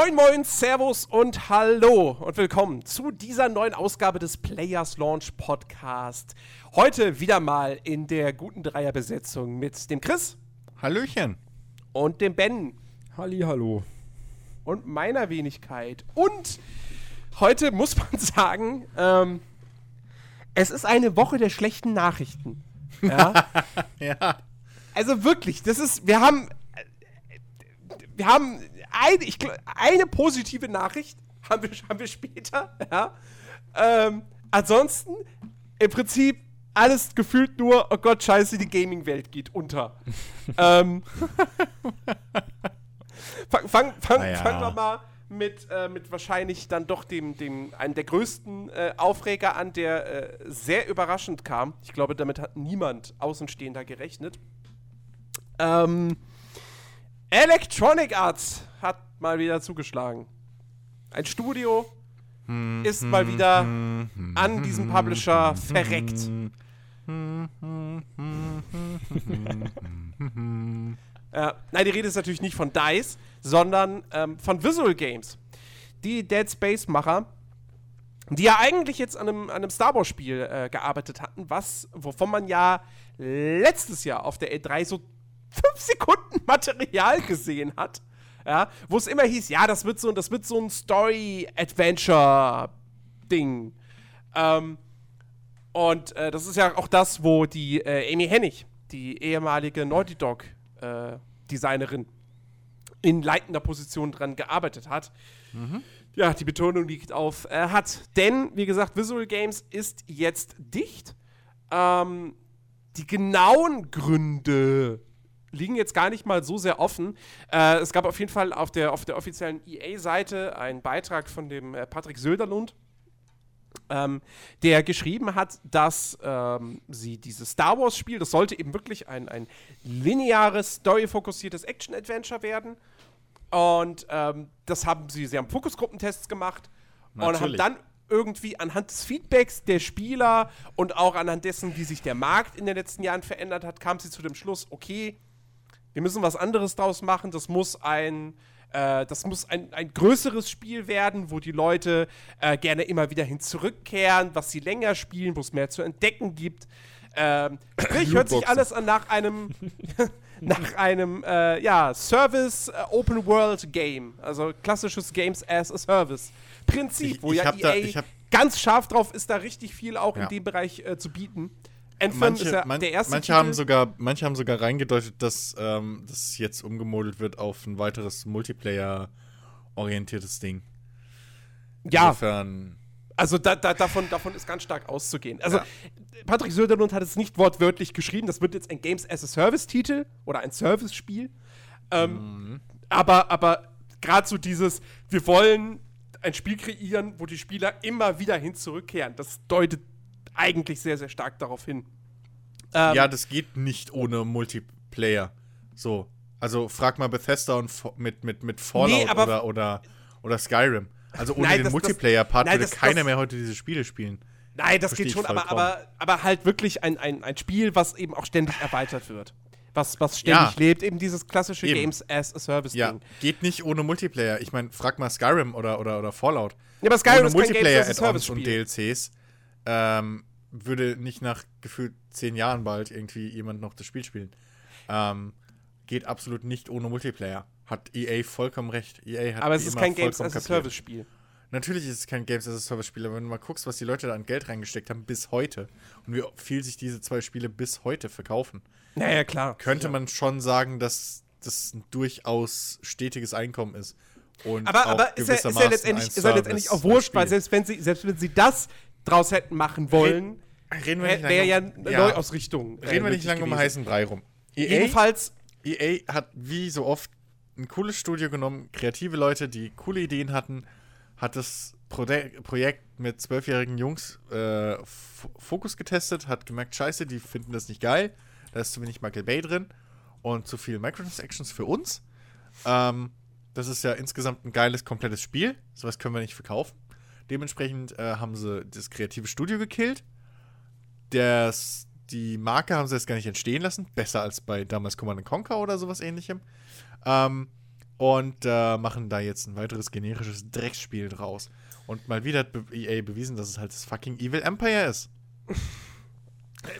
Moin, moin, Servus und Hallo und willkommen zu dieser neuen Ausgabe des Players Launch Podcast. Heute wieder mal in der guten Dreierbesetzung mit dem Chris. Hallöchen. Und dem Ben. Halli, hallo. Und meiner Wenigkeit. Und heute muss man sagen, ähm, es ist eine Woche der schlechten Nachrichten. Ja. Ja. Also wirklich, das ist, wir haben, wir haben ein, ich, eine positive Nachricht, haben wir, haben wir später, ja. Ähm, ansonsten, im Prinzip, alles gefühlt nur, oh Gott, scheiße, die Gaming-Welt geht unter. ähm, fang, fang, fang, Na ja. Fangen wir mal mit, äh, mit wahrscheinlich dann doch dem, dem einen der größten äh, Aufreger an, der äh, sehr überraschend kam. Ich glaube, damit hat niemand Außenstehender gerechnet. Ähm, Electronic Arts hat mal wieder zugeschlagen. Ein Studio ist mal wieder an diesem Publisher verreckt. Äh, nein, die Rede ist natürlich nicht von DICE, sondern ähm, von Visual Games. Die Dead Space-Macher, die ja eigentlich jetzt an einem, an einem Star Wars-Spiel äh, gearbeitet hatten, was, wovon man ja letztes Jahr auf der E3 so fünf Sekunden Material gesehen hat. Ja, wo es immer hieß, ja, das wird so, das wird so ein Story-Adventure-Ding. Ähm, und äh, das ist ja auch das, wo die äh, Amy Hennig, die ehemalige Naughty Dog äh, Designerin, in leitender Position dran gearbeitet hat. Ja, die Betonung liegt auf äh, hat. Denn, wie gesagt, Visual Games ist jetzt dicht. Ähm, die genauen Gründe liegen jetzt gar nicht mal so sehr offen. Äh, es gab auf jeden Fall auf der, auf der offiziellen EA-Seite einen Beitrag von dem äh, Patrick Söderlund, ähm, der geschrieben hat, dass ähm, sie dieses Star Wars-Spiel, das sollte eben wirklich ein, ein lineares, storyfokussiertes Action-Adventure werden. Und ähm, das haben sie, sie haben Fokusgruppentests gemacht und haben Natürlich. dann irgendwie anhand des Feedbacks der Spieler und auch anhand dessen, wie sich der Markt in den letzten Jahren verändert hat, kam sie zu dem Schluss, okay, wir müssen was anderes draus machen. Das muss ein, äh, das muss ein, ein größeres Spiel werden, wo die Leute äh, gerne immer wieder hin zurückkehren, was sie länger spielen, wo es mehr zu entdecken gibt. Ähm, sprich, hört sich alles an nach einem, nach einem, äh, ja, Service äh, Open World Game. Also klassisches Games as a Service Prinzip, wo ich ja da- EA ich hab- ganz scharf drauf ist, da richtig viel auch in Ja. dem Bereich äh, zu bieten. Anthem Manche, ist ja man, der erste manche, Titel. haben sogar, manche haben sogar reingedeutet, dass ähm, das jetzt umgemodelt wird auf ein weiteres Multiplayer-orientiertes Ding. ja, Insofern, Also da, da, davon, davon ist ganz stark auszugehen. Also Ja. Patrick Söderlund hat es nicht wortwörtlich geschrieben, das wird jetzt ein Games as a Service-Titel oder ein Service-Spiel. Ähm, Mhm. Aber, aber gerade so dieses, wir wollen ein Spiel kreieren, wo die Spieler immer wieder hin zurückkehren, das deutet eigentlich sehr, sehr stark darauf hin. Ähm, ja, das geht nicht ohne Multiplayer. So. Also frag mal Bethesda und mit, mit, mit Fallout Nee, oder, oder, oder Skyrim. Also ohne Nein, den Multiplayer-Part würde das- keiner das- mehr heute diese Spiele spielen. Nein, das Versteh geht schon, aber, aber, aber halt wirklich ein, ein, ein Spiel, was eben auch ständig erweitert wird. Was, was ständig Ja. lebt, eben dieses klassische Eben. Games as a Service-Ding. Ja, geht nicht ohne Multiplayer. Ich meine, frag mal Skyrim oder, oder, oder Fallout. Ja, aber Skyrim ohne ist kein Games as a Multiplayer-Add-ons und. DLCs ähm, würde nicht nach gefühlt zehn Jahren bald irgendwie jemand noch das Spiel spielen. Ähm, geht absolut nicht ohne Multiplayer. Hat EA vollkommen recht. EA hat Aber es ist kein Games as a kapiert. Service-Spiel. Natürlich ist es kein Games as a Service-Spiel, aber wenn du mal guckst, was die Leute da an Geld reingesteckt haben bis heute und wie viel sich diese zwei Spiele bis heute verkaufen, Naja, klar. könnte ja. man schon sagen, dass das ein durchaus stetiges Einkommen ist. Und Aber, aber ist, ja, ist, gewissermaßen letztendlich, ist ja letztendlich Service, auch wurscht, weil Spiel. selbst wenn, sie, selbst wenn sie das draus hätten machen wollen, Reden wir nicht ja lange eine um- ja. Neuausrichtung. äh, Reden wir nicht lange um heißen Brei rum. EA, Jedenfalls, EA hat wie so oft ein cooles Studio genommen, kreative Leute, die coole Ideen hatten, hat das Projekt mit zwölfjährigen Jungs äh, Fokus getestet, hat gemerkt, scheiße, die finden das nicht geil, da ist zu wenig Michael Bay drin und zu viel Microtransactions für uns. Ähm, das ist ja insgesamt ein geiles, komplettes Spiel. Sowas können wir nicht verkaufen. Dementsprechend äh, haben sie das kreative Studio gekillt. Das, die Marke haben sie jetzt gar nicht entstehen lassen. Besser als bei damals Command Conquer oder sowas ähnlichem. Ähm, und äh, machen da jetzt ein weiteres generisches Drecksspiel draus. Und mal wieder hat EA bewiesen, dass es halt das fucking Evil Empire ist.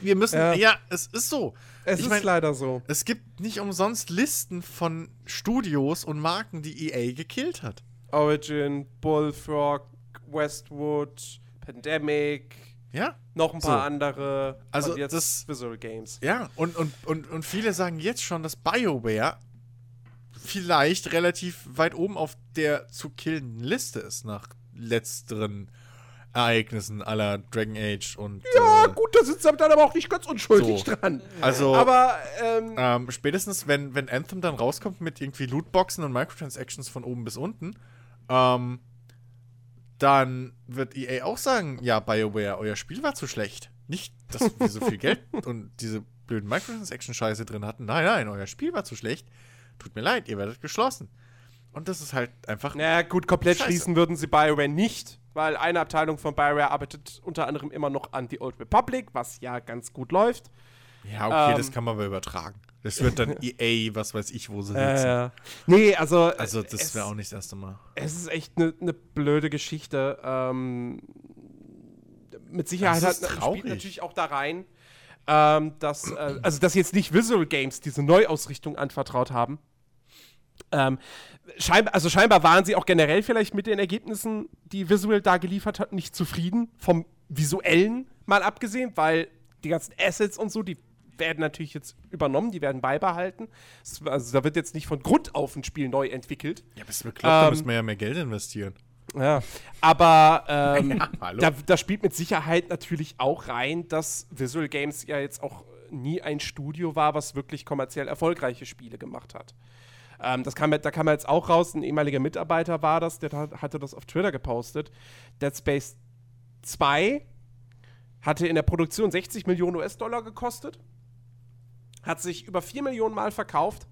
Wir müssen, ja, Ja. es ist so. Es Ich ist mein- leider so. Es gibt nicht umsonst Listen von Studios und Marken, die EA gekillt hat. Origin, Bullfrog, Westwood, Pandemic, Ja, noch ein paar So. andere. Also jetzt das- Visual Games. ja. Und, und, und, und viele sagen jetzt schon, dass BioWare vielleicht relativ weit oben auf der zu killenden Liste ist nach letzteren Ereignissen aller Dragon Age und Ja, äh, gut, da sitzt er dann aber auch nicht ganz unschuldig So. dran. also Aber, ähm, ähm, spätestens wenn, wenn Anthem dann rauskommt mit irgendwie Lootboxen und Microtransactions von oben bis unten, ähm, dann wird EA auch sagen, ja, BioWare, euer Spiel war zu schlecht. Nicht, dass wir so viel Geld und diese blöden Microtransaction-Scheiße drin hatten. Nein, nein, euer Spiel war zu schlecht. Tut mir leid, ihr werdet geschlossen. Und das ist halt einfach. na gut, komplett Scheiße. schließen würden sie BioWare nicht, weil eine Abteilung von BioWare arbeitet unter anderem immer noch an The Old Republic, was ja ganz gut läuft. Ja, okay, ähm, das kann man aber übertragen. Das wird dann EA, was weiß ich, wo sie sitzen. Äh, nee, also. Also, das wäre auch nicht das erste Mal. Es ist echt eine ne blöde Geschichte. Ähm, mit Sicherheit hat, traurig. spielt natürlich auch da rein, ähm, dass, äh, also dass jetzt nicht Visual Games diese Neuausrichtung anvertraut haben. Ähm, scheinbar, also scheinbar waren sie auch generell vielleicht mit den Ergebnissen, die Visual da geliefert hat, nicht zufrieden. Vom visuellen mal abgesehen, weil die ganzen Assets und so, die werden natürlich jetzt übernommen, die werden beibehalten. Also da wird jetzt nicht von Grund auf ein Spiel neu entwickelt. Ja, bist du bekloppt, da Ähm, müssen wir ja mehr Geld investieren. Ja, aber ähm, Ja, da, da spielt mit Sicherheit natürlich auch rein, dass Visual Games ja jetzt auch nie ein Studio war, was wirklich kommerziell erfolgreiche Spiele gemacht hat. Ähm, das kam, da kam jetzt auch raus, ein ehemaliger Mitarbeiter war das, der hat- hatte das auf Twitter gepostet. Dead Space 2 hatte in der Produktion 60 Millionen US-Dollar gekostet, hat sich über 4 Millionen Mal verkauft,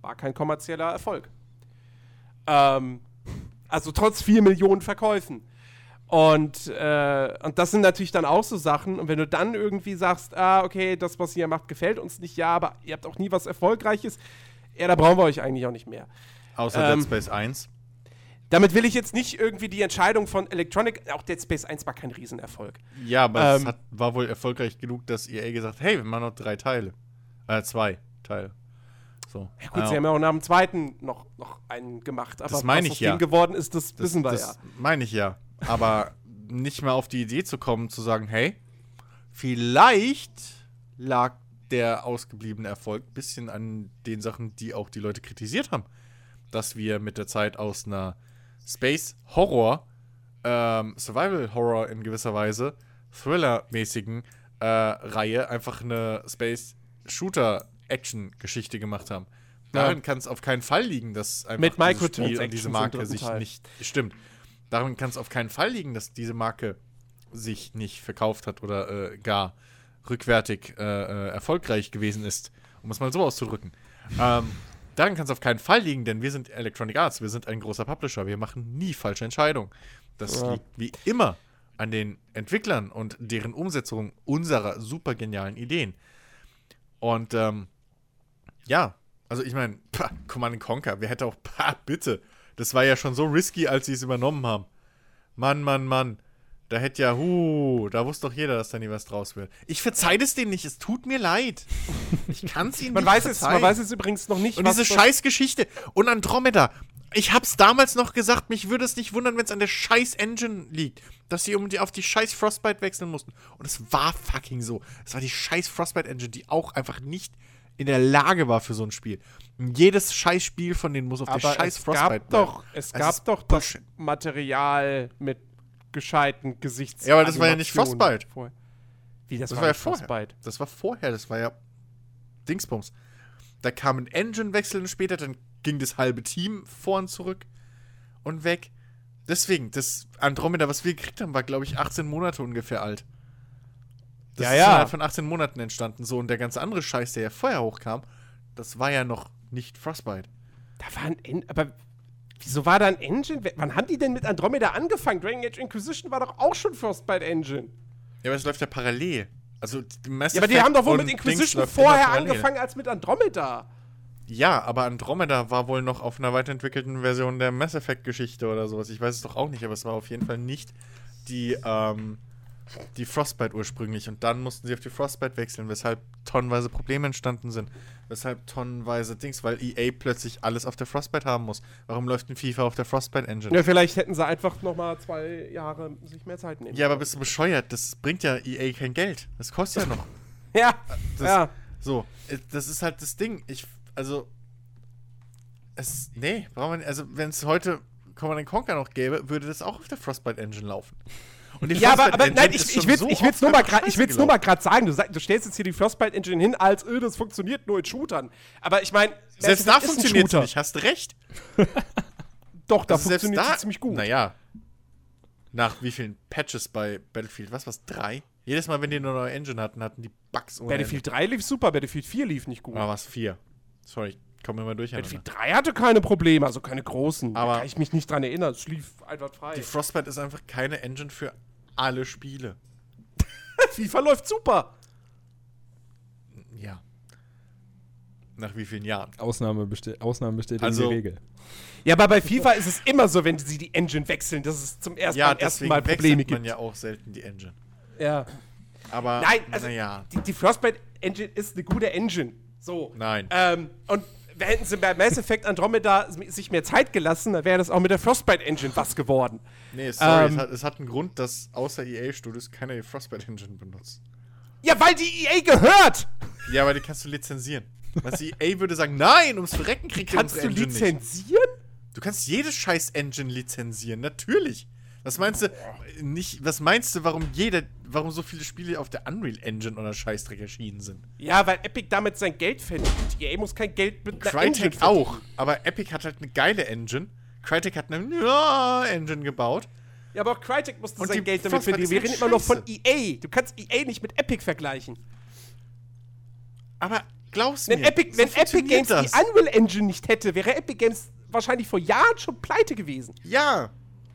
war kein kommerzieller Erfolg. Ähm, also trotz 4 Millionen Verkäufen. Und, äh, und das sind natürlich dann auch so Sachen. Und wenn du dann irgendwie sagst, ah, okay, das, was ihr macht, gefällt uns nicht, ja, aber ihr habt auch nie was Erfolgreiches, ja, da brauchen wir euch eigentlich auch nicht mehr. Außer ähm, Dead Space 1. Damit will ich jetzt nicht irgendwie die Entscheidung von Electronic, auch Dead Space 1 war kein Riesenerfolg. Ja, aber es ähm, hat, war wohl erfolgreich genug, dass EA gesagt hat, hey, wir machen noch drei Teile. Äh, zwei Teile. So. Ja gut, Ja, sie haben ja auch nach dem zweiten noch, noch einen gemacht. Aber Das meine was ich ja. Ding geworden ist, das, das, wissen wir das ja. meine ich ja. Aber nicht mal auf die Idee zu kommen, zu sagen, hey, vielleicht lag der ausgebliebene Erfolg ein bisschen an den Sachen, die auch die Leute kritisiert haben. Dass wir mit der Zeit aus einer Space-Horror, ähm, Survival-Horror in gewisser Weise, Thriller-mäßigen äh, Reihe einfach eine Space-Shooter-Action-Geschichte gemacht haben. Ja. Daran kann es auf keinen Fall liegen, dass einfach Mit Spiel und Microtransactions diese Marke sich Teil. nicht stimmt. Daran kann es auf keinen Fall liegen, dass diese Marke sich nicht verkauft hat oder äh, gar rückwärtig äh, äh, erfolgreich gewesen ist, um es mal so auszudrücken. Ähm, daran kann es auf keinen Fall liegen, denn wir sind Electronic Arts, wir sind ein großer Publisher, wir machen nie falsche Entscheidungen. Das Ja. liegt wie immer an den Entwicklern und deren Umsetzung unserer super genialen Ideen. Und ähm, ja, also ich meine, Command Conquer, wer hätte auch, pah, bitte, das war ja schon so risky, als sie es übernommen haben. Mann, Mann, Mann. Da hätte ja, huh, da wusste doch jeder, dass da nie was draus wird. Ich verzeih das denen nicht, es tut mir leid. Ich kann es ihnen Man nicht weiß, es, man verzeihen. weiß es übrigens noch nicht, Und diese Scheißgeschichte. Und Andromeda. Ich hab's damals noch gesagt, mich würde es nicht wundern, wenn es an der scheiß Engine liegt. Dass sie um die, auf die scheiß Frostbite wechseln mussten. Und es war fucking so. Es war die scheiß Frostbite Engine, die auch einfach nicht in der Lage war für so ein Spiel. Und jedes scheiß Spiel von denen muss auf der Aber scheiß es Frostbite gab doch, es Es gab doch das. Material mit gescheiten Gesichts. Ja, aber das war ja nicht Frostbite. vorher. Wie, das, Das war, war ja vorher. Frostbite? Das war vorher, das war ja Dingsbums. Da kam ein Engine-Wechsel später, dann ging das halbe Team vor und zurück und weg. Deswegen, das Andromeda, was wir gekriegt haben, war, glaube ich, 18 Monate ungefähr alt. Das Ja, ist ja. von 18 Monaten entstanden. So, und der ganze andere Scheiß, der ja vorher hochkam, das war ja noch nicht Frostbite. Da war ein En aber wieso war da ein Engine? Wann haben die denn mit Andromeda angefangen? Dragon Age Inquisition war doch auch schon Frostbite Engine. Ja, aber es läuft ja parallel. Also, die Mass Ja, aber die haben doch wohl mit Inquisition vorher angefangen als mit Andromeda. Ja, aber Andromeda war wohl noch auf einer weiterentwickelten Version der Mass Effect-Geschichte oder sowas. Ich weiß es doch auch nicht, aber es war auf jeden Fall nicht die, ähm, die Frostbite ursprünglich. Und dann mussten sie auf die Frostbite wechseln, weshalb tonnenweise Probleme entstanden sind. Weshalb tonnenweise Dings, weil EA plötzlich alles auf der Frostbite haben muss. Warum läuft ein FIFA auf der Frostbite-Engine? Ja, vielleicht hätten sie einfach noch mal zwei Jahre sich mehr Zeit nehmen. Ja, aber bist du bescheuert? Das bringt ja EA kein Geld. Das kostet ja noch. Ja, Das, ja. So, äh, das ist halt das Ding. Ich, also, es, nee, brauchen wir Also, wenn es heute Command Conquer noch gäbe, würde das auch auf der Frostbite Engine laufen. Und die Ja, aber, aber nein, ich, ich will so ich will's nur mal ich will's nur mal gerade sagen. Du, sag, du stellst jetzt hier die Frostbite Engine hin, als öh, das funktioniert nur in Shootern. Aber ich meine, Selbst da funktioniert es nicht, hast du recht. Doch, da Also funktioniert sie ziemlich gut. Naja. Nach wie vielen Patches bei Battlefield? Was war's? Drei? Jedes Mal, wenn die eine neue Engine hatten, hatten die Bugs ohne Battlefield 3 lief super, Battlefield 4 lief nicht gut. Ende. Ah, was? Vier. Sorry, ich komme immer durcheinander. Battlefield 3 hatte keine Probleme, also keine großen. Aber- da kann ich mich nicht dran erinnern. Es lief einfach frei. Die Frostbite ist einfach keine Engine für alle Spiele. FIFA läuft super. Ja. Nach wie vielen Jahren? Ausnahme besti Ausnahmen bestätigen Also- die Regel. Ja, aber bei FIFA ist es immer so, wenn sie die Engine wechseln, dass es zum ersten, Ja, beim ersten deswegen Mal Probleme wechselt man gibt. ja auch selten die Engine. Ja. Aber, Nein, also naja. die, die Frostbite Engine ist eine gute Engine. So. Nein. Ähm, und hätten sie bei Mass Effect Andromeda sich mehr Zeit gelassen, dann wäre das auch mit der Frostbite Engine was geworden. Nee, sorry, ähm, es, hat, es hat einen Grund, dass außer EA-Studios keiner die Frostbite Engine benutzt. Ja, weil die EA gehört! Ja, aber die kannst du lizenzieren. Was EA würde sagen, nein, ums Verrecken kriegt Kannst du Engine nicht. lizenzieren? Du kannst jede scheiß Engine lizenzieren, natürlich. Was meinst du, nicht, was meinst du, warum jeder, warum so viele Spiele auf der Unreal Engine oder Scheißdreck erschienen sind? Ja, weil Epic damit sein Geld verdient. EA muss kein Geld mit einer Engine Crytek verdienen. auch, aber Epic hat halt eine geile Engine. Crytek hat eine ja, Engine gebaut. Ja, aber auch Crytek musste Und sein Geld damit verdienen. Wir reden immer noch von. EA. Du kannst EA nicht mit Epic vergleichen. Aber glaubst Wenn mir, Epic, so wenn Epic Games die Unreal Engine nicht hätte, wäre Epic Games wahrscheinlich vor Jahren schon pleite gewesen. Ja,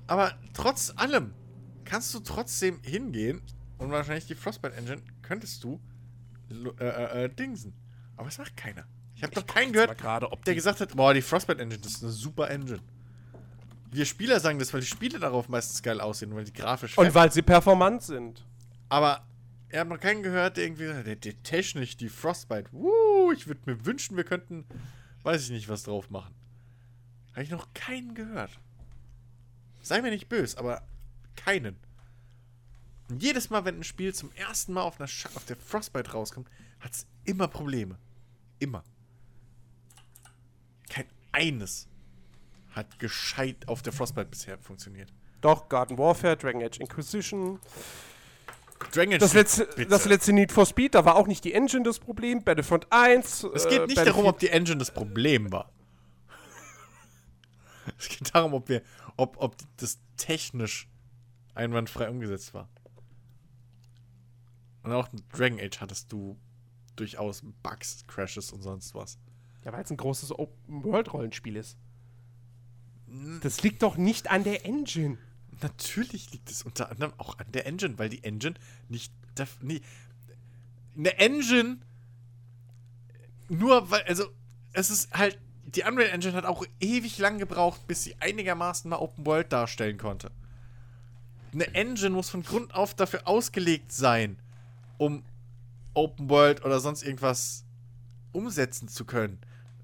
aber trotz allem kannst du trotzdem hingehen und wahrscheinlich die Frostbite Engine könntest du äh, äh, äh, dingsen. Aber es macht keiner. Ich habe doch keinen gehört, ob der gesagt hat, boah, die Frostbite Engine, das ist eine super Engine. Wir Spieler sagen das, weil die Spiele darauf meistens geil aussehen, weil die grafisch Und weil sie performant sind. Aber er hat noch keinen gehört, der irgendwie sagt, der, der technisch die Frostbite. Wuh, ich würde mir wünschen, wir könnten, weiß ich nicht, was drauf machen. Habe ich noch keinen gehört. Sei mir nicht böse, aber keinen. Und jedes Mal, wenn ein Spiel zum ersten Mal auf, einer Sch auf der Frostbite rauskommt, hat es immer Probleme. Immer. Kein eines hat gescheit auf der Frostbite bisher funktioniert. Doch, Garden Warfare, Dragon Age Inquisition. Dragon Age Das letzte, bitte. das letzte Need for Speed, da war auch nicht die Engine das Problem. Battlefront 1. Es äh, geht nicht darum, ob die Engine das Problem war. Es geht darum, ob wir, ob, ob das technisch einwandfrei umgesetzt war. Und auch in Dragon Age hattest du durchaus Bugs, Crashes und sonst was. Ja, weil es ein großes Open-World-Rollenspiel ist. Das liegt doch nicht an der Engine. Natürlich liegt es unter anderem auch an der Engine, weil die Engine nicht. Nie, eine Engine. Nur weil. Also, es ist halt. Die Unreal Engine hat auch ewig lang gebraucht, bis sie einigermaßen mal Open World darstellen konnte. Eine Engine muss von Grund auf dafür ausgelegt sein, um Open World oder sonst irgendwas umsetzen zu können.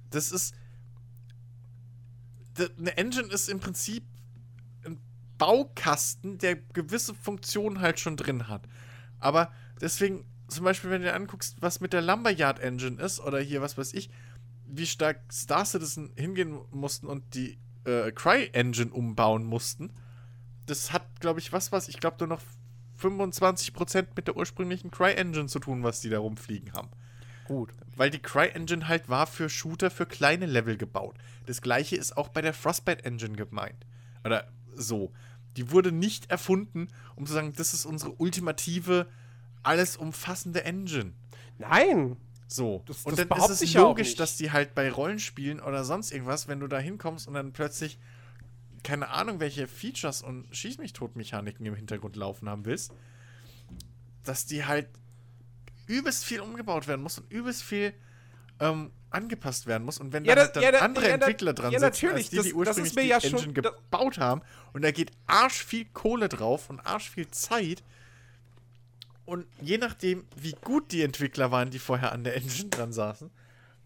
Das ist. Eine Engine ist im Prinzip ein Baukasten, der gewisse Funktionen halt schon drin hat. Aber deswegen, zum Beispiel, wenn du dir anguckst, was mit der Lumberyard Engine ist, oder hier, was weiß ich, wie stark Star Citizen hingehen mussten und die äh, Cry Engine umbauen mussten, das hat, glaube ich, was, was, ich glaube, nur noch 25% mit der ursprünglichen Cry Engine zu tun, was die da rumfliegen haben. Gut. Weil die Cry Engine halt war für Shooter für kleine Level gebaut. Das gleiche ist auch bei der Frostbite Engine gemeint. Oder so. Die wurde nicht erfunden, um zu sagen, das ist unsere ultimative, alles umfassende Engine. Nein. So. Das- und das dann ist es logisch, dass die halt bei Rollenspielen oder sonst irgendwas, wenn du da hinkommst und dann plötzlich keine Ahnung, welche Features und Schieß mich tot Mechaniken im Hintergrund laufen haben willst, dass die halt übelst viel umgebaut werden muss und übelst viel ähm, angepasst werden muss. Und wenn Ja, da halt dann ja, andere ja, Entwickler dran ja, sitzen, als die, das- die ursprünglich die ja schon- Engine da- gebaut haben, und da geht arsch viel Kohle drauf und arsch viel Zeit. Und je nachdem, wie gut die Entwickler waren, die vorher an der Engine dran saßen,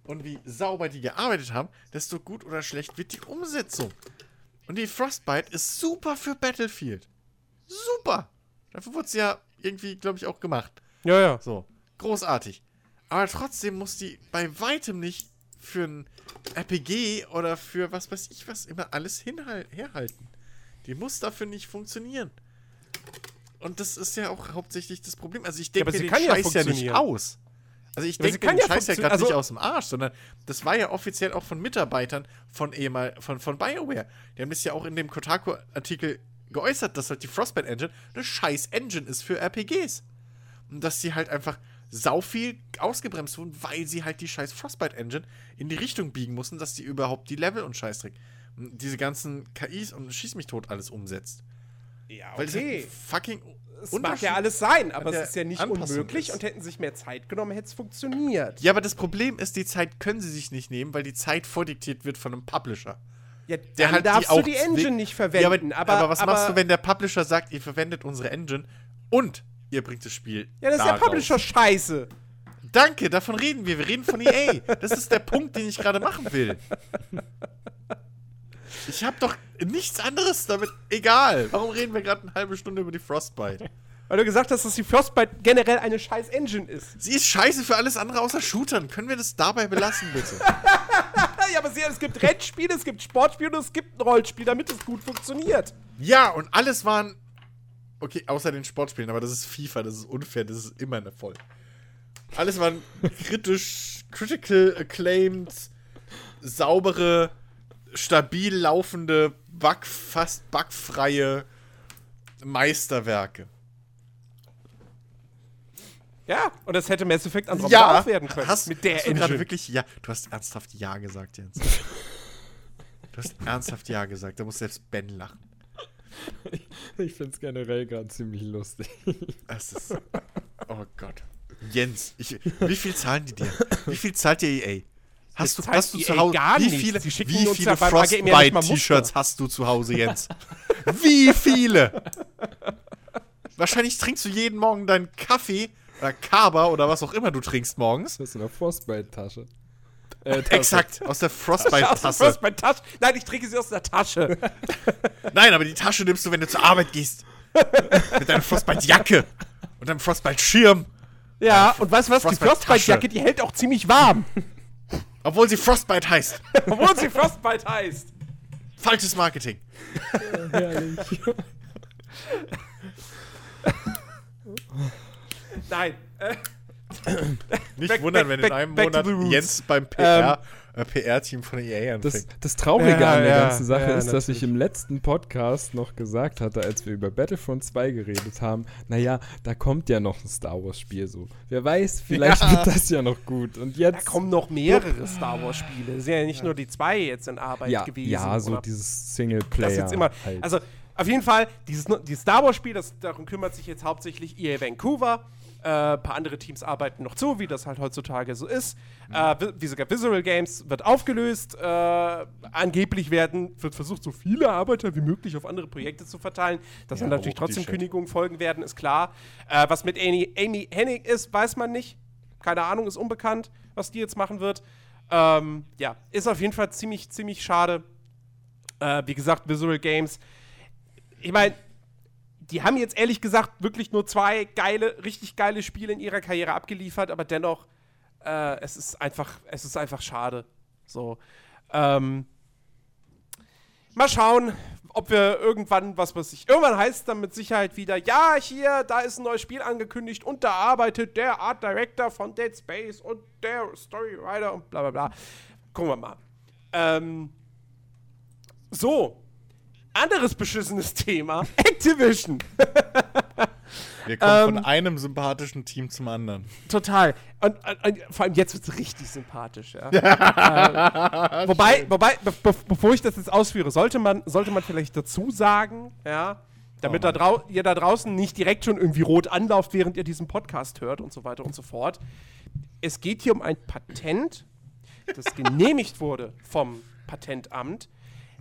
und wie sauber die gearbeitet haben, desto gut oder schlecht wird die Umsetzung. Und die Frostbite ist super für Battlefield. Super! Dafür wurde sie ja irgendwie, glaube ich, auch gemacht. Ja, ja. So, großartig. Aber trotzdem muss die bei weitem nicht für ein RPG oder für was weiß ich was immer alles hinhal herhalten. Die muss dafür nicht funktionieren. Und das ist ja auch hauptsächlich das Problem. Also ich denke aber mir sie den kann ja Scheiß ja, nicht aus. Also ich sie denke kann ja Scheiß ja gerade nicht also- aus dem Arsch, sondern das war ja offiziell auch von Mitarbeitern von ehemal von, von BioWare. Die haben das ja auch in dem Kotaku-Artikel geäußert, dass halt die Frostbite Engine eine scheiß Engine ist für RPGs. Und dass sie halt einfach sau viel ausgebremst wurden, weil sie halt die scheiß Frostbite Engine in die Richtung biegen mussten, dass die überhaupt die Level und Scheißdreck, diese ganzen KIs und Schieß mich tot alles umsetzt. Ja, Weil es halt fucking Es mag ja alles sein, aber es ist ja nicht Anpassung unmöglich ist. und hätten sich mehr Zeit genommen, hätte es funktioniert. Ja, aber das Problem ist, die Zeit können sie sich nicht nehmen, weil die Zeit vordiktiert wird von einem Publisher. Ja, Der dann halt darfst die du die Engine nicht verwenden. Ja, aber, aber, was aber, machst du, wenn der Publisher sagt, ihr verwendet unsere Engine und ihr bringt das Spiel? Ja, das ist der Publisher raus? scheiße. Danke, davon reden wir. Wir reden von EA. Das ist der Punkt, den ich gerade machen will. Ich habe doch nichts anderes damit. Egal. Warum reden wir gerade eine halbe Stunde über die Frostbite? Weil du gesagt hast, dass die Frostbite generell eine scheiß Engine ist. Sie ist scheiße für alles andere außer Shootern. Können wir das dabei belassen, bitte? Ja, aber sie, es gibt Rennspiele, es gibt Sportspiele und es gibt ein Rollenspiel, damit es gut funktioniert. Ja, und alles waren. Okay, außer den Sportspielen, aber das ist FIFA, das ist unfair, das ist immer eine Voll. Alles waren kritisch, critical acclaimed, saubere, stabil laufende, bug, fast bugfreie Meisterwerke. Ja, und das hätte Mass Effect Andromeda auch werden können. Hast, mit der hast du gerade wirklich ja, du hast ernsthaft ja gesagt, Jens. du hast ernsthaft ja gesagt, da muss selbst Ben lachen. Ich finde es generell gerade ziemlich lustig. Es ist. Oh Gott. Jens, ich, wie viel zahlen die dir? Wie viel zahlt dir EA? Hast du, hast du zu Hause. gar wie nichts. viele, Die wie viele Frostbite-T-Shirts hast du zu Hause, Jens? wie viele? Wahrscheinlich trinkst du jeden Morgen deinen Kaffee oder Kaba oder was auch immer du trinkst morgens. Das ist eine Frostbite-Tasche. Äh. Exakt, aus der Aus Frostbite-Tasse. Frostbite-Tasche. Nein, ich trinke sie aus der Tasche. Nein, aber die Tasche nimmst du, wenn du zur Arbeit gehst. Mit deiner Frostbite-Jacke und deinem Frostbite-Schirm. ja, und weißt du was? Die. Frostbite-Jacke, die hält auch ziemlich warm. Obwohl sie Frostbite heißt. Obwohl sie Frostbite heißt. Falsches Marketing. Herrlich. Nein. Nicht Back- wundern, back- wenn in einem Monat. Jens beim PR, äh, PR-Team von EA Das, anfängt. das Traurige Ja, an der ja, ganzen Sache ja, ist, dass ich natürlich. im letzten Podcast noch gesagt hatte, als wir über Battlefront 2 geredet haben, naja, da kommt ja noch ein Star Wars-Spiel so. Wer weiß, vielleicht Ja. wird das ja noch gut. Und da jetzt. kommen noch mehrere Star Wars-Spiele. Es sind ja nicht nur die zwei jetzt in Arbeit ja, gewesen. ja, so oder dieses Singleplayer. das jetzt immer. halt. Also, auf jeden Fall, dieses, die Star Wars-Spiel, das- darum kümmert sich jetzt hauptsächlich EA Vancouver. Äh, ein paar andere Teams arbeiten noch zu, wie das halt heutzutage so ist. Äh, Vi- wie sogar Visual Games wird aufgelöst. Äh, angeblich werden, wird versucht, so viele Arbeiter wie möglich auf andere Projekte zu verteilen. Dass Ja, dann natürlich holy trotzdem. Kündigungen folgen werden, ist klar. Äh, was mit Amy, Amy Hennig ist, weiß man nicht. Keine Ahnung, ist unbekannt, was die jetzt machen wird. Ähm, ja, ist auf jeden Fall ziemlich, ziemlich schade. Äh, wie gesagt, Visual Games. Ich meine, die haben jetzt ehrlich gesagt wirklich nur zwei geile, richtig geile Spiele in ihrer Karriere abgeliefert, aber dennoch, äh, es ist einfach, es ist einfach schade. So. Ähm, mal schauen, ob wir irgendwann, was weiß ich, irgendwann heißt es dann mit Sicherheit wieder, ja, hier, da ist ein neues Spiel angekündigt und da arbeitet der Art Director von Dead Space und der Storywriter und bla bla bla. Gucken wir mal. Ähm, so. Anderes beschissenes Thema. Activision. Wir kommen von ähm, einem sympathischen Team zum anderen. Total. Und, und, und vor allem jetzt wird es richtig sympathisch, ja. äh, wobei, wobei be be bevor ich das jetzt ausführe, sollte man, sollte man vielleicht dazu sagen, ja, damit Oh da drau ihr da draußen nicht direkt schon irgendwie rot anlauft, während ihr diesen Podcast hört und so weiter und so fort. Es geht hier um ein Patent das genehmigt wurde vom Patentamt,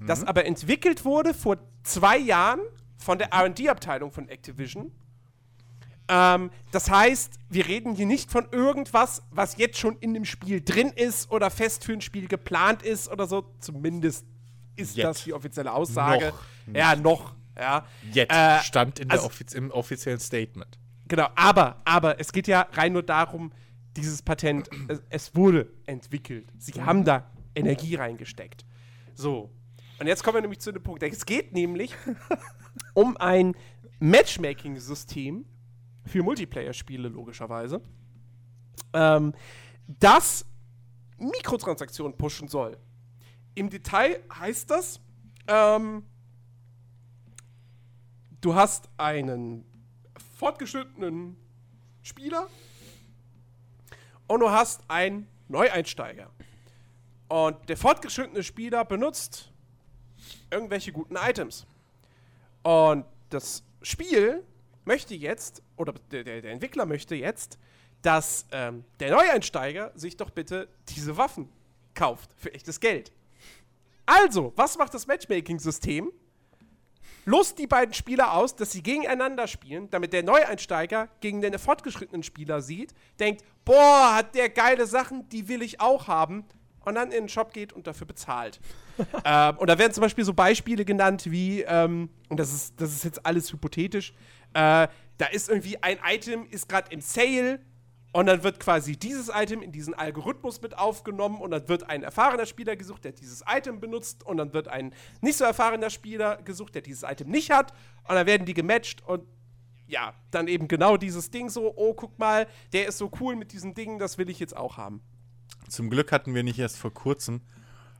das aber entwickelt wurde vor zwei Jahren von der RD-Abteilung von Activision. Ähm, das heißt, wir reden hier nicht von irgendwas, was jetzt schon in dem Spiel drin ist oder fest für ein Spiel geplant ist oder so. Zumindest ist Jetzt. das die offizielle Aussage. Noch ja, noch. Ja. Jetzt Äh, stand in also- der offiz im offiziellen Statement. Genau, aber, aber es geht ja rein nur darum, dieses Patent, es, es wurde entwickelt. Sie haben da Energie reingesteckt. So. Und jetzt kommen wir nämlich zu dem Punkt. Es geht nämlich um ein Matchmaking-System für Multiplayer-Spiele, logischerweise, ähm, das Mikrotransaktionen pushen soll. Im Detail heißt das, ähm, du hast einen fortgeschrittenen Spieler und du hast einen Neueinsteiger. Und der fortgeschrittene Spieler benutzt irgendwelche guten Items. Und das Spiel möchte jetzt, oder der, der, Entwickler möchte jetzt, dass ähm, der Neueinsteiger sich doch bitte diese Waffen kauft für echtes Geld. Also, was macht das Matchmaking-System? Lust die beiden Spieler aus, dass sie gegeneinander spielen, damit der Neueinsteiger gegen den fortgeschrittenen Spieler sieht, denkt, boah, hat der geile Sachen, die will ich auch haben, und dann in den Shop geht und dafür bezahlt. ähm, und da werden zum Beispiel so Beispiele genannt wie, ähm, und das ist, das ist jetzt alles hypothetisch, äh, da ist irgendwie ein Item, ist gerade im Sale und dann wird quasi dieses Item in diesen Algorithmus mit aufgenommen und dann wird ein erfahrener Spieler gesucht, der dieses Item benutzt und dann wird ein nicht so erfahrener Spieler gesucht, der dieses Item nicht hat und dann werden die gematcht und ja, dann eben genau dieses Ding so, oh, guck mal, der ist so cool mit diesem Ding, das will ich jetzt auch haben. Zum Glück hatten wir nicht erst vor kurzem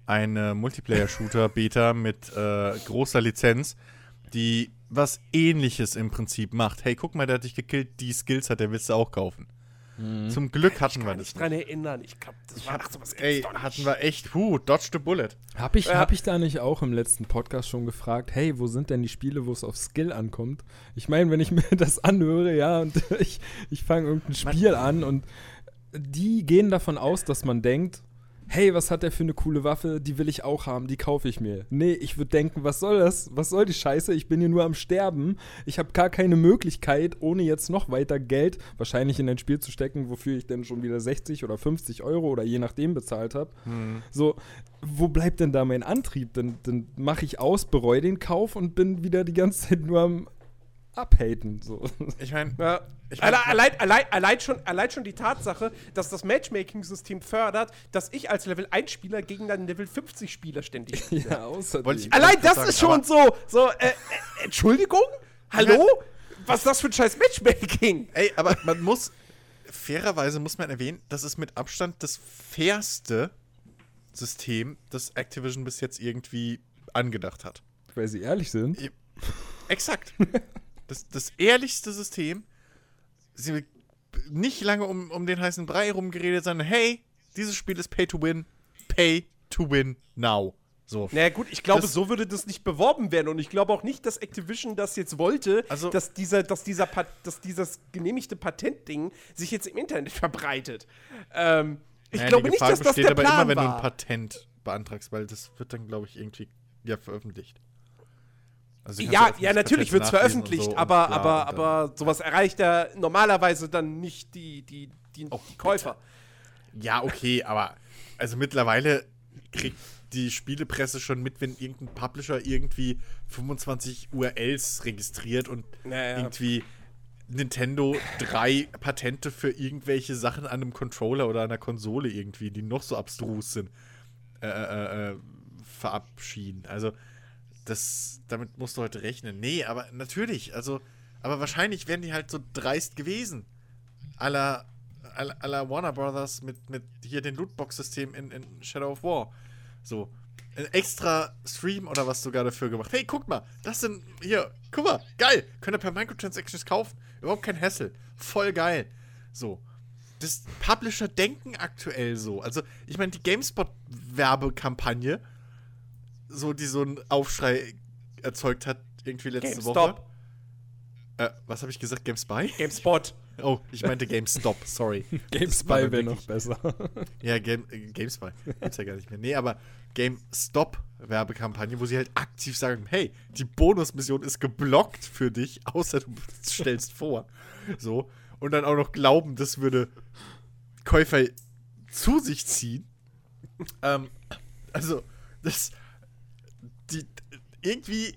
eine Multiplayer-Shooter-Beta mit äh, großer Lizenz, die was ähnliches im Prinzip macht. Hey, guck mal, der hat dich gekillt, die Skills hat, der willst du auch kaufen. Zum Glück hatten wir Kann das mich dran erinnern. Ich glaube, das war ach, sowas Ey, hatten wir echt, huh, dodge the bullet. Hab ich, Ja. hab ich da nicht auch im letzten Podcast schon gefragt, hey, wo sind denn die Spiele, wo es auf Skill ankommt? Ich meine, wenn ich mir das anhöre, ja, und ich, ich fange irgendein Spiel an und die gehen davon aus, dass man denkt, hey, was hat der für eine coole Waffe, die will ich auch haben, die kaufe ich mir. Nee, ich würde denken, was soll das? Was soll die Scheiße? Ich bin hier nur am Sterben. Ich habe gar keine Möglichkeit, ohne jetzt noch weiter Geld wahrscheinlich in ein Spiel zu stecken, wofür ich dann schon wieder 60 oder 50 Euro oder je nachdem bezahlt habe. So, wo bleibt denn da mein Antrieb? Dann, dann mache ich aus, bereue den Kauf und bin wieder die ganze Zeit nur am Abhaten. So. Ich meine, Ja. Ich mein- allein, allein, allein, schon, allein schon die Tatsache, dass das Matchmaking-System fördert, dass ich als Level 1-Spieler gegen einen Level 50-Spieler ständig spiele. ja, außerdem. Allein das grad ist sagen, schon so, so äh, äh, Entschuldigung? Hallo? Was ist das für ein scheiß Matchmaking? Ey, aber man muss, fairerweise muss man erwähnen, das ist mit Abstand das fairste System, das Activision bis jetzt irgendwie angedacht hat. Weil sie ehrlich sind. Exakt. Das, das ehrlichste System. Sie nicht lange um, um den heißen Brei rumgeredet, sondern hey, dieses Spiel ist Pay to Win. Pay to Win now. So. Naja, gut, ich glaube, Das- so würde das nicht beworben werden. Und ich glaube auch nicht, dass Activision das jetzt wollte, Also- dass, dieser, dass, dieser Pat dass dieses genehmigte Patentding sich jetzt im Internet verbreitet. Ähm, ich Naja, glaube nicht, dass das besteht der aber Plan immer, wenn du ein Patent beantragst, weil das wird dann, glaube ich, irgendwie ja, veröffentlicht. Also Ja, ja, natürlich wird es veröffentlicht, so aber, bla aber, dann- aber sowas erreicht ja normalerweise dann nicht die, die, die, die Käufer. Ja, okay, aber also mittlerweile kriegt die Spielepresse schon mit, wenn irgendein Publisher irgendwie 25 URLs registriert und Naja. irgendwie Nintendo drei Patente für irgendwelche Sachen an einem Controller oder einer Konsole irgendwie, die noch so abstrus sind, äh, äh, äh, verabschieden. Also, das, damit musst du heute rechnen. Nee, aber natürlich, also, aber wahrscheinlich wären die halt so dreist gewesen. Aller aller Warner Brothers mit, mit hier den Lootbox-System in, in Shadow of War. So. Ein extra Stream oder was sogar dafür gemacht. Hey, guck mal, das sind hier, guck mal, geil. Könnt ihr per Microtransactions kaufen. Überhaupt kein Hassel. Voll geil. So. Das Publisher denken aktuell so. Also, ich meine, die GameSpot-Werbekampagne, so, die so einen Aufschrei erzeugt hat, irgendwie letzte Woche. GameStop, Äh, was habe ich gesagt? GameSpy? GameSpot. Oh, ich meinte GameStop, sorry. GameSpy wäre noch besser. Ja, Game, äh, GameSpy. Gibt's ja gar nicht mehr. Nee, aber GameStop-Werbekampagne, wo sie halt aktiv sagen: Hey, die Bonusmission ist geblockt für dich, außer du stellst vor. So. Und dann auch noch glauben, das würde Käufer zu sich ziehen. ähm, also, das. Die. Irgendwie.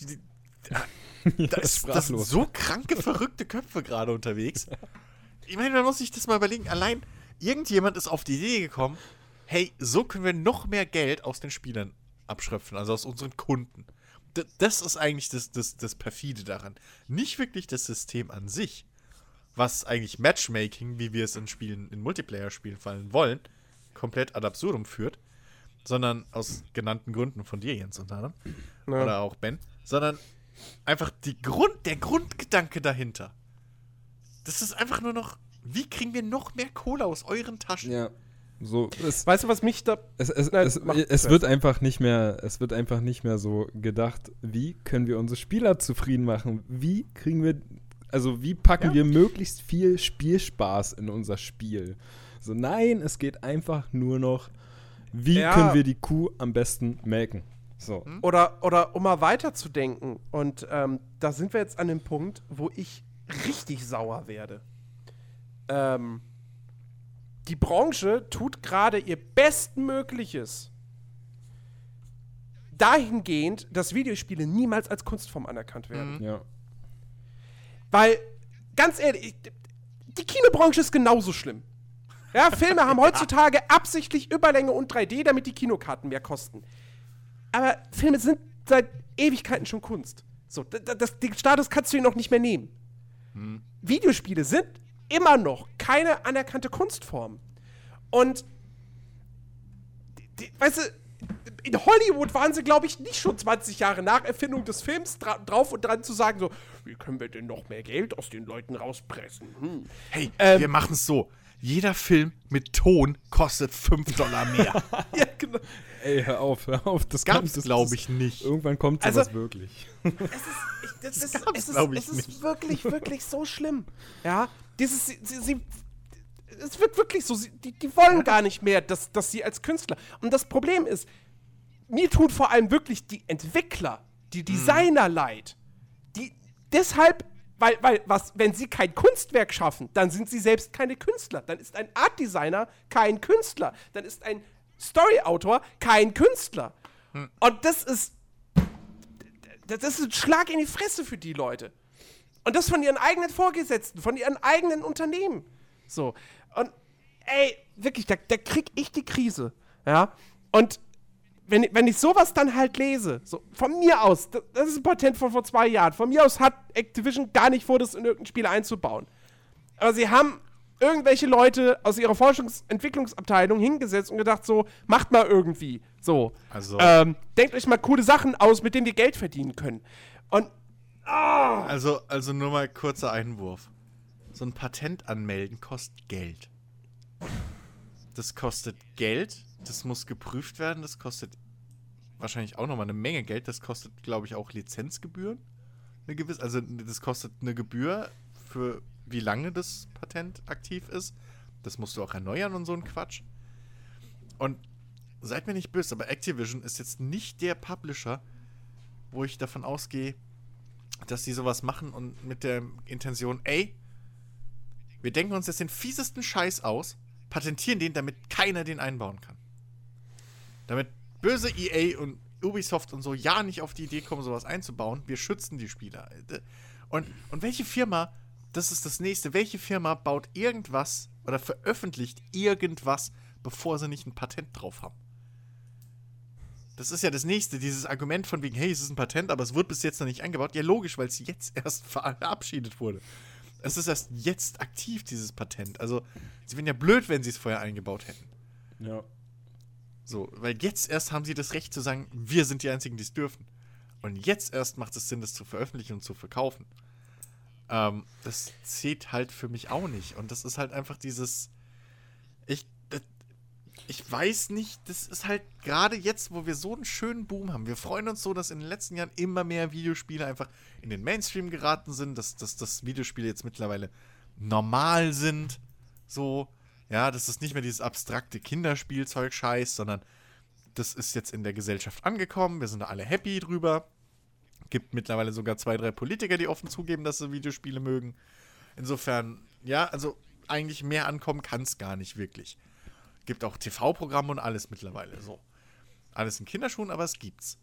Die, da ist, das sind so kranke, verrückte Köpfe gerade unterwegs. Ich meine, man muss sich das mal überlegen. Allein irgendjemand ist auf die Idee gekommen, hey, so können wir noch mehr Geld aus den Spielern abschröpfen, also aus unseren Kunden. D das ist eigentlich das, das, das Perfide daran. Nicht wirklich das System an sich, was eigentlich Matchmaking, wie wir es in Spielen, in Multiplayer-Spielen fallen wollen, komplett ad absurdum führt, sondern aus genannten Gründen von dir, Jens, unter anderem, Ja. oder auch Ben, sondern einfach die Grund, der Grundgedanke dahinter. Das ist einfach nur noch, wie kriegen wir noch mehr Kohle aus euren Taschen? Ja. So, es, Weißt du, was mich da. es, es, Nein, es, es wird einfach nicht mehr, es wird einfach nicht mehr so gedacht, wie können wir unsere Spieler zufrieden machen? Wie kriegen wir, also wie packen Ja. wir möglichst viel Spielspaß in unser Spiel? So, nein, es geht einfach nur noch, wie Ja. können wir die Kuh am besten melken? So. Oder, oder um mal weiterzudenken, und ähm, da sind wir jetzt an dem Punkt, wo ich richtig sauer werde. Ähm, die Branche tut gerade ihr Bestmögliches dahingehend, dass Videospiele niemals als Kunstform anerkannt werden. Ja. Weil, ganz ehrlich, die Kinobranche ist genauso schlimm. Ja, Filme haben heutzutage absichtlich Überlänge und 3D, damit die Kinokarten mehr kosten. Aber Filme sind seit Ewigkeiten schon Kunst. So, das, den Status kannst du ihnen noch nicht mehr nehmen. Videospiele sind immer noch keine anerkannte Kunstform. Und, die, weißt du, in Hollywood waren sie, glaube ich, nicht schon 20 Jahre nach Erfindung des Films dra drauf und dran zu sagen, so, wie können wir denn noch mehr Geld aus den Leuten rauspressen? Hm. Hey, Ähm, wir machen es so. Jeder Film mit Ton kostet 5 Dollar mehr. Ja, genau. Ey, hör auf, hör auf. Das Gab's, kommt- das- glaube das- ich, nicht. Irgendwann kommt Also- sowas wirklich. Es ist, ich, das ist, gab's, es ist, es ist nicht. wirklich, wirklich so schlimm. Ja, dieses, sie, sie, sie, es wird wirklich so, sie, die, die wollen gar nicht mehr, dass, dass sie als Künstler. Und das Problem ist, mir tun vor allem wirklich die Entwickler, die Designer leid. Die deshalb, weil, weil, was, wenn sie kein Kunstwerk schaffen, dann sind sie selbst keine Künstler. Dann ist ein Art Designer kein Künstler. Dann ist ein Story-Autor kein Künstler. Und das ist das ist ein Schlag in die Fresse für die Leute. Und das von ihren eigenen Vorgesetzten, von ihren eigenen Unternehmen. So. Und ey, wirklich, da, da krieg ich die Krise. Ja. Und wenn, wenn ich sowas dann halt lese, so von mir aus, das, das ist ein Patent von vor zwei Jahren. Von mir aus hat Activision gar nicht vor, das in irgendein Spiel einzubauen. Aber sie haben irgendwelche Leute aus ihrer Forschungsentwicklungsabteilung hingesetzt und gedacht, so, macht mal irgendwie. So. Also- Ähm, denkt euch mal coole Sachen aus, mit denen wir Geld verdienen können. Und Also, also nur mal kurzer Einwurf. So ein Patent anmelden kostet Geld. Das kostet Geld, das muss geprüft werden, das kostet wahrscheinlich auch nochmal eine Menge Geld, das kostet, glaube ich, auch Lizenzgebühren. Eine gewisse, also das kostet eine Gebühr für wie lange das Patent aktiv ist. Das musst du auch erneuern und so ein Quatsch. Und seid mir nicht böse, aber Activision ist jetzt nicht der Publisher, wo ich davon ausgehe, dass die sowas machen und mit der Intention, ey, wir denken uns jetzt den fiesesten Scheiß aus, patentieren den, damit keiner den einbauen kann. Damit böse EA und Ubisoft und so ja nicht auf die Idee kommen, sowas einzubauen. Wir schützen die Spieler. Und, und welche Firma, das ist das nächste, welche Firma baut irgendwas oder veröffentlicht irgendwas, bevor sie nicht ein Patent drauf haben? Das ist ja das nächste, dieses Argument von wegen, hey, es ist ein Patent, aber es wird bis jetzt noch nicht eingebaut. Ja, logisch, weil es jetzt erst verabschiedet wurde. Es ist erst jetzt aktiv, dieses Patent. Also, sie wären ja blöd, wenn sie es vorher eingebaut hätten. Ja. So, weil jetzt erst haben sie das Recht zu sagen, wir sind die Einzigen, die es dürfen. Und jetzt erst macht es Sinn, das zu veröffentlichen und zu verkaufen. Ähm, das zählt halt für mich auch nicht. Und das ist halt einfach dieses. Ich. Das, ich weiß nicht, das ist halt gerade jetzt, wo wir so einen schönen Boom haben. Wir freuen uns so, dass in den letzten Jahren immer mehr Videospiele einfach in den Mainstream geraten sind, dass, dass, dass Videospiele jetzt mittlerweile normal sind. So, ja, das ist nicht mehr dieses abstrakte Kinderspielzeug-Scheiß, sondern das ist jetzt in der Gesellschaft angekommen. Wir sind alle happy drüber. Gibt mittlerweile sogar zwei, drei Politiker, die offen zugeben, dass sie Videospiele mögen. Insofern, ja, also eigentlich mehr ankommen kann es gar nicht wirklich. Gibt auch TV-Programme und alles mittlerweile so. Alles in Kinderschuhen, aber es gibt's.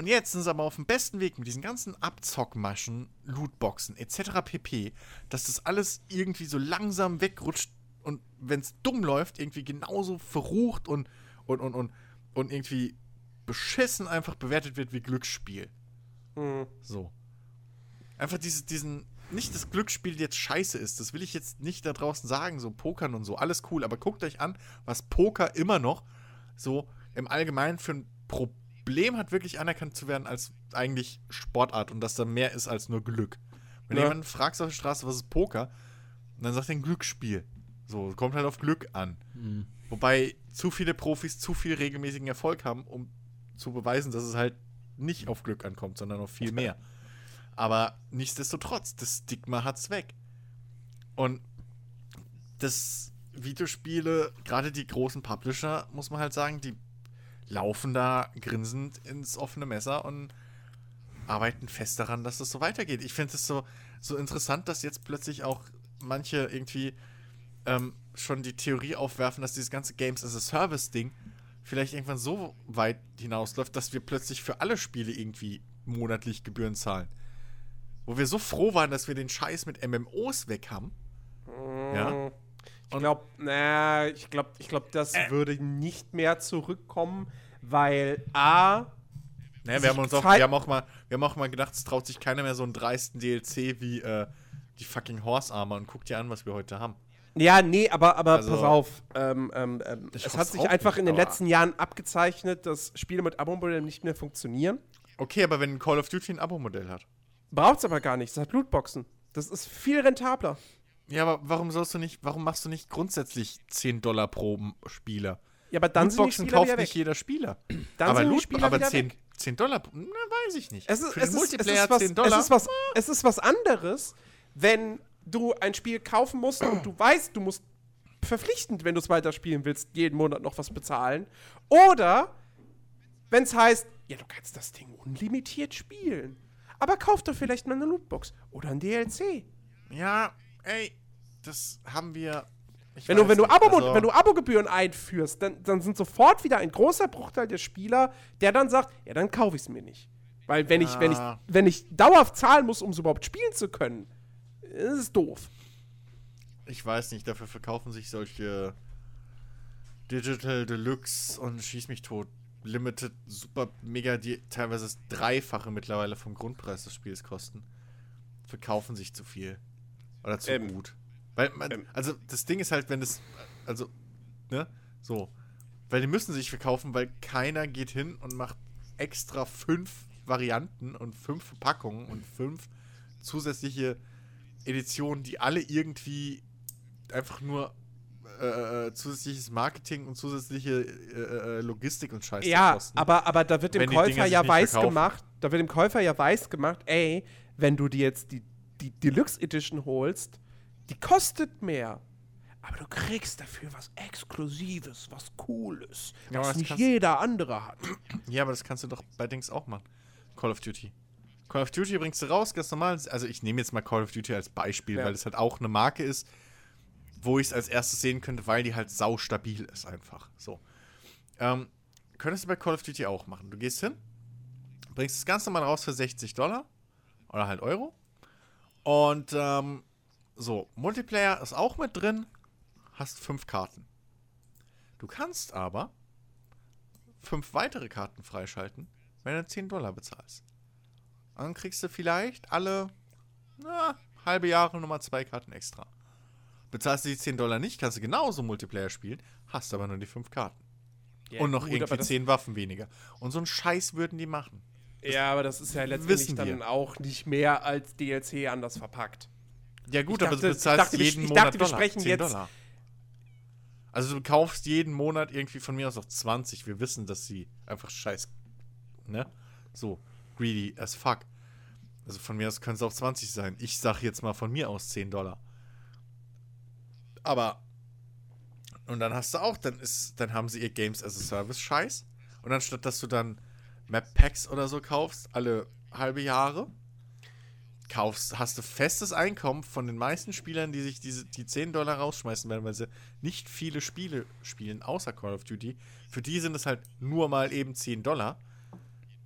Und jetzt sind sie aber auf dem besten Weg mit diesen ganzen Abzockmaschen, Lootboxen etc. pp, dass das alles irgendwie so langsam wegrutscht und wenn es dumm läuft, irgendwie genauso verrucht und, und, und, und, und irgendwie beschissen einfach bewertet wird wie Glücksspiel. Mhm. So. Einfach diese, diesen, nicht das Glücksspiel jetzt scheiße ist, das will ich jetzt nicht da draußen sagen, so Pokern und so, alles cool, aber guckt euch an, was Poker immer noch so im Allgemeinen für ein Problem hat, wirklich anerkannt zu werden als eigentlich Sportart und dass da mehr ist als nur Glück. Wenn Ja. jemand fragt auf der Straße, was ist Poker, dann sagt er ein Glücksspiel. So, kommt halt auf Glück an. Wobei zu viele Profis zu viel regelmäßigen Erfolg haben, um zu beweisen, dass es halt nicht auf Glück ankommt, sondern auf viel mehr. Aber nichtsdestotrotz, das Stigma hat's weg. Und das Videospiele, gerade die großen Publisher, muss man halt sagen, die laufen da grinsend ins offene Messer und arbeiten fest daran, dass es so weitergeht. Ich finde es so, so interessant, dass jetzt plötzlich auch manche irgendwie ähm, schon die Theorie aufwerfen, dass dieses ganze Games as a Service-Ding vielleicht irgendwann so weit hinausläuft, dass wir plötzlich für alle Spiele irgendwie monatlich Gebühren zahlen. Wo wir so froh waren, dass wir den Scheiß mit MMOs weg haben. Ja. Ich glaube, na, ich glaube, ich glaub, das Äh. würde nicht mehr zurückkommen, weil A, Naja, Sich wir haben uns auch, wir haben auch mal, wir haben auch mal gedacht, es traut sich keiner mehr so einen dreisten DLC wie äh, die fucking Horse Armor und guckt dir an, was wir heute haben. Ja, nee, aber, aber Also- pass auf. Ähm, ähm, ähm, es hat sich einfach nicht, in den letzten Jahren abgezeichnet, dass Spiele mit Abo-Modell nicht mehr funktionieren. Okay, aber wenn Call of Duty ein Abo-Modell hat. Braucht's aber gar nicht. Es hat Lootboxen. Das ist viel rentabler. Ja, aber warum sollst du nicht, warum machst du nicht grundsätzlich 10 Dollar pro Spieler? Ja, aber dann sind Lootboxen Spieler kauft nicht weg. jeder Spieler. Dann aber sind Loot, Spieler aber wieder 10, weg. 10 Dollar, pro- na, weiß ich nicht. Es ist, Für es, den ist, es, Multiplayer ist was, 10 Dollar. es, ist was, es ist was anderes, wenn du ein Spiel kaufen musst und du weißt, du musst verpflichtend, wenn du es weiterspielen willst, jeden Monat noch was bezahlen. Oder wenn es heißt, ja, du kannst das Ding unlimitiert spielen. Aber kauf doch vielleicht mal eine Lootbox oder ein DLC. ja, ey, das haben wir. Wenn du, wenn du, Abo, also- wenn du Abogebühren einführst, dann, dann sind sofort wieder ein großer Bruchteil der Spieler, der dann sagt, ja, dann kaufe ich es mir nicht. Weil wenn ich, wenn ich, Ja. wenn ich dauerhaft zahlen muss, um es überhaupt spielen zu können, ist es doof. Ich weiß nicht, dafür verkaufen sich solche Digital Deluxe und schieß mich tot. Limited, super, mega, die teilweise das Dreifache mittlerweile vom Grundpreis des Spiels kosten. Verkaufen sich zu viel. Oder zu Ähm, gut. Weil, man, ähm. also das Ding ist halt, wenn es, also, ne, so. Weil die müssen sich verkaufen, weil keiner geht hin und macht extra fünf Varianten und fünf Verpackungen und fünf zusätzliche Editionen, die alle irgendwie einfach nur äh, äh, zusätzliches Marketing und zusätzliche äh, äh, Logistik und Scheiße Ja, kosten. aber, aber da wird dem Käufer ja weiß verkaufen. gemacht, da wird dem Käufer ja weiß gemacht, ey, wenn du dir jetzt die, die Deluxe Edition holst, die kostet mehr. Aber du kriegst dafür was Exklusives, was Cooles, Ja, was nicht jeder andere hat. Ja, aber das kannst du doch bei Dings auch machen. Call of Duty. Call of Duty bringst du raus, ganz normal. Also ich nehme jetzt mal Call of Duty als Beispiel, Ja. weil es halt auch eine Marke ist, wo ich es als erstes sehen könnte, weil die halt sau stabil ist einfach. So. Ähm, könntest du bei Call of Duty auch machen. Du gehst hin, bringst das Ganze mal raus für 60 Dollar oder halt Euro. Und ähm, so, Multiplayer ist auch mit drin, hast fünf Karten. Du kannst aber fünf weitere Karten freischalten, wenn du 10 Dollar bezahlst. Dann kriegst du vielleicht alle na, halbe Jahre nochmal zwei Karten extra. Bezahlst du die 10 Dollar nicht, kannst du genauso Multiplayer spielen, hast aber nur die fünf Karten. und noch gut, irgendwie das- 10 Waffen weniger. Und so einen Scheiß würden die machen. Ja, aber das ist ja letztendlich dann auch nicht mehr als DLC anders verpackt. Ja gut, Ich aber dachte- du ich bezahlst dachte, jeden ich Monat dachte, wir Dollar, sprechen 10 jetzt- Dollar. Also du kaufst jeden Monat irgendwie von mir aus auch 20. Wir wissen, dass sie einfach scheiß, ne? So, greedy as fuck. Also von mir aus können es auch 20 sein. Ich sag jetzt mal von mir aus 10 Dollar. Aber und dann hast du auch, dann ist, dann haben sie ihr Games as a Service Scheiß. Und anstatt dass du dann Map Packs oder so kaufst, alle halbe Jahre, kaufst, hast du festes Einkommen von den meisten Spielern, die sich diese, die 10 Dollar rausschmeißen werden, weil sie nicht viele Spiele spielen, außer Call of Duty. Für die sind es halt nur mal eben 10 Dollar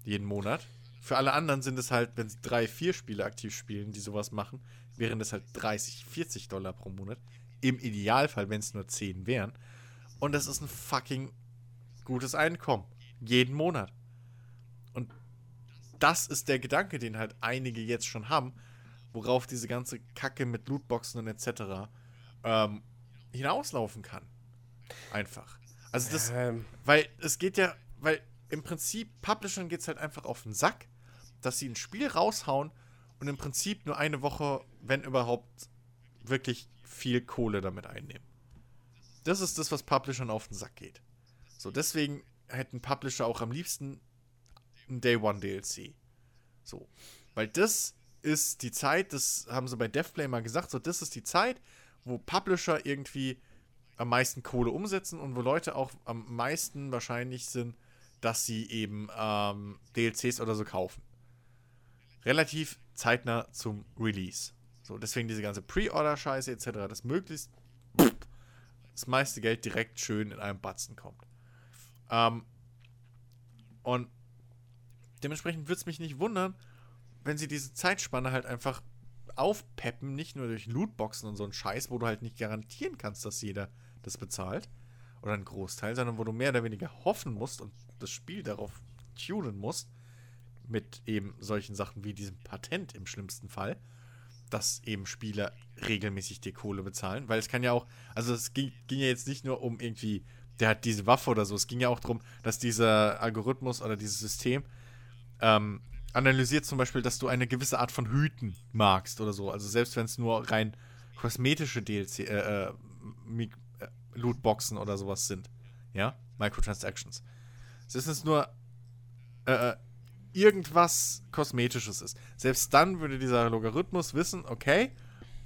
jeden Monat. Für alle anderen sind es halt, wenn sie drei, vier Spiele aktiv spielen, die sowas machen, wären es halt 30, 40 Dollar pro Monat. Im Idealfall, wenn es nur 10 wären. Und das ist ein fucking gutes Einkommen. Jeden Monat. Das ist der Gedanke, den halt einige jetzt schon haben, worauf diese ganze Kacke mit Lootboxen und etc. Ähm, hinauslaufen kann. Einfach. Also das, Ähm, weil es geht ja, weil im Prinzip Publishern geht es halt einfach auf den Sack, dass sie ein Spiel raushauen und im Prinzip nur eine Woche, wenn überhaupt, wirklich viel Kohle damit einnehmen. Das ist das, was Publishern auf den Sack geht. So, deswegen hätten Publisher auch am liebsten ein Day One DLC. So. Weil das ist die Zeit, das haben sie bei Devplay mal gesagt, so, das ist die Zeit, wo Publisher irgendwie am meisten Kohle umsetzen und wo Leute auch am meisten wahrscheinlich sind, dass sie eben ähm, DLCs oder so kaufen. Relativ zeitnah zum Release. So, deswegen diese ganze Pre-Order-Scheiße etc., dass möglichst das meiste Geld direkt schön in einem Batzen kommt. Ähm, und dementsprechend würde es mich nicht wundern, wenn sie diese Zeitspanne halt einfach aufpeppen, nicht nur durch Lootboxen und so ein Scheiß, wo du halt nicht garantieren kannst, dass jeder das bezahlt oder ein Großteil, sondern wo du mehr oder weniger hoffen musst und das Spiel darauf tunen musst, mit eben solchen Sachen wie diesem Patent im schlimmsten Fall, dass eben Spieler regelmäßig dir Kohle bezahlen, weil es kann ja auch, also es ging, ging ja jetzt nicht nur um irgendwie, der hat diese Waffe oder so, es ging ja auch darum, dass dieser Algorithmus oder dieses System ähm, analysiert zum Beispiel, dass du eine gewisse Art von Hüten magst oder so. Also selbst wenn es nur rein kosmetische DLC, äh, äh, äh, Lootboxen oder sowas sind. Ja? Microtransactions. Es ist nur äh, äh, irgendwas Kosmetisches ist. Selbst dann würde dieser Logarithmus wissen, okay,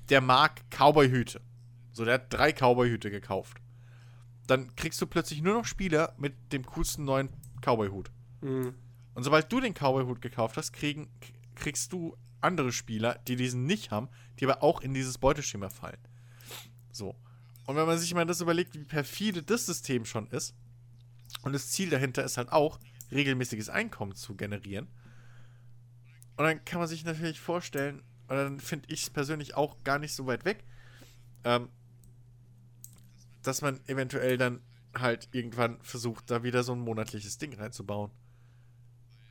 der mag Cowboy-Hüte. So, der hat drei Cowboy-Hüte gekauft. Dann kriegst du plötzlich nur noch Spieler mit dem coolsten neuen Cowboy-Hut. mh. Und sobald du den Cowboy-Hut gekauft hast, kriegen, kriegst du andere Spieler, die diesen nicht haben, die aber auch in dieses Beuteschema fallen. So. Und wenn man sich mal das überlegt, wie perfide das System schon ist, und das Ziel dahinter ist halt auch, regelmäßiges Einkommen zu generieren. Und dann kann man sich natürlich vorstellen, und dann finde ich es persönlich auch gar nicht so weit weg, ähm, dass man eventuell dann halt irgendwann versucht, da wieder so ein monatliches Ding reinzubauen.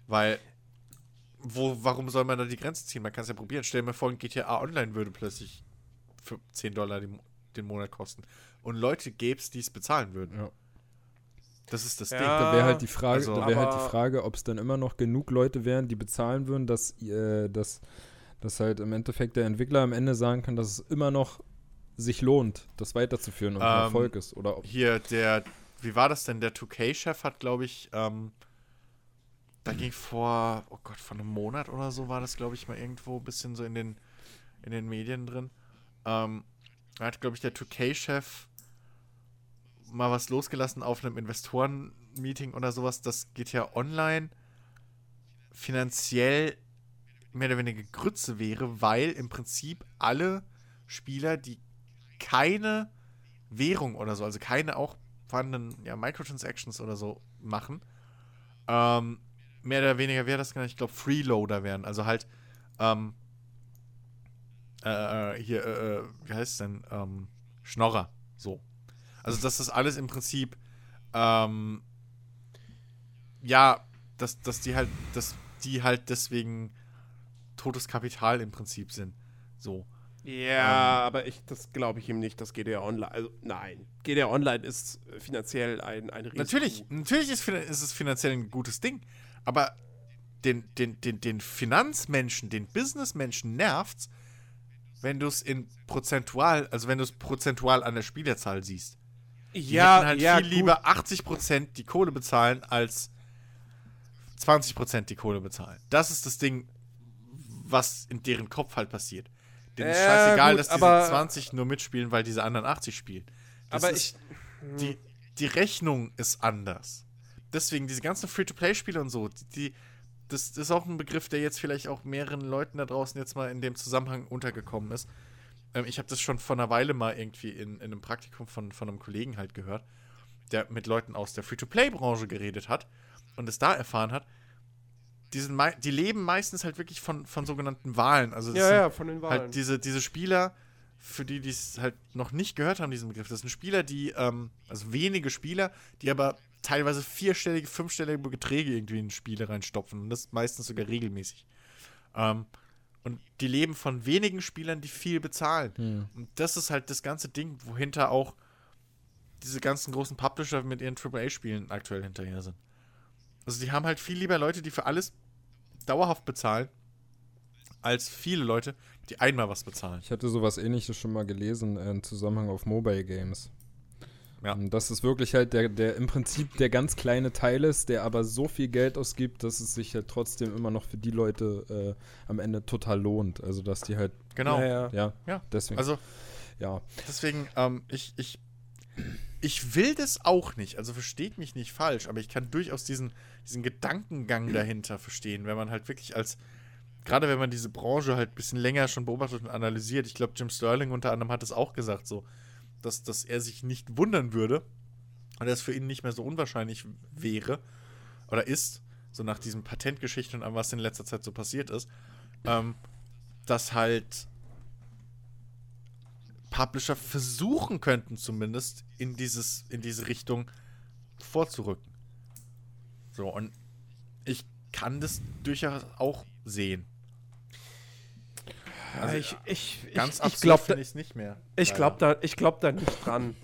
Weil, wo, warum soll man da die Grenze ziehen? Man kann es ja probieren. Stell dir mal vor, ein GTA Online würde plötzlich für 10 Dollar den, den Monat kosten. Und Leute gäbe es, die es bezahlen würden. Ja. Das ist das Ja. Ding. Da wäre halt die Frage, also- da wäre halt die Frage, ob es dann immer noch genug Leute wären, die bezahlen würden, dass, äh, dass, dass halt im Endeffekt der Entwickler am Ende sagen kann, dass es immer noch sich lohnt, das weiterzuführen und ein Ähm, Erfolg ist. Oder ob, Hier, der, wie war das denn? Der 2K-Chef hat, glaube ich, ähm, da ging vor, oh Gott, vor einem Monat oder so war das, glaube ich, mal irgendwo ein bisschen so in den, in den Medien drin. Ähm, da hat, glaube ich, der 2K-Chef mal was losgelassen auf einem Investoren-Meeting oder sowas. Das geht ja online finanziell mehr oder weniger Grütze wäre, weil im Prinzip alle Spieler, die keine Währung oder so, also keine auch vorhandenen ja, Microtransactions oder so machen, ähm, mehr oder weniger wäre das nicht, ich glaube, Freeloader wären. Also halt, ähm, äh, äh, hier, äh, äh, wie heißt es denn? Ähm, Schnorrer, so. Also, dass das alles im Prinzip, ähm, ja, dass, dass die halt, dass die halt deswegen totes Kapital im Prinzip sind. So. Ja, aber ich, das glaube ich ihm nicht, dass GDR Online, also nein, GDR Online ist finanziell ein, ein Risiko. Natürlich, natürlich ist, ist es finanziell ein gutes Ding, aber den, den, den, den Finanzmenschen, den Businessmenschen nervt's, wenn du es in prozentual, also wenn du es prozentual an der Spielerzahl siehst. Die Ja, hätten halt ja, viel gut. lieber 80% die Kohle bezahlen, als 20% die Kohle bezahlen. Das ist das Ding, was in deren Kopf halt passiert. Denen ist Ja, scheißegal, gut, dass diese aber- 20 nur mitspielen, weil diese anderen 80 spielen. Das Aber ist, ich. die, die Rechnung ist anders. Deswegen, diese ganzen Free-to-Play-Spiele und so, die, das, das ist auch ein Begriff, der jetzt vielleicht auch mehreren Leuten da draußen jetzt mal in dem Zusammenhang untergekommen ist. Ähm, ich habe das schon vor einer Weile mal irgendwie in, in einem Praktikum von, von einem Kollegen halt gehört, der mit Leuten aus der Free-to-Play-Branche geredet hat und es da erfahren hat. Die, sind die leben meistens halt wirklich von, von sogenannten Wahlen. Also Ja, ja, von den Wahlen. halt diese, diese Spieler, für die, die es halt noch nicht gehört haben, diesen Begriff, das sind Spieler, die, ähm, also wenige Spieler, die aber teilweise vierstellige, fünfstellige Beträge irgendwie in Spiele reinstopfen. Und das meistens sogar regelmäßig. Ähm, und die leben von wenigen Spielern, die viel bezahlen. Und das ist halt das ganze Ding, wohinter auch diese ganzen großen Publisher mit ihren AAA-Spielen aktuell hinterher sind. Also die haben halt viel lieber Leute, die für alles dauerhaft bezahlen, als viele Leute, die einmal was bezahlen. Ich hatte sowas ähnliches schon mal gelesen äh, im Zusammenhang auf Mobile Games. Ja. Und Das ist wirklich halt der, der im Prinzip der ganz kleine Teil ist, der aber so viel Geld ausgibt, dass es sich halt trotzdem immer noch für die Leute äh, am Ende total lohnt. Also dass die halt, Genau. Ja, ja. ja, Ja. deswegen. Also ja. deswegen, ähm, ich, ich, ich will das auch nicht. Also versteht mich nicht falsch, aber ich kann durchaus diesen, diesen Gedankengang dahinter verstehen, wenn man halt wirklich als, gerade wenn man diese Branche halt ein bisschen länger schon beobachtet und analysiert. Ich glaube, Jim Sterling unter anderem hat es auch gesagt, so, dass, dass er sich nicht wundern würde und es für ihn nicht mehr so unwahrscheinlich wäre oder ist, so nach diesen Patentgeschichten und allem, was in letzter Zeit so passiert ist, ähm, dass halt Publisher versuchen könnten, zumindest in, dieses, in diese Richtung vorzurücken. So, und ich kann das durchaus auch sehen. Also, ich ich, ganz ich, ich absurd glaube finde ich es nicht mehr. ich glaub da, ich glaub da nicht dran.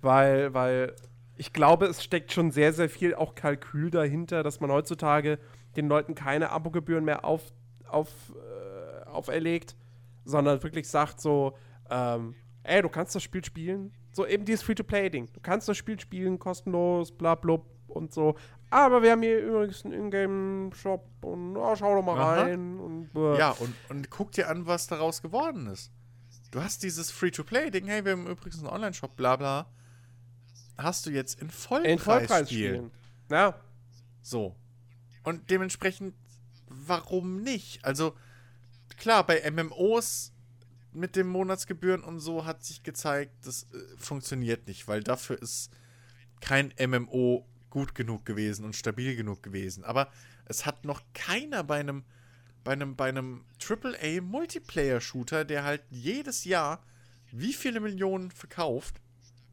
Weil, weil ich glaube, es steckt schon sehr, sehr viel auch Kalkül dahinter, dass man heutzutage den Leuten keine Abogebühren mehr auf, auf, äh, auferlegt, sondern wirklich sagt so, ähm, ey, du kannst das Spiel spielen. So eben dieses Free-to-Play-Ding. Du kannst das Spiel spielen, kostenlos, bla blub und so. Aber wir haben hier übrigens einen Ingame-Shop und oh, schau doch mal Aha. rein. Und, äh, Ja, und, und guck dir an, was daraus geworden ist. Du hast dieses Free-to-Play-Ding, hey, wir haben übrigens einen Online-Shop, bla bla. Hast du jetzt in Vollpreis, in Vollpreis spielen. Ja. So. Und dementsprechend, warum nicht? Also, klar, bei MMOs mit den Monatsgebühren und so hat sich gezeigt, das äh, funktioniert nicht, weil dafür ist kein MMO gut genug gewesen und stabil genug gewesen. Aber es hat noch keiner bei einem bei einem bei einem AAA Multiplayer Shooter, der halt jedes Jahr wie viele Millionen verkauft,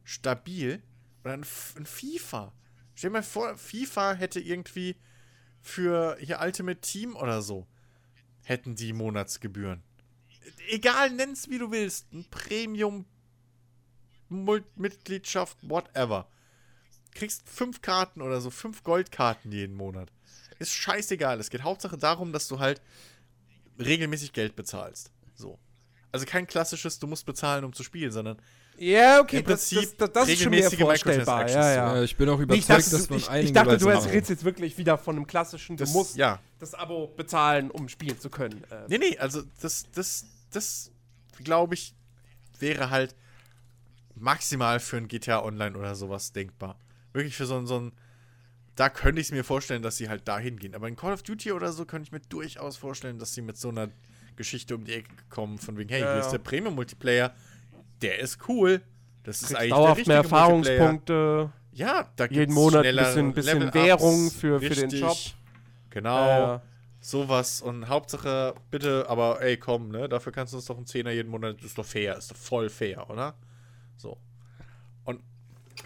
stabil oder ein, ein FIFA. Stell dir mal vor, FIFA hätte irgendwie für hier Ultimate Team oder so hätten die Monatsgebühren. Egal, nenn's wie du willst. Ein Premium Mitgliedschaft, whatever. Kriegst fünf Karten oder so, fünf Goldkarten jeden Monat. Ist scheißegal. Es geht Hauptsache darum, dass du halt regelmäßig Geld bezahlst. So. Also kein klassisches, du musst bezahlen, um zu spielen, sondern Ja, okay, Im das, das, Prinzip das, das ist schon mehr regelmäßige vorstellbar. Ja, ja. Ich bin auch Ich überzeugt, dachte, dass du- von ich, ich dachte du machen. redest jetzt wirklich wieder von einem klassischen, du das, musst ja. das Abo bezahlen, um spielen zu können. Äh, Nee, nee, also das, das, das glaube ich, wäre halt maximal für ein GTA Online oder sowas denkbar. Wirklich für so ein, so ein da könnte ich es mir vorstellen, dass sie halt dahin gehen. Aber in Call of Duty oder so könnte ich mir durchaus vorstellen, dass sie mit so einer Geschichte um die Ecke kommen, von wegen, hey, Ja, hier ja. ist der Premium-Multiplayer, der ist cool. Das ist eigentlich dauerhaft der mehr richtige Multiplayer. Erfahrungspunkte. Ja, da Jeden gibt's Monat ein schneller bisschen- bisschen Währung für- für den. Job. Genau. Ja. Sowas und Hauptsache, bitte, aber ey, komm, ne? Dafür kannst du uns doch einen Zehner jeden Monat, ist doch fair, ist doch voll fair, oder? So.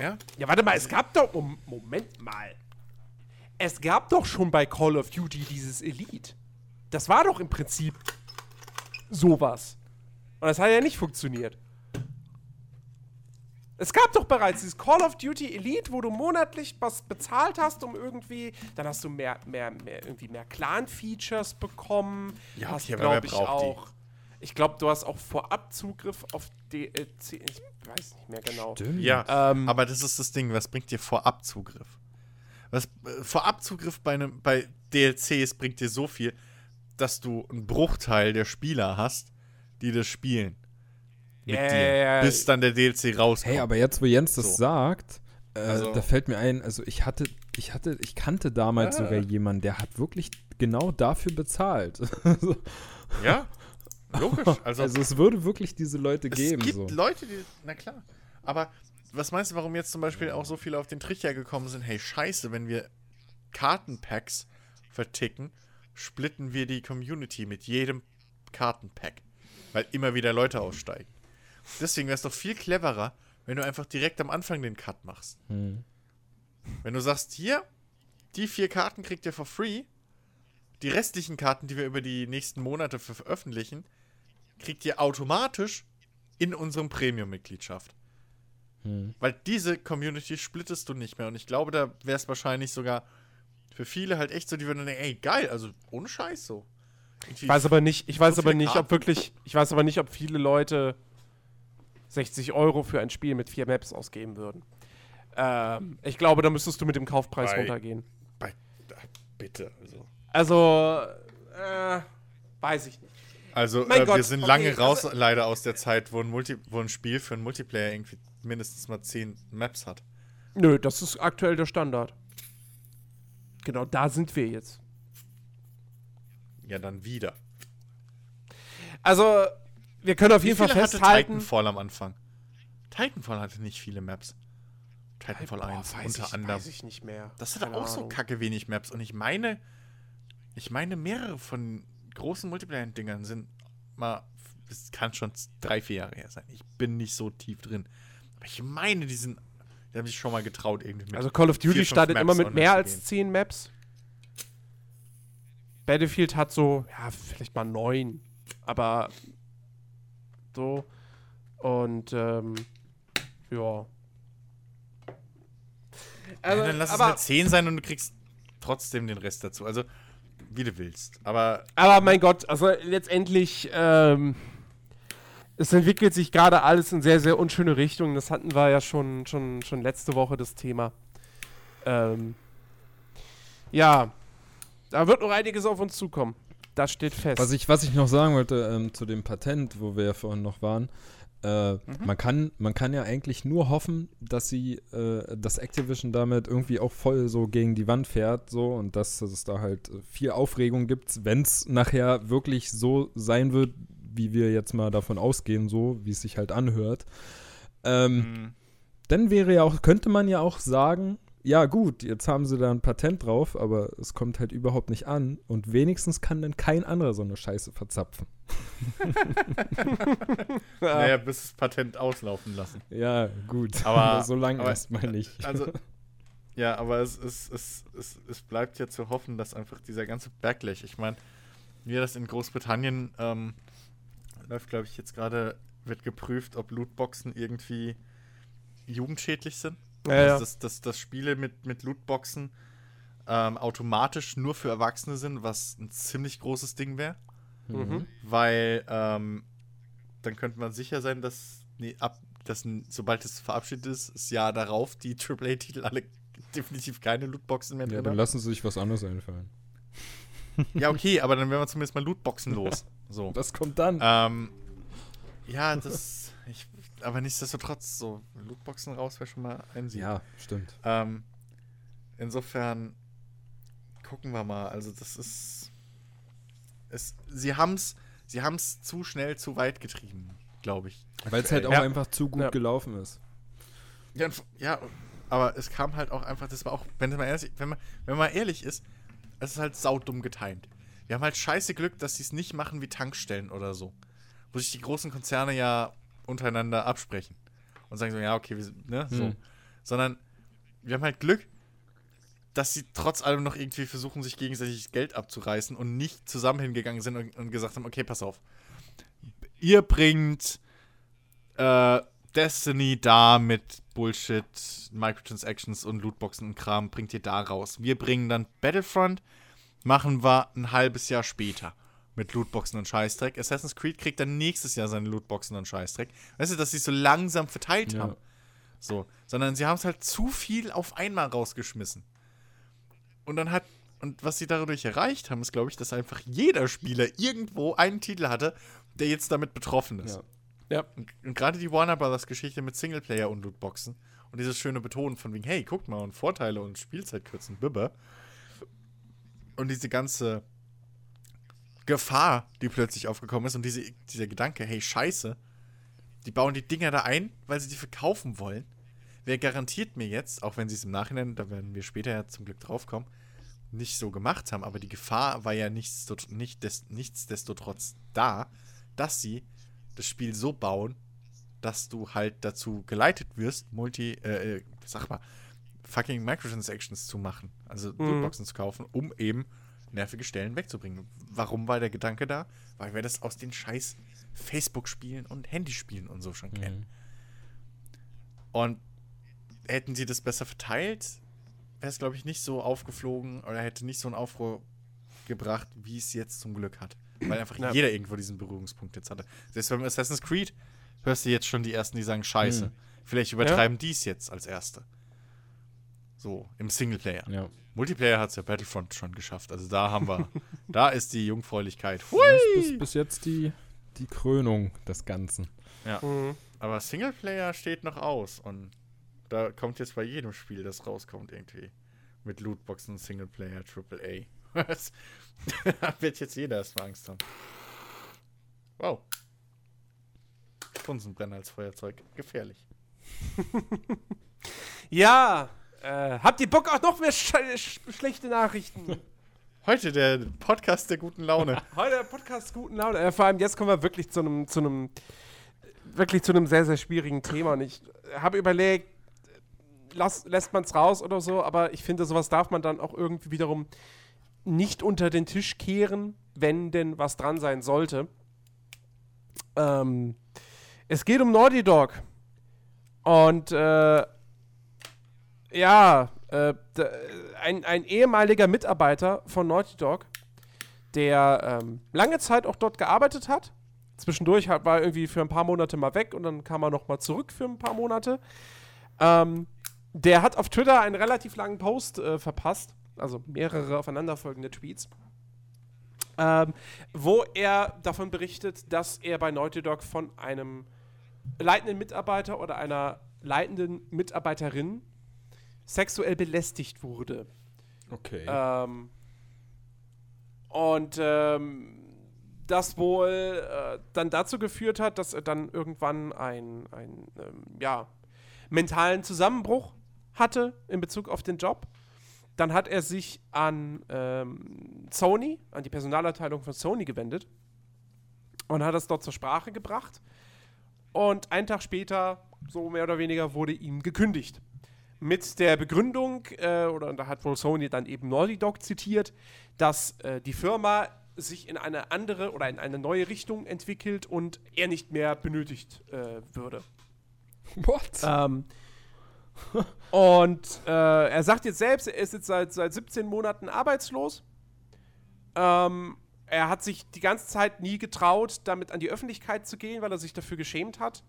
Ja, Ja, warte mal, es gab doch. Mom- Moment mal. Es gab doch schon bei Call of Duty dieses Elite. Das war doch im Prinzip sowas. Und das hat ja nicht funktioniert. Es gab doch bereits dieses Call of Duty Elite, wo du monatlich was bezahlt hast, um irgendwie, dann hast du mehr, mehr, mehr irgendwie mehr Clan-Features bekommen. Ja, hast, okay, aber wer glaub ich, braucht die? Ich glaube, du hast auch vorab Zugriff auf DLC. Ich weiß nicht mehr genau. Stimmt. Ja, Ähm, aber das ist das Ding, was bringt dir Vorabzugriff? Was äh, Vorabzugriff bei, einem, bei DLCs bringt dir so viel, dass du einen Bruchteil der Spieler hast, die das spielen. Mit Ja, dir. ja, ja. Bis dann der DLC rauskommt. Hey, aber jetzt, wo Jens das So. sagt, äh, Also- da fällt mir ein, also ich hatte, ich hatte, ich kannte damals Ah. sogar jemanden, der hat wirklich genau dafür bezahlt. Ja, logisch. Also, also es würde wirklich diese Leute es geben. gibt So. Leute, die. Na klar. Aber was meinst du, warum jetzt zum Beispiel auch so viele auf den Trichter gekommen sind? Hey, scheiße, wenn wir Kartenpacks verticken, splitten wir die Community mit jedem Kartenpack. Weil immer wieder Leute aussteigen. Deswegen wäre es doch viel cleverer, wenn du einfach direkt am Anfang den Cut machst. Hm. Wenn du sagst, hier, die vier Karten kriegt ihr for free. Die restlichen Karten, die wir über die nächsten Monate ver- veröffentlichen, kriegt ihr automatisch in unserem Premium-Mitgliedschaft. Hm. Weil diese Community splittest du nicht mehr. Und ich glaube, da wäre es wahrscheinlich sogar für viele halt echt so, die würden denken, ey, geil, also ohne Scheiß so. Ich weiß aber nicht, ich weiß So aber nicht, ob Karten. wirklich, ich weiß aber nicht, ob viele Leute 60 Euro für ein Spiel mit vier Maps ausgeben würden. Ähm, ich glaube, da müsstest du mit dem Kaufpreis Bei- runtergehen. Bei, bitte, also. Also, äh, weiß ich nicht. Also, äh, Gott, wir sind okay, lange raus, also- leider aus der Zeit, wo ein, Multi wo ein Spiel für einen Multiplayer irgendwie mindestens mal 10 Maps hat. Nö, das ist aktuell der Standard. Genau, da sind wir jetzt. Ja, dann wieder. Also, wir können auf Wie jeden Fall viele hatte festhalten. Titanfall am Anfang? Titanfall hatte nicht viele Maps. Titanfall Boah, 1 weiß unter ich, anderem. Weiß ich nicht mehr. Das hatte Keine auch so Ahnung. kacke wenig Maps. Und ich meine, ich meine, mehrere von großen Multiplayer-Dingern sind mal, es kann schon drei, vier Jahre her sein. Ich bin nicht so tief drin. Aber ich meine, die sind, die haben sich schon mal getraut irgendwie mit. Also Call of vier, Duty fünf startet Maps immer mit mehr als. 10 Maps. Battlefield hat so, ja, vielleicht mal 9. Aber so. Und, ähm, ja. Also, ja, dann lass es aber, halt 10 sein und du kriegst trotzdem den Rest dazu. Also, wie du willst. Aber aber mein Gott, also letztendlich, ähm, es entwickelt sich gerade alles in sehr, sehr unschöne Richtungen. Das hatten wir ja schon, schon, schon letzte Woche das Thema. Ähm, ja, da wird noch einiges auf uns zukommen. Das steht fest. Was ich, was ich noch sagen wollte ähm, zu dem Patent, wo wir ja vorhin noch waren, äh, Mhm. man, kann, man kann ja eigentlich nur hoffen, dass sie, äh, dass Activision damit irgendwie auch voll so gegen die Wand fährt, so und dass es da halt viel Aufregung gibt, wenn es nachher wirklich so sein wird, wie wir jetzt mal davon ausgehen, so wie es sich halt anhört. Ähm, mh, dann wäre ja auch, könnte man ja auch sagen, ja gut, jetzt haben sie da ein Patent drauf, aber es kommt halt überhaupt nicht an und wenigstens kann dann kein anderer so eine Scheiße verzapfen. naja, bis das Patent auslaufen lassen. Ja, gut. Aber- so lange erstmal nicht. Also, ja, aber es, es, es, es, es bleibt ja zu hoffen, dass einfach dieser ganze Backlash, ich meine, wie das in Großbritannien ähm, läuft, glaube ich, jetzt gerade, wird geprüft, ob Lootboxen irgendwie jugendschädlich sind. Ja, Also, ja. dass, dass, dass Spiele mit, mit Lootboxen ähm, automatisch nur für Erwachsene sind, was ein ziemlich großes Ding wäre. Mhm. Weil ähm, dann könnte man sicher sein, dass, nee, ab, dass sobald es verabschiedet ist, das Jahr darauf die AAA-Titel alle definitiv keine Lootboxen mehr Ja, drin dann haben. lassen sie sich was anderes einfallen. Ja, okay, aber dann wären wir zumindest mal Lootboxen los. So. Was kommt dann? Ähm, ja, das. Ich, aber nichtsdestotrotz, so Lootboxen raus wäre schon mal ein Sieg. ja, stimmt. Ähm, insofern gucken wir mal. Also das ist. Es, sie haben es sie haben's zu schnell zu weit getrieben, glaube ich. Weil es halt auch Ja. einfach zu gut Ja. gelaufen ist. Ja, ja, aber es kam halt auch einfach, das war auch, wenn man ehrlich, wenn man, wenn man ehrlich ist, es ist halt saudumm getimt. Wir haben halt scheiße Glück, dass sie es nicht machen wie Tankstellen oder so. Wo sich die großen Konzerne ja untereinander absprechen. Und sagen so, ja, okay, wir, sind- ne, so. Hm. Sondern wir haben halt Glück, dass sie trotz allem noch irgendwie versuchen, sich gegenseitig Geld abzureißen und nicht zusammen hingegangen sind und, und gesagt haben, okay, pass auf. Ihr bringt äh, Destiny da mit Bullshit, Microtransactions und Lootboxen und Kram, bringt ihr da raus. Wir bringen dann Battlefront, machen wir ein halbes Jahr später. Mit Lootboxen und Scheißdreck. Assassin's Creed kriegt dann nächstes Jahr seine Lootboxen und Scheißdreck. Weißt du, dass sie so langsam verteilt Ja. haben. So, sondern sie haben es halt zu viel auf einmal rausgeschmissen. Und dann hat, und was sie dadurch erreicht haben, ist, glaube ich, dass einfach jeder Spieler irgendwo einen Titel hatte, der jetzt damit betroffen ist. Ja. Ja. Und, und gerade die Warner Brothers Geschichte mit Singleplayer und Lootboxen und dieses schöne Betonen von wegen, hey, guckt mal, und Vorteile und Spielzeit kürzen, bibber. Und diese ganze Gefahr, die plötzlich aufgekommen ist und diese, dieser Gedanke, hey, scheiße, die bauen die Dinger da ein, weil sie die verkaufen wollen. Wer garantiert mir jetzt, auch wenn sie es im Nachhinein, da werden wir später ja zum Glück draufkommen, nicht so gemacht haben, aber die Gefahr war ja nichts, nicht des, nichtsdestotrotz da, dass sie das Spiel so bauen, dass du halt dazu geleitet wirst, Multi, äh, äh, sag mal, fucking Microtransactions zu machen, also Lootboxen zu kaufen, um eben nervige Stellen wegzubringen. Warum war der Gedanke da? Weil wir das aus den scheiß Facebook-Spielen und Handyspielen und so schon kennen. Und hätten sie das besser verteilt, wäre es, glaube ich, nicht so aufgeflogen oder hätte nicht so einen Aufruhr gebracht, wie es jetzt zum Glück hat. Weil einfach Ja. jeder irgendwo diesen Berührungspunkt jetzt hatte. Selbst beim Assassin's Creed hörst du jetzt schon die ersten, die sagen, scheiße. Mhm. Vielleicht übertreiben die es jetzt als Erste. So, im Singleplayer. Ja. Multiplayer hat es ja Battlefront schon geschafft. Also da haben wir, da ist die Jungfräulichkeit. Das ist bis, bis jetzt die, die Krönung des Ganzen. Mhm. Aber Singleplayer steht noch aus und da kommt jetzt bei jedem Spiel, das rauskommt, irgendwie. Mit Lootboxen, Singleplayer, AAA. Da wird jetzt jeder erstmal Angst haben. Wow. Bunsenbrenner als Feuerzeug. Gefährlich. Ja, äh, habt ihr Bock auf noch mehr sch sch schlechte Nachrichten? Heute der Podcast der guten Laune. Heute der Podcast guten Laune. Äh, vor allem jetzt kommen wir wirklich zu einem, zu einem, wirklich zu einem sehr, sehr schwierigen Thema. Und ich habe überlegt, lass, lässt man es raus oder so, aber ich finde, sowas darf man dann auch irgendwie wiederum nicht unter den Tisch kehren, wenn denn was dran sein sollte. Ähm, es geht um Naughty Dog. Und äh, ja, äh, d- ein, ein ehemaliger Mitarbeiter von Naughty Dog, der ähm, lange Zeit auch dort gearbeitet hat. Zwischendurch hat, war er irgendwie für ein paar Monate mal weg und dann kam er noch mal zurück für ein paar Monate. Ähm, der hat auf Twitter einen relativ langen Post äh, verpasst, also mehrere aufeinanderfolgende Tweets, ähm, wo er davon berichtet, dass er bei Naughty Dog von einem leitenden Mitarbeiter oder einer leitenden Mitarbeiterin sexuell belästigt wurde. Okay. Ähm, und ähm, das wohl äh, dann dazu geführt hat, dass er dann irgendwann einen ähm, ja, mentalen Zusammenbruch hatte in Bezug auf den Job. Dann hat er sich an ähm, Sony, an die Personalabteilung von Sony gewendet und hat das dort zur Sprache gebracht. Und einen Tag später, so mehr oder weniger, wurde ihm gekündigt mit der Begründung, äh, oder da hat wohl Sony dann eben Naughty Dog zitiert, dass äh, die Firma sich in eine andere oder in eine neue Richtung entwickelt und er nicht mehr benötigt äh, würde. What? Ähm, und äh, er sagt jetzt selbst, er ist jetzt seit, seit 17 Monaten arbeitslos. Ähm, er hat sich die ganze Zeit nie getraut, damit an die Öffentlichkeit zu gehen, weil er sich dafür geschämt hat.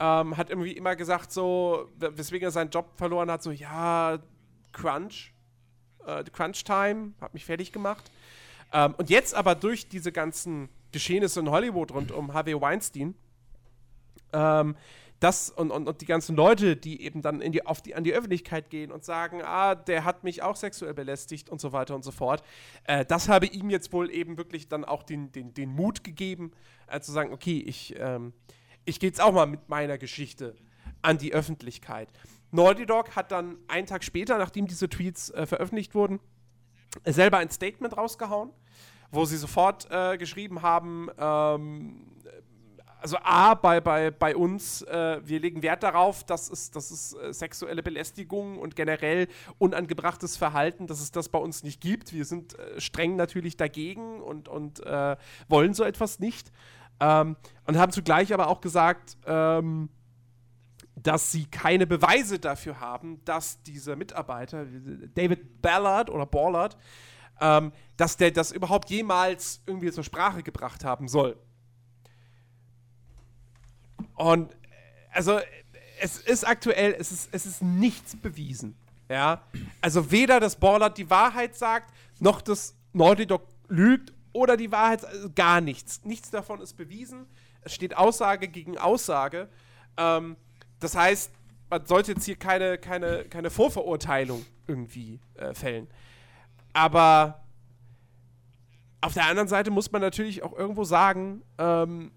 Ähm, hat irgendwie immer gesagt, so, weswegen er seinen Job verloren hat, so, ja, Crunch, äh, Crunch Time, hat mich fertig gemacht. Ähm, und jetzt aber durch diese ganzen Geschehnisse in Hollywood rund um Harvey Weinstein, ähm, das und, und, und die ganzen Leute, die eben dann in die, die, an die Öffentlichkeit gehen und sagen, ah, der hat mich auch sexuell belästigt und so weiter und so fort, äh, das habe ihm jetzt wohl eben wirklich dann auch den, den, den Mut gegeben, äh, zu sagen, okay, ich, ähm, ich gehe jetzt auch mal mit meiner Geschichte an die Öffentlichkeit. Naughty Dog hat dann einen Tag später, nachdem diese Tweets äh, veröffentlicht wurden, selber ein Statement rausgehauen, wo sie sofort äh, geschrieben haben, ähm, also A, bei, bei, bei uns, äh, wir legen Wert darauf, dass es, dass es äh, sexuelle Belästigung und generell unangebrachtes Verhalten, dass es das bei uns nicht gibt. Wir sind äh, streng natürlich dagegen und, und äh, wollen so etwas nicht. Ähm, und haben zugleich aber auch gesagt, ähm, dass sie keine Beweise dafür haben, dass dieser Mitarbeiter, David Ballard oder Ballard, ähm, dass der das überhaupt jemals irgendwie zur Sprache gebracht haben soll. Und äh, also es ist aktuell, es ist, es ist nichts bewiesen. Ja, also weder das Ballard die Wahrheit sagt, noch das Naughty Dog lügt oder die Wahrheit, also gar nichts. Nichts davon ist bewiesen. Es steht Aussage gegen Aussage. Ähm, das heißt, man sollte jetzt hier keine, keine, keine Vorverurteilung irgendwie äh, fällen. Aber auf der anderen Seite muss man natürlich auch irgendwo sagen, ähm,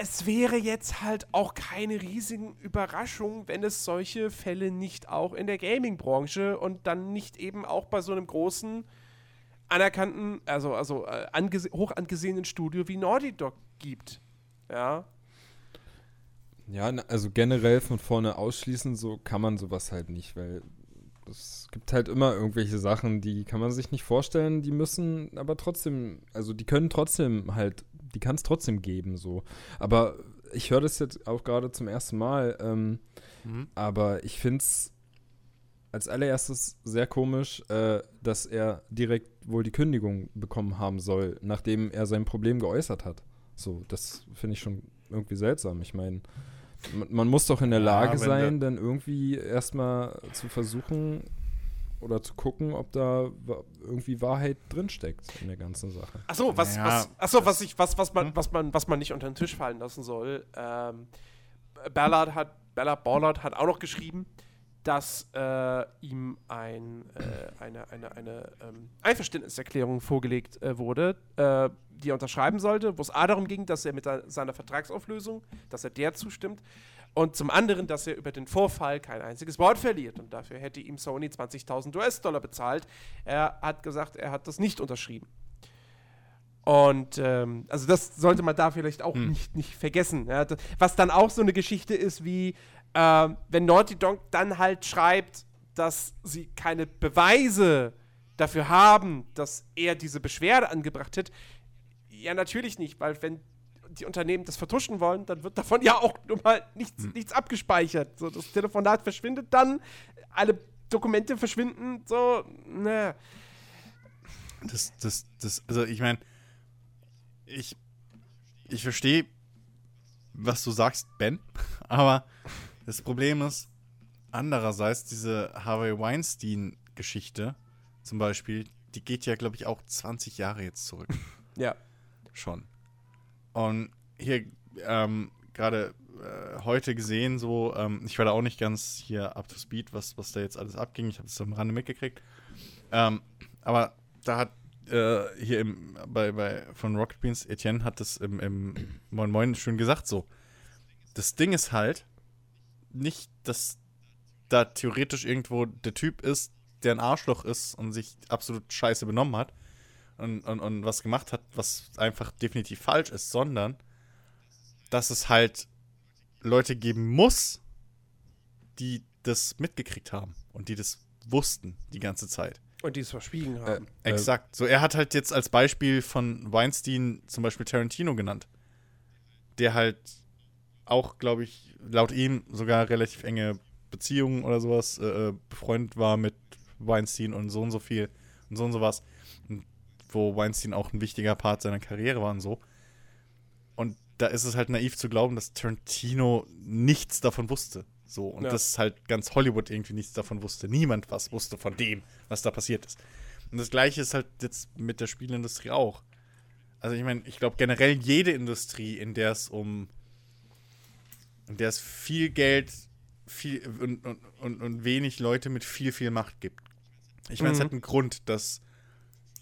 es wäre jetzt halt auch keine riesigen Überraschung, wenn es solche Fälle nicht auch in der Gaming-Branche und dann nicht eben auch bei so einem großen, anerkannten, also, also äh, angese hoch angesehenen Studio wie Naughty Dog gibt. Ja. Ja, also generell von vorne ausschließen, so kann man sowas halt nicht, weil es gibt halt immer irgendwelche Sachen, die kann man sich nicht vorstellen, die müssen aber trotzdem, also die können trotzdem halt die kann es trotzdem geben, so. Aber ich höre das jetzt auch gerade zum ersten Mal, ähm, mhm. aber ich finde es als allererstes sehr komisch, äh, dass er direkt wohl die Kündigung bekommen haben soll, nachdem er sein Problem geäußert hat. So, das finde ich schon irgendwie seltsam. Ich meine, man, man, muss doch in der Lage ja, sein, dann irgendwie erstmal zu versuchen, oder zu gucken, ob da irgendwie Wahrheit drinsteckt in der ganzen Sache. Achso, was, ja, was, achso, was, ich, was, was, man, hm? was, man, was man nicht unter den Tisch fallen lassen soll. Ähm, Ballard hat, Ballard Ballard hat auch noch geschrieben, dass äh, ihm ein, äh, eine, eine, eine ähm, Einverständniserklärung vorgelegt äh, wurde, äh, die er unterschreiben sollte, wo es A darum ging, dass er mit seiner Vertragsauflösung, dass er der zustimmt und zum anderen, dass er über den Vorfall kein einziges Wort verliert. Und dafür hätte ihm Sony 20.000 US-Dollar bezahlt. Er hat gesagt, er hat das nicht unterschrieben. Und ähm, also das sollte man da vielleicht auch hm. nicht, nicht vergessen. Ja? Was dann auch so eine Geschichte ist, wie äh, wenn Naughty Dog dann halt schreibt, dass sie keine Beweise dafür haben, dass er diese Beschwerde angebracht hat. Ja, natürlich nicht, weil wenn die Unternehmen das vertuschen wollen, dann wird davon ja auch nun mal nichts, hm. nichts abgespeichert. So, das Telefonat verschwindet dann, alle Dokumente verschwinden, so, ne. Das, das, das, also ich meine, ich, ich verstehe, was du sagst, Ben, aber das Problem ist, andererseits, diese Harvey Weinstein-Geschichte zum Beispiel, die geht ja, glaube ich, auch 20 Jahre jetzt zurück. Ja. Schon. Und hier ähm, gerade äh, heute gesehen, so, ähm, ich war da auch nicht ganz hier up to speed, was, was da jetzt alles abging. Ich habe es am Rande mitgekriegt. Ähm, aber da hat äh, hier im, bei, bei, von Rocket Beans, Etienne hat das im, im Moin Moin schön gesagt, so. Das Ding ist halt nicht, dass da theoretisch irgendwo der Typ ist, der ein Arschloch ist und sich absolut scheiße benommen hat, und, und, und was gemacht hat, was einfach definitiv falsch ist, sondern dass es halt Leute geben muss, die das mitgekriegt haben und die das wussten die ganze Zeit. Und die es verschwiegen haben. Äh, exakt. So, er hat halt jetzt als Beispiel von Weinstein zum Beispiel Tarantino genannt. Der halt auch, glaube ich, laut ihm sogar relativ enge Beziehungen oder sowas äh, äh, befreundet war mit Weinstein und so und so viel und so und sowas wo Weinstein auch ein wichtiger Part seiner Karriere war und so. Und da ist es halt naiv zu glauben, dass Tarantino nichts davon wusste. So, und ja. dass halt ganz Hollywood irgendwie nichts davon wusste. Niemand was wusste von dem, was da passiert ist. Und das gleiche ist halt jetzt mit der Spielindustrie auch. Also ich meine, ich glaube generell jede Industrie, in der es um der es viel Geld viel und, und, und, und wenig Leute mit viel, viel Macht gibt. Ich meine, mhm. es hat einen Grund, dass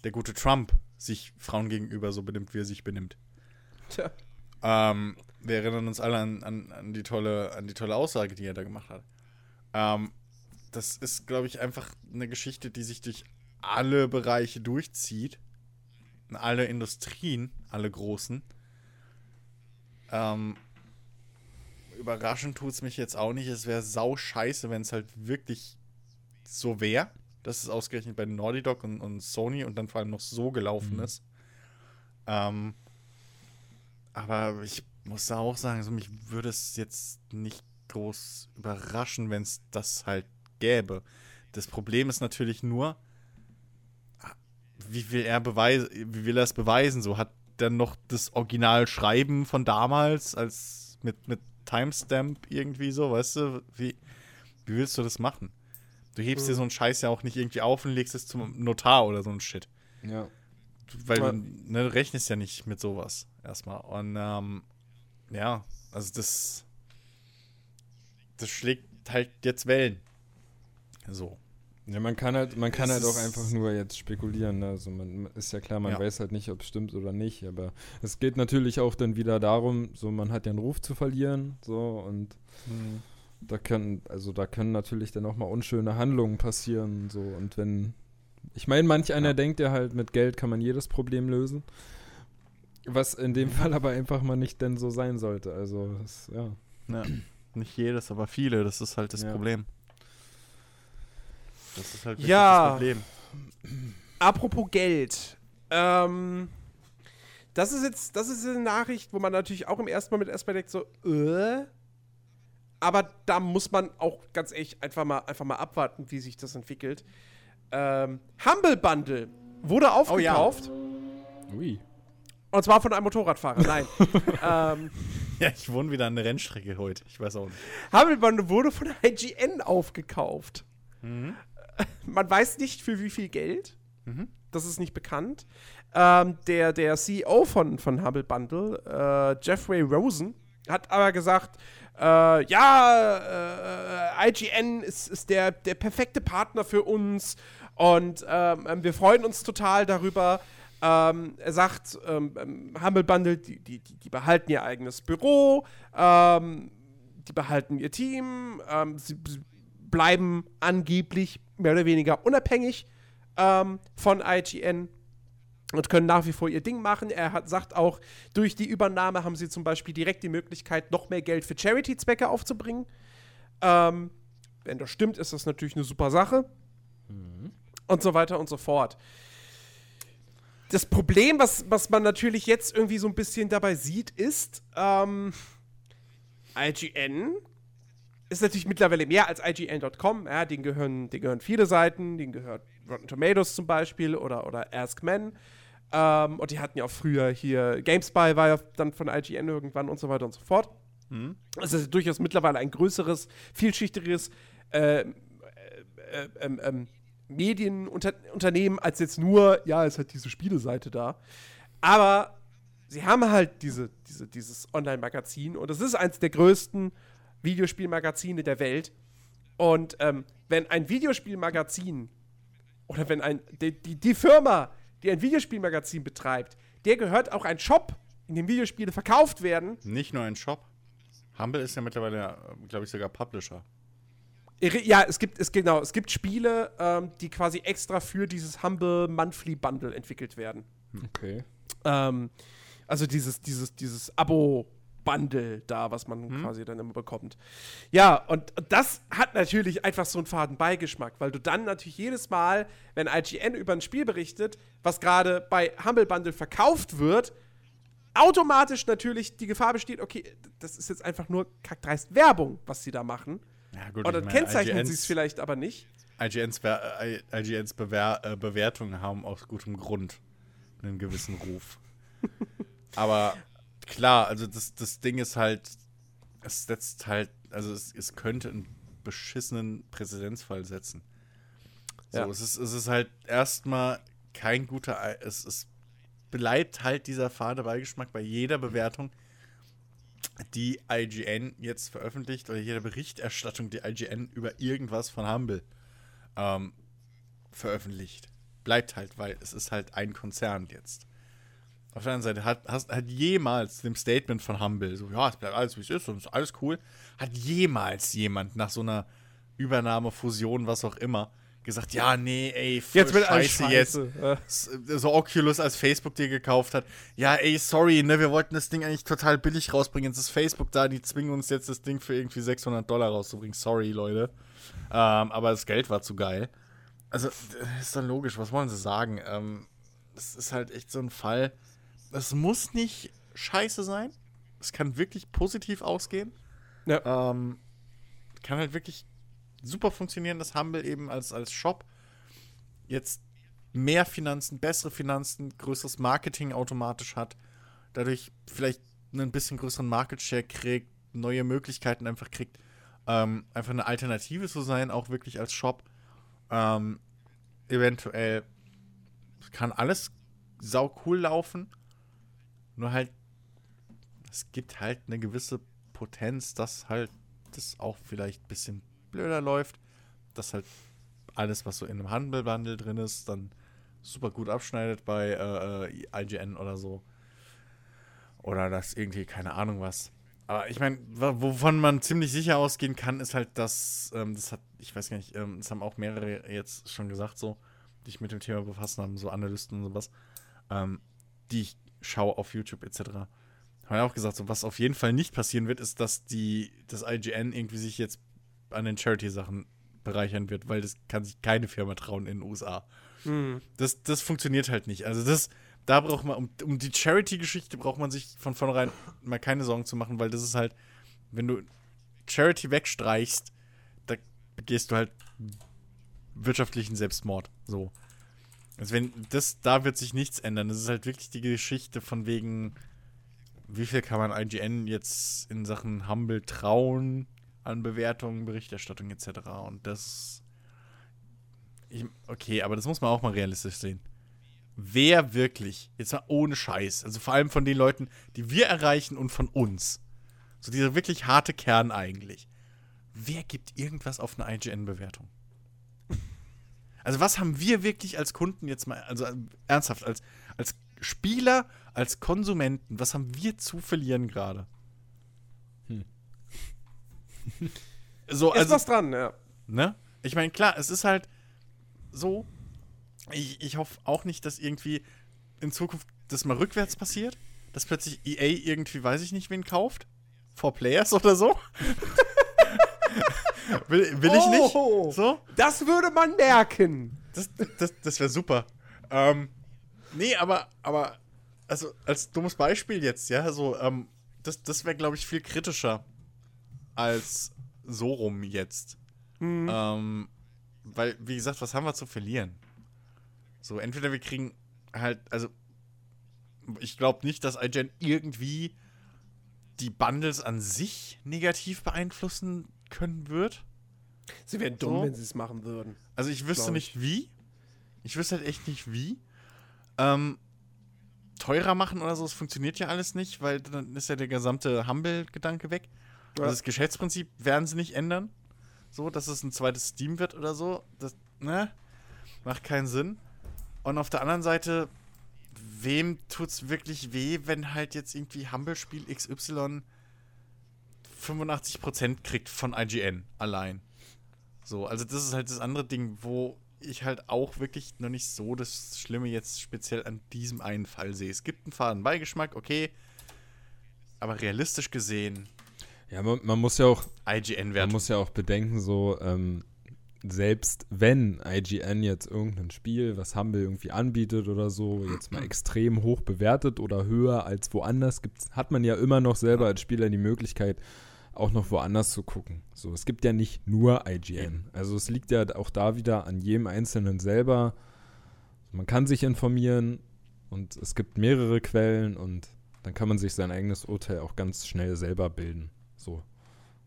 der gute Trump sich Frauen gegenüber so benimmt, wie er sich benimmt. Tja. Ähm, wir erinnern uns alle an, an, an, die tolle, an die tolle Aussage, die er da gemacht hat. Ähm, das ist, glaube ich, einfach eine Geschichte, die sich durch alle Bereiche durchzieht. Alle Industrien, alle großen. Ähm, überraschend tut es mich jetzt auch nicht. Es wäre sau scheiße, wenn es halt wirklich so wäre dass es ausgerechnet bei Naughty Dog und, und Sony und dann vor allem noch so gelaufen mhm. ist. Ähm, aber ich muss da auch sagen, also mich würde es jetzt nicht groß überraschen, wenn es das halt gäbe. Das Problem ist natürlich nur, wie will er beweisen, wie will er es beweisen? So hat dann noch das Originalschreiben von damals als mit, mit Timestamp irgendwie so, weißt du? Wie, wie willst du das machen? Du hebst dir so einen Scheiß ja auch nicht irgendwie auf und legst es zum Notar oder so ein Shit. Ja. Weil du ne, du rechnest ja nicht mit sowas erstmal. Und ähm, ja, also das, das schlägt halt jetzt Wellen. So. Ja, man kann halt, man kann halt auch einfach nur jetzt spekulieren. Ne? Also man ist ja klar, man Ja. weiß halt nicht, ob es stimmt oder nicht. Aber es geht natürlich auch dann wieder darum, so man hat ja einen Ruf zu verlieren, so und da können, also da können natürlich dann auch mal unschöne Handlungen passieren, so und wenn, ich meine, manch einer Ja. denkt ja halt, mit Geld kann man jedes Problem lösen. Was in dem Fall aber einfach mal nicht denn so sein sollte. Also, das, ja. Ja. Nicht jedes, aber viele. Das ist halt das. Problem. Das ist halt wirklich Ja. das Problem. Apropos Geld. Ähm, das ist jetzt, das ist eine Nachricht, wo man natürlich auch im ersten Moment erstmal denkt, so, äh. Aber da muss man auch ganz ehrlich einfach mal, einfach mal abwarten, wie sich das entwickelt. Ähm, Humble Bundle wurde aufgekauft. Ui. Und zwar von einem Motorradfahrer. Nein. ähm, Ja, ich wohne wieder an der Rennstrecke heute. Ich weiß auch nicht. Humble Bundle wurde von IGN aufgekauft. Mhm. Man weiß nicht für wie viel Geld. Mhm. Das ist nicht bekannt. Ähm, der, der CEO von, von Humble Bundle, äh, Jeffrey Rosen, hat aber gesagt, äh, ja, äh, IGN ist, ist der, der perfekte Partner für uns und ähm, ähm, wir freuen uns total darüber. Ähm, er sagt, ähm, ähm, Humble Bundle, die, die, die behalten ihr eigenes Büro, ähm, die behalten ihr Team, ähm, sie b- bleiben angeblich mehr oder weniger unabhängig ähm, von IGN und können nach wie vor ihr Ding machen. Er hat, sagt auch, durch die Übernahme haben sie zum Beispiel direkt die Möglichkeit, noch mehr Geld für Charity-Zwecke aufzubringen. Ähm, wenn das stimmt, ist das natürlich eine super Sache. Und so weiter und so fort. Das Problem, was, was man natürlich jetzt irgendwie so ein bisschen dabei sieht, ist, ähm, IGN ist natürlich mittlerweile mehr als IGN.com. Ja, denen gehören, denen gehören viele Seiten, denen gehört Rotten Tomatoes zum Beispiel oder, oder Ask Men. Ähm, und die hatten ja auch früher hier, GameSpy war ja dann von IGN irgendwann und so weiter und so fort. Mhm. Es ist durchaus mittlerweile ein größeres, vielschichtigeres äh, äh, äh, ähm, ähm, Medienunternehmen als jetzt nur, ja, es hat diese Spieleseite da. Aber sie haben halt diese, diese, dieses Online-Magazin und es ist eins der größten Videospielmagazine der Welt. Und ähm, wenn ein Videospielmagazin oder wenn ein, die, die, die Firma, die ein Videospielmagazin betreibt, der gehört auch ein Shop, in dem Videospiele verkauft werden, Nicht nur ein Shop. Humble ist ja mittlerweile, glaube ich, sogar Publisher. Ja, es gibt, es, genau, es gibt Spiele, ähm, die quasi extra für dieses Humble Monthly Bundle entwickelt werden. Okay. Ähm, also dieses, dieses, dieses Abo-Bundle da, was man quasi dann immer bekommt. Ja, und, und das hat natürlich einfach so einen faden Beigeschmack, weil du dann natürlich jedes Mal, wenn IGN über ein Spiel berichtet, was gerade bei Humble Bundle verkauft wird, automatisch natürlich die Gefahr besteht, okay, das ist jetzt einfach nur kackdreist Werbung, was sie da machen. Ja, gut. Oder ich kennzeichnen sie es vielleicht aber nicht. IGNs, Wer- äh, IGNs Bewer äh, Bewertungen haben aus gutem Grund einen gewissen Ruf. Aber klar, also das, das Ding ist halt, es setzt halt, also es, es könnte einen beschissenen Präzedenzfall setzen. So, Ja. es, ist, es ist halt erstmal kein guter, es, es bleibt halt dieser fade Beigeschmack bei jeder Bewertung, die IGN jetzt veröffentlicht oder jeder Berichterstattung, die IGN über irgendwas von Humble ähm, veröffentlicht. Bleibt halt, weil es ist halt ein Konzern jetzt. Auf der anderen Seite hat, hast, hat jemals dem Statement von Humble, so, ja, es bleibt alles wie es ist und es ist alles cool, hat jemals jemand nach so einer Übernahme, Fusion, was auch immer, gesagt, ja, nee, ey, voll Jetzt wird alles scheiße jetzt scheiße. Äh, so Oculus als Facebook dir gekauft hat. Ja, ey, sorry, ne, wir wollten das Ding eigentlich total billig rausbringen. Jetzt ist Facebook da, die zwingen uns jetzt das Ding für irgendwie 600 Dollar rauszubringen. Sorry, Leute. Ähm, aber das Geld war zu geil. Also, ist dann logisch, was wollen sie sagen? Ähm, das ist halt echt so ein Fall. Es muss nicht scheiße sein. Es kann wirklich positiv ausgehen. Ja. Ähm, kann halt wirklich super funktionieren, dass Humble eben als, als Shop jetzt mehr Finanzen, bessere Finanzen, größeres Marketing automatisch hat, dadurch vielleicht einen bisschen größeren Market Share kriegt, neue Möglichkeiten einfach kriegt, ähm, einfach eine Alternative zu sein, auch wirklich als Shop. Ähm, eventuell kann alles sau cool laufen, nur halt, es gibt halt eine gewisse Potenz, dass halt das auch vielleicht ein bisschen blöder läuft, dass halt alles, was so in einem Handel-Bundle drin ist, dann super gut abschneidet bei äh, äh IGN oder so. Oder das irgendwie, keine Ahnung was. Aber ich meine, wovon man ziemlich sicher ausgehen kann, ist halt, dass, ähm, das hat, ich weiß gar nicht, ähm, das haben auch mehrere jetzt schon gesagt, so, die sich mit dem Thema befassen haben, so Analysten und sowas, ähm, die ich schaue auf YouTube etc. Haben ja auch gesagt, so, was auf jeden Fall nicht passieren wird, ist, dass die, das IGN irgendwie sich jetzt an den Charity-Sachen bereichern wird, weil das kann sich keine Firma trauen in den USA. Mhm. Das, das funktioniert halt nicht. Also das, da braucht man, um, um die Charity-Geschichte braucht man sich von vornherein mal keine Sorgen zu machen, weil das ist halt, wenn du Charity wegstreichst, da begehst du halt wirtschaftlichen Selbstmord. So. Also wenn das, da wird sich nichts ändern. Das ist halt wirklich die Geschichte von wegen, wie viel kann man IGN jetzt in Sachen Humble trauen an Bewertungen, Berichterstattung etc. Und das, ich, okay, aber das muss man auch mal realistisch sehen wer wirklich, jetzt mal ohne Scheiß, also vor allem von den Leuten, die wir erreichen und von uns, so dieser wirklich harte Kern eigentlich, wer gibt irgendwas auf eine IGN-Bewertung? Also was haben wir wirklich als Kunden jetzt mal, also ernsthaft, als, als Spieler, als Konsumenten, was haben wir zu verlieren gerade? Hm. so, also, ist was dran, ja. Ne? Ich meine, klar, es ist halt so, ich, ich hoffe auch nicht, dass irgendwie in Zukunft das mal rückwärts passiert. Dass plötzlich EA irgendwie, weiß ich nicht, wen kauft. For Players oder so. will, will ich nicht. Oh, so? Das würde man merken. Das, das, das wäre super. Ähm, nee, aber, aber, also als dummes Beispiel jetzt, ja, so, ähm, das, das wäre, glaube ich, viel kritischer als so rum jetzt. Mhm. Ähm, weil, wie gesagt, was haben wir zu verlieren? So, entweder wir kriegen halt, also ich glaube nicht, dass iGen irgendwie die Bundles an sich negativ beeinflussen können wird. Sie wären dumm, so. wenn sie es machen würden. Also ich wüsste nicht wie. Ich wüsste halt echt nicht wie. Ähm, teurer machen oder so, das funktioniert ja alles nicht, weil dann ist ja der gesamte Humble-Gedanke weg. Ja. Also das Geschäftsprinzip werden sie nicht ändern. So, dass es ein zweites Steam wird oder so. Das, ne? Macht keinen Sinn. Und auf der anderen Seite, wem tut's wirklich weh, wenn halt jetzt irgendwie Humble-Spiel XY 85% kriegt von IGN allein? So, also das ist halt das andere Ding, wo ich halt auch wirklich noch nicht so das Schlimme jetzt speziell an diesem einen Fall sehe. Es gibt einen faden Beigeschmack, okay, aber realistisch gesehen. Ja, man, man muss ja auch. IGN Man muss ja auch bedenken, so, ähm, selbst wenn IGN jetzt irgendein Spiel, was Humble irgendwie anbietet oder so, jetzt mal extrem hoch bewertet oder höher als woanders, gibt's, hat man ja immer noch selber als Spieler die Möglichkeit, auch noch woanders zu gucken. So, es gibt ja nicht nur IGN. Also es liegt ja auch da wieder an jedem Einzelnen selber. Man kann sich informieren und es gibt mehrere Quellen und dann kann man sich sein eigenes Urteil auch ganz schnell selber bilden. So.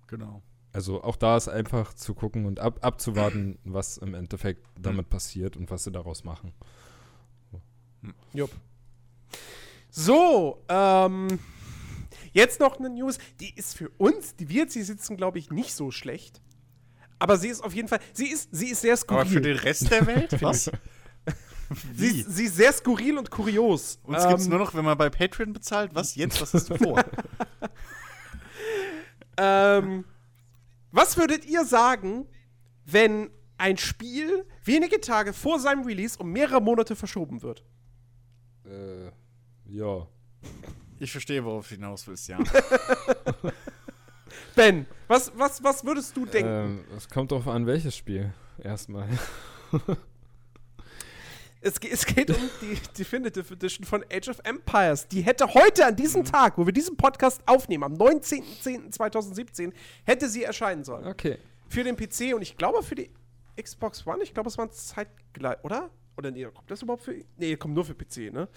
Genau. Also auch da ist einfach zu gucken und ab, abzuwarten, was im Endeffekt damit passiert und was sie daraus machen. Jupp. So, ähm, jetzt noch eine News, die ist für uns, die wir jetzt hier sitzen, glaube ich, nicht so schlecht. Aber sie ist auf jeden Fall, sie ist, sie ist sehr skurril. Aber für den Rest der Welt? was? sie, sie, ist sehr skurril und kurios. Uns ähm, gibt es nur noch, wenn man bei Patreon bezahlt. Was jetzt? Was hast du vor? ähm, was würdet ihr sagen, wenn ein Spiel wenige Tage vor seinem Release um mehrere Monate verschoben wird? Äh, ja. Ich verstehe, worauf du hinaus willst, ja. ben, was, was, was würdest du denken? Ähm, es kommt darauf an, welches Spiel. Erstmal. Es, es, geht um die Definitive Edition von Age of Empires. Die hätte heute an diesem mhm. Tag, wo wir diesen Podcast aufnehmen, am 19.10.2017, hätte sie erscheinen sollen. Okay. Für den PC und ich glaube für die Xbox One. Ich glaube, es waren zeitgleich, oder? Oder nee, kommt das überhaupt für. Nee, kommt nur für PC, ne?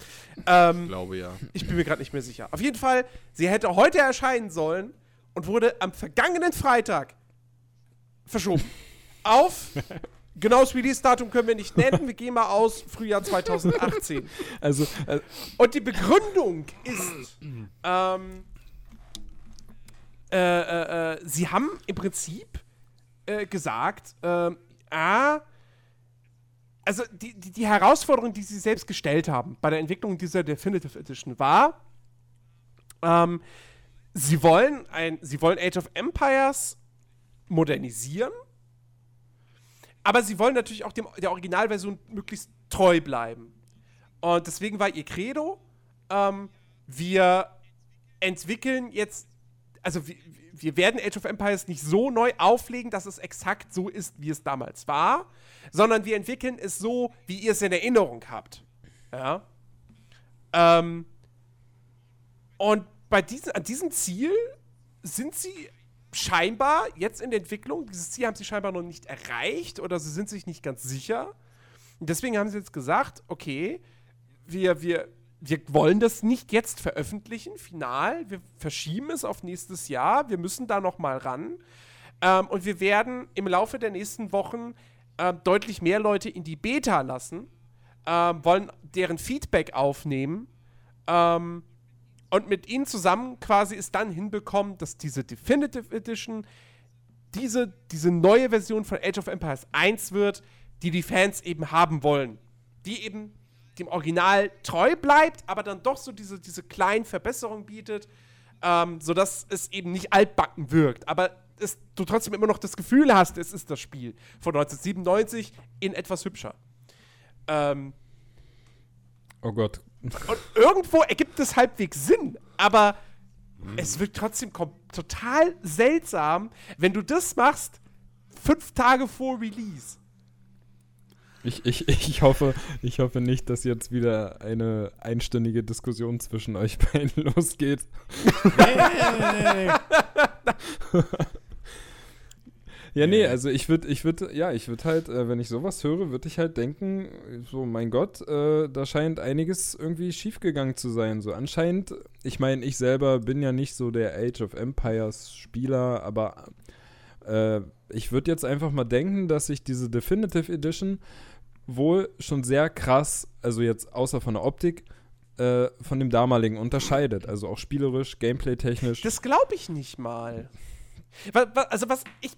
Ähm, Ich glaube ja. ich bin mir gerade nicht mehr sicher. Auf jeden Fall, sie hätte heute erscheinen sollen und wurde am vergangenen Freitag verschoben. Auf. Genaues Release-Datum können wir nicht nennen. Wir gehen mal aus Frühjahr 2018. Also, äh, Und die Begründung ist, ähm, äh, äh, äh, sie haben im Prinzip äh, gesagt, ähm, ah, also die, die, die Herausforderung, die sie selbst gestellt haben bei der Entwicklung dieser Definitive Edition war, ähm, sie wollen ein, sie wollen Age of Empires modernisieren, aber sie wollen natürlich auch dem, der Originalversion möglichst treu bleiben. Und deswegen war ihr Credo, ähm, wir entwickeln jetzt, also wir, wir werden Age of Empires nicht so neu auflegen, dass es exakt so ist, wie es damals war, sondern wir entwickeln es so, wie ihr es in Erinnerung habt. Ja. Ähm, und bei diesem, an diesem Ziel sind sie scheinbar jetzt in der Entwicklung. Dieses Ziel haben sie scheinbar noch nicht erreicht oder sie sind sich nicht ganz sicher. Und deswegen haben sie jetzt gesagt, okay, wir, wir, wir wollen das nicht jetzt veröffentlichen, final. Wir verschieben es auf nächstes Jahr. Wir müssen da noch mal ran. Ähm, und wir werden im Laufe der nächsten Wochen ähm, deutlich mehr Leute in die Beta lassen, ähm, wollen deren Feedback aufnehmen ähm, und mit ihnen zusammen quasi es dann hinbekommen, dass diese Definitive Edition diese, diese neue Version von Age of Empires 1 wird, die die Fans eben haben wollen. Die eben dem Original treu bleibt, aber dann doch so diese, diese kleinen Verbesserungen bietet, ähm, sodass es eben nicht altbacken wirkt. Aber es, du trotzdem immer noch das Gefühl hast, es ist das Spiel von 1997 in etwas hübscher. Ähm, oh Gott. und irgendwo ergibt es halbwegs Sinn, aber es wirkt trotzdem total seltsam, wenn du das machst, fünf Tage vor Release. Ich, ich, ich, hoffe, ich hoffe nicht, dass jetzt wieder eine einstündige Diskussion zwischen euch beiden losgeht. Ja, nee, also ich würde, ich würde, ja, ich würde halt, äh, wenn ich sowas höre, würde ich halt denken, so, mein Gott, äh, da scheint einiges irgendwie schiefgegangen zu sein. So anscheinend, ich meine, ich selber bin ja nicht so der Age of Empires Spieler, aber äh, ich würde jetzt einfach mal denken, dass sich diese Definitive Edition wohl schon sehr krass, also jetzt außer von der Optik, äh, von dem damaligen unterscheidet. Also auch spielerisch, gameplay-technisch. Das glaube ich nicht mal. Also was ich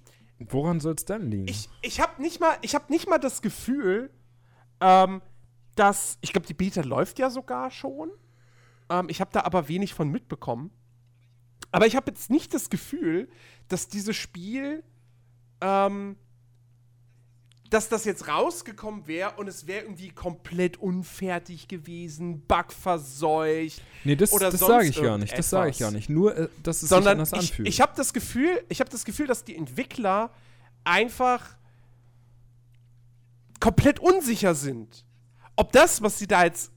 Woran soll es dann liegen? ich ich habe nicht mal habe nicht mal das Gefühl, ähm, dass ich glaube die Beta läuft ja sogar schon. Ähm, ich habe da aber wenig von mitbekommen. Aber ich habe jetzt nicht das Gefühl, dass dieses Spiel, ähm, dass das jetzt rausgekommen wäre und es wäre irgendwie komplett unfertig gewesen, bugverseucht. Nee, das, das sage ich gar nicht. Das sage ich gar nicht. Nur, äh, dass es sich sondern anders ich, anfühlt. ich habe das Gefühl, ich habe das Gefühl, dass die Entwickler einfach komplett unsicher sind, ob das, was sie da jetzt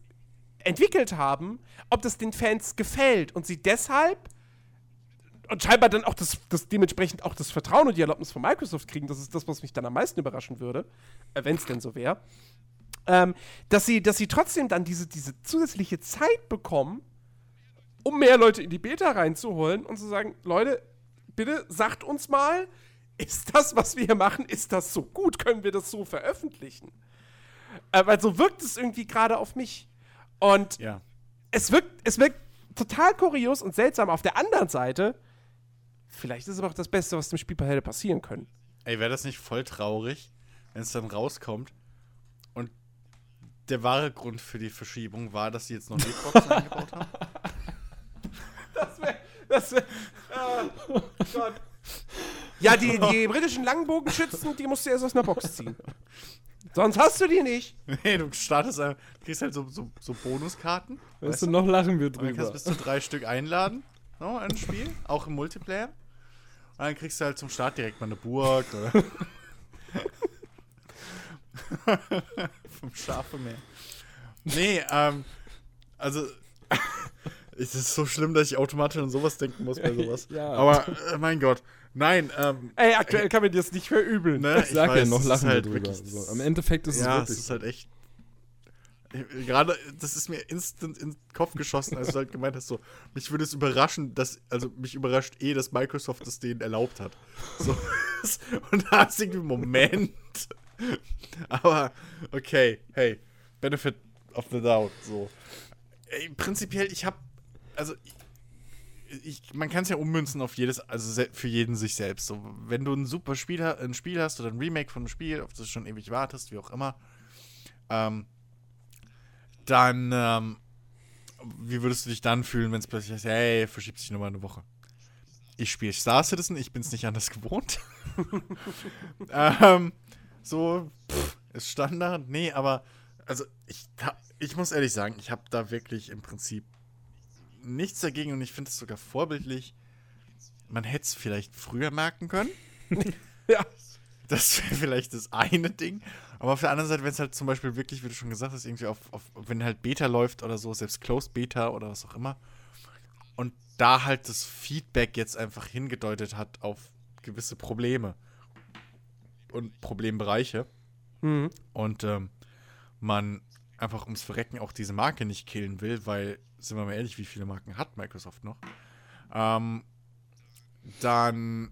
entwickelt haben, ob das den Fans gefällt und sie deshalb und scheinbar dann auch das, das dementsprechend auch das Vertrauen und die Erlaubnis von Microsoft kriegen. Das ist das, was mich dann am meisten überraschen würde, äh, wenn es denn so wäre. Ähm, dass, sie, dass sie trotzdem dann diese, diese zusätzliche Zeit bekommen, um mehr Leute in die Beta reinzuholen und zu sagen, Leute, bitte sagt uns mal, ist das, was wir hier machen, ist das so gut? Können wir das so veröffentlichen? Äh, weil so wirkt es irgendwie gerade auf mich. Und Ja. es wirkt, es wirkt total kurios und seltsam. Auf der anderen Seite, vielleicht ist es aber auch das Beste, was dem Spiel hätte passieren können. Ey, wäre das nicht voll traurig, wenn es dann rauskommt und der wahre Grund für die Verschiebung war, dass sie jetzt noch Lootboxen eingebaut haben? Das wäre. Das wär, oh Gott. Ja, die, die britischen Langbogenschützen, die musst du erst aus einer Box ziehen. Sonst hast du die nicht. Nee, du startest einfach, kriegst halt so, so, so Bonuskarten. weißt du, noch lachen wir Und dann kannst drüber. du bis zu drei Stück einladen. No, in ein Spiel, auch im Multiplayer. Und dann kriegst du halt zum Start direkt mal eine Burg oder. Vom Schafemeer. Nee, ähm, also. Es ist so schlimm, dass ich automatisch an sowas denken muss bei sowas. Ja. Aber, äh, mein Gott. Nein, ähm, Ey, aktuell kann man dir das nicht verübeln. ne, Ich sag ja, weiß, noch es ist lachen halt drüber. wirklich- So, am Endeffekt ist ja, es es ist wirklich. halt echt Gerade, das ist mir instant in den Kopf geschossen, als du halt gemeint hast, so, mich würde es überraschen, dass, also mich überrascht eh, dass Microsoft es denen erlaubt hat. So, und da ist irgendwie, Moment. Aber, okay, hey, Benefit of the Doubt, so. Ey, prinzipiell, ich hab, also, ich, man kann es ja ummünzen auf jedes, also für jeden sich selbst. So, wenn du ein super Spiel, ein Spiel hast oder ein Remake von einem Spiel, auf das du schon ewig wartest, wie auch immer, ähm, dann, ähm, wie würdest du dich dann fühlen, wenn es plötzlich heißt, hey, verschiebt sich nochmal eine Woche? Ich spiele Star Citizen, ich bin es nicht anders gewohnt. ähm, so, pff, ist Standard. Nee, aber, also, ich, ich muss ehrlich sagen, ich habe da wirklich im Prinzip nichts dagegen und ich finde es sogar vorbildlich. Man hätte es vielleicht früher merken können. ja. Das wäre vielleicht das eine Ding. Aber auf der anderen Seite, wenn es halt zum Beispiel wirklich, wie du schon gesagt hast, irgendwie auf, auf, wenn halt Beta läuft oder so, selbst Closed Beta oder was auch immer, und da halt das Feedback jetzt einfach hingedeutet hat auf gewisse Probleme und Problembereiche mhm. und ähm, man einfach ums Verrecken auch diese Marke nicht killen will, weil, sind wir mal ehrlich, wie viele Marken hat Microsoft noch? Ähm, dann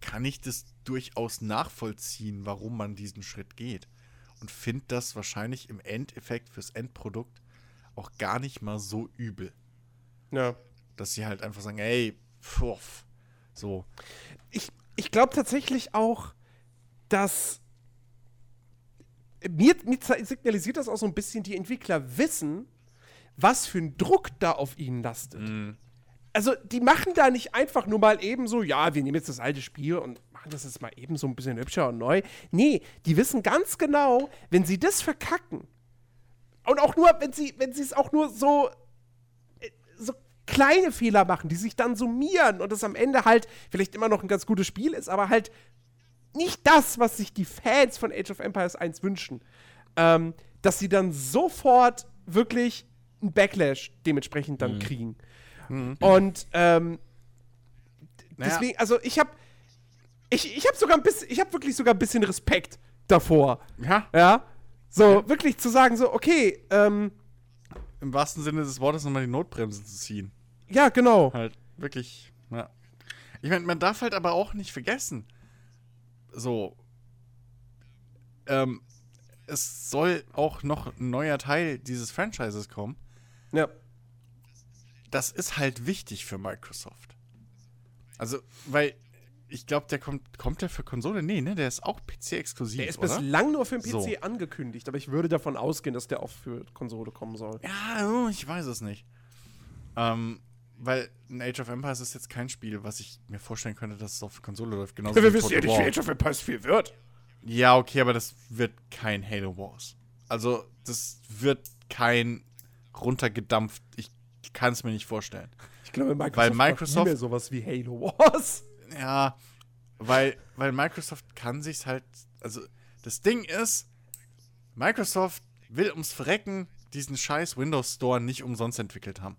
kann ich das durchaus nachvollziehen, warum man diesen Schritt geht. Und finde das wahrscheinlich im Endeffekt fürs Endprodukt auch gar nicht mal so übel. Ja. Dass sie halt einfach sagen, ey, pfuff. So. Ich, ich glaube tatsächlich auch, dass mir, mir signalisiert das auch so ein bisschen, die Entwickler wissen, was für ein Druck da auf ihnen lastet. Mm also die machen da nicht einfach nur mal eben so, ja, wir nehmen jetzt das alte Spiel und machen das jetzt mal eben so ein bisschen hübscher und neu. Nee, die wissen ganz genau, wenn sie das verkacken und auch nur, wenn sie, wenn sie es auch nur so, äh, so kleine Fehler machen, die sich dann summieren und es am Ende halt vielleicht immer noch ein ganz gutes Spiel ist, aber halt nicht das, was sich die Fans von Age of Empires 1 wünschen, ähm, dass sie dann sofort wirklich einen Backlash dementsprechend dann mhm. kriegen. Mhm. Und ähm, naja. deswegen, also ich habe ich, ich habe sogar ein bisschen, ich habe wirklich sogar ein bisschen Respekt davor. Ja. Ja. So, ja. wirklich zu sagen, so, okay, ähm, Im wahrsten Sinne des Wortes nochmal die Notbremse zu ziehen. Ja, genau. Halt, wirklich, ja. Ich meine, man darf halt aber auch nicht vergessen, so, ähm, es soll auch noch ein neuer Teil dieses Franchises kommen. Ja das ist halt wichtig für Microsoft. Also, weil ich glaube, der kommt, kommt der für Konsole? Nee, ne? Der ist auch PC-exklusiv. Der ist oder? bislang nur für den PC so. angekündigt, aber ich würde davon ausgehen, dass der auch für Konsole kommen soll. Ja, oh, ich weiß es nicht. Ähm, weil ein Age of Empires ist jetzt kein Spiel, was ich mir vorstellen könnte, dass es auf Konsole läuft. Genauso ja, wir wissen ja nicht, wie Age of Empires 4 wird. Ja, okay, aber das wird kein Halo Wars. Also, das wird kein runtergedampft, ich kann es mir nicht vorstellen. Ich glaube, Microsoft, weil Microsoft macht sowas wie Halo Wars. Ja, weil, weil Microsoft kann sich halt, also das Ding ist, Microsoft will ums Verrecken diesen scheiß Windows Store nicht umsonst entwickelt haben.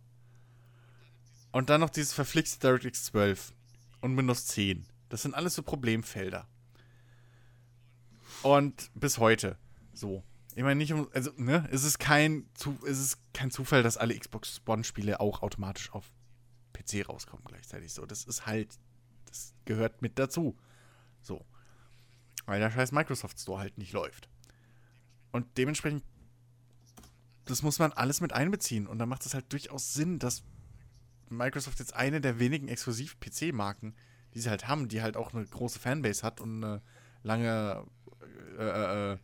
Und dann noch dieses verflixte DirectX 12 und Windows 10. Das sind alles so Problemfelder. Und bis heute so. Ich meine nicht um, also ne, es ist kein, es ist kein Zufall, dass alle Xbox One-Spiele auch automatisch auf PC rauskommen gleichzeitig. So, das ist halt, das gehört mit dazu. So, weil der scheiß Microsoft Store halt nicht läuft. Und dementsprechend, das muss man alles mit einbeziehen. Und dann macht es halt durchaus Sinn, dass Microsoft jetzt eine der wenigen Exklusiv-PC-Marken, die sie halt haben, die halt auch eine große Fanbase hat und eine lange äh, äh,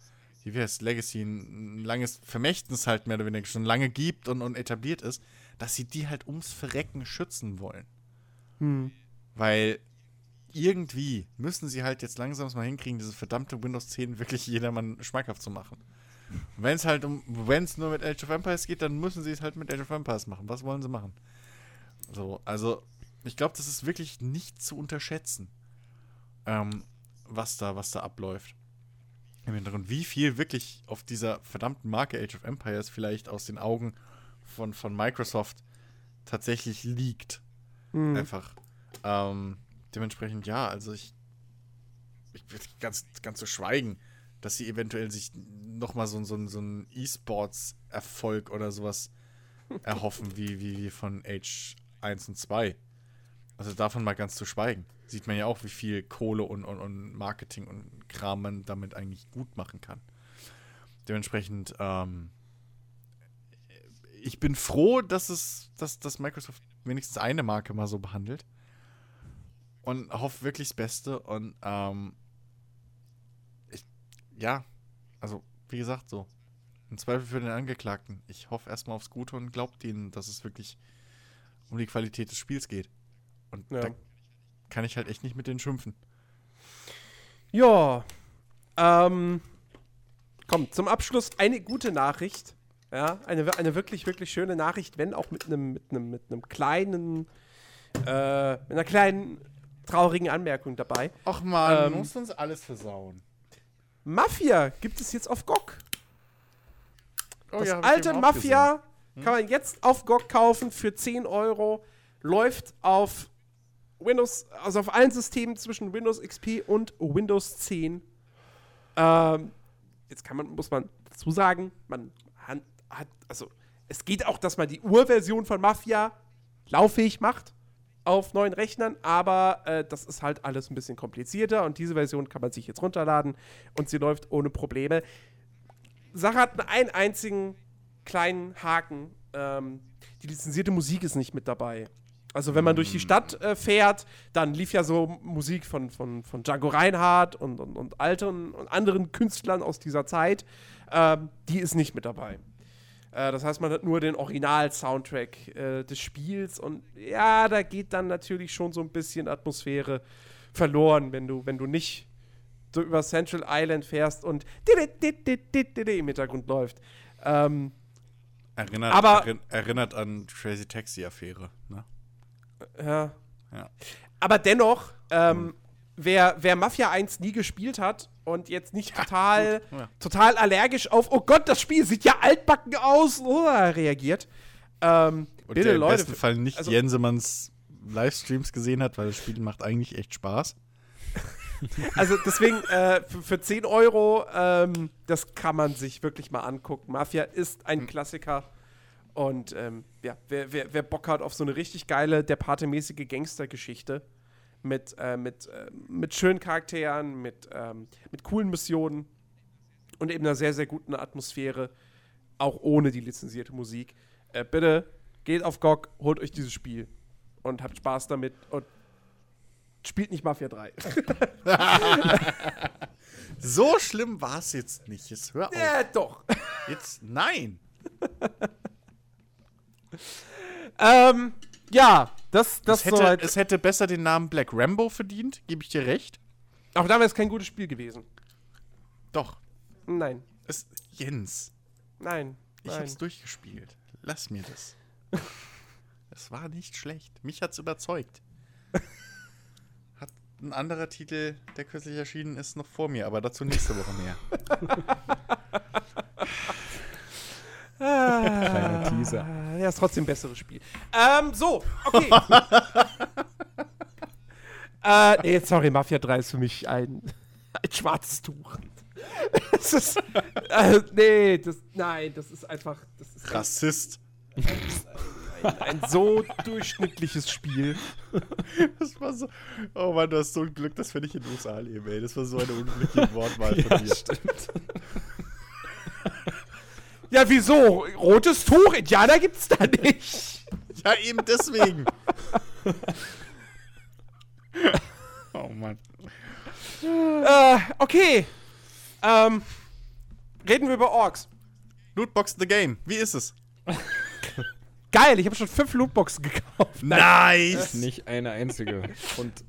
wie es, Legacy, ein, langes Vermächtnis halt mehr oder weniger schon lange gibt und, und etabliert ist, dass sie die halt ums Verrecken schützen wollen. Hm. Weil irgendwie müssen sie halt jetzt langsam mal hinkriegen, diese verdammte Windows 10 wirklich jedermann schmackhaft zu machen. Wenn es halt um, wenn es nur mit Age of Empires geht, dann müssen sie es halt mit Age of Empires machen. Was wollen sie machen? So, also, ich glaube, das ist wirklich nicht zu unterschätzen, ähm, was da, was da abläuft im Hintergrund, wie viel wirklich auf dieser verdammten Marke Age of Empires vielleicht aus den Augen von, von Microsoft tatsächlich liegt. Mhm. Einfach. Ähm, dementsprechend, ja, also ich, ich will ganz, ganz zu schweigen, dass sie eventuell sich nochmal so, so, so einen E-Sports-Erfolg oder sowas erhoffen, wie, wie, wie von Age 1 und 2. Also davon mal ganz zu schweigen. Sieht man ja auch, wie viel Kohle und, und, und Marketing und Kram man damit eigentlich gut machen kann. Dementsprechend, ähm, ich bin froh, dass es, dass, dass Microsoft wenigstens eine Marke mal so behandelt. Und hoffe wirklich das Beste. Und ähm, ich, ja, also wie gesagt, so. Im Zweifel für den Angeklagten. Ich hoffe erstmal aufs Gute und glaubt ihnen, dass es wirklich um die Qualität des Spiels geht. Und Ja. da kann ich halt echt nicht mit denen schimpfen. Ja. Ähm, komm, zum Abschluss eine gute Nachricht. Ja, eine, eine wirklich, wirklich schöne Nachricht, wenn auch mit einem mit einem mit einem kleinen, äh, mit einer kleinen traurigen Anmerkung dabei. Ach man, Ähm, musst uns alles versauen. Mafia gibt es jetzt auf GOG. Oh das ich alte Mafia kann man jetzt auf GOG kaufen für 10 Euro. Läuft auf Windows, also auf allen Systemen zwischen Windows XP und Windows 10. Ähm, jetzt kann man, muss man dazu sagen, man hat, also es geht auch, dass man die Urversion von Mafia lauffähig macht auf neuen Rechnern, aber äh, das ist halt alles ein bisschen komplizierter und diese Version kann man sich jetzt runterladen und sie läuft ohne Probleme. Sache hat einen einzigen kleinen Haken. Ähm, die lizenzierte Musik ist nicht mit dabei. Also wenn man durch die Stadt äh, fährt, dann lief ja so Musik von, von, von Django Reinhardt und, und, und alten und anderen Künstlern aus dieser Zeit. Ähm, die ist nicht mit dabei. Äh, das heißt, man hat nur den Original-Soundtrack äh, des Spiels und ja, da geht dann natürlich schon so ein bisschen Atmosphäre verloren, wenn du, wenn du nicht so über Central Island fährst und im Hintergrund läuft. Ähm, Erinnert, Aber- erinn- erinnert an Crazy Taxi-Affäre. Ne? Ja. Ja. Aber dennoch, ähm, wer, wer Mafia 1 nie gespielt hat und jetzt nicht total, gut, ja. total allergisch auf, oh Gott, das Spiel sieht ja altbacken aus, oh, reagiert. Ähm, Und bitte, der im Leute. besten Fall nicht also- Jensemanns Livestreams gesehen hat, weil das Spiel macht eigentlich echt Spaß. Also deswegen, äh, für, für 10 Euro, ähm, das kann man sich wirklich mal angucken. Mafia ist ein Hm. Klassiker. Und ähm, ja, wer, wer, wer Bock hat auf so eine richtig geile, der Pate-mäßige Gangstergeschichte mit, äh, mit, äh, mit schönen Charakteren, mit, ähm, mit coolen Missionen und eben einer sehr, sehr guten Atmosphäre, auch ohne die lizenzierte Musik. Äh, bitte geht auf GOG, holt euch dieses Spiel und habt Spaß damit und spielt nicht Mafia 3. So schlimm war es jetzt nicht. Jetzt hör auf. Ja, doch. Jetzt nein. Ähm, ja, das, das Es hätte, soweit. es hätte besser den Namen Black Rambo verdient, gebe ich dir recht. Aber da wäre es kein gutes Spiel gewesen. Doch. Nein, Es, Jens, nein, ich nein. hab's durchgespielt. Lass mir das. es war nicht schlecht. Mich hat's überzeugt. Hat ein anderer Titel, der kürzlich erschienen ist, noch vor mir, aber dazu nächste Woche mehr. Kleiner Teaser. Ah, Ja, ist trotzdem ein besseres Spiel. Ähm, so, okay. äh, nee, sorry, Mafia 3 ist für mich ein, ein schwarzes Tuch. Es ist, äh, nee, das, nein, das ist einfach, das ist Rassist. ein, ein so durchschnittliches Spiel. Das war so. Oh Mann, du hast so ein Glück, dass wir nicht in den USA leben, ey. Das war so eine unglückliche Wortwahl von dir. stimmt. Ja, wieso? Rotes Tuch, Indianer gibt's da nicht. Ja, eben deswegen. oh Mann. Äh, okay. Ähm, reden wir über Orks. Lootbox the Game. Wie ist es? Geil, ich habe schon fünf Lootboxen gekauft. Nice! Nicht eine einzige. Und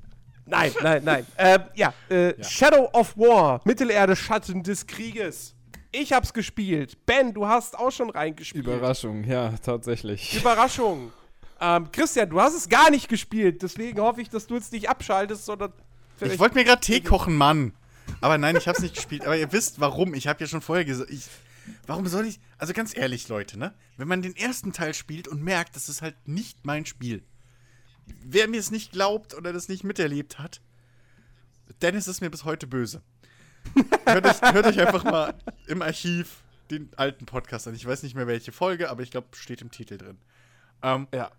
Nein, nein, nein. ähm, ja, äh, Shadow of War, Mittelerde Schatten des Krieges. Ich hab's gespielt. Ben, du hast auch schon reingespielt. Überraschung, ja, tatsächlich. Überraschung. Ähm, Christian, du hast es gar nicht gespielt, deswegen hoffe ich, dass du jetzt nicht abschaltest, sondern. Ich wollte mir gerade Tee kochen, Mann. Aber nein, ich hab's nicht gespielt. Aber ihr wisst warum. Ich habe ja schon vorher gesagt. Ich, warum soll ich. Also ganz ehrlich, Leute, ne? Wenn man den ersten Teil spielt und merkt, das ist halt nicht mein Spiel. Wer mir es nicht glaubt oder das nicht miterlebt hat, Dennis ist mir bis heute böse. Hört, euch, hört euch einfach mal im Archiv den alten Podcast an. Ich weiß nicht mehr welche Folge, aber ich glaube, steht im Titel drin. Ähm, Ja.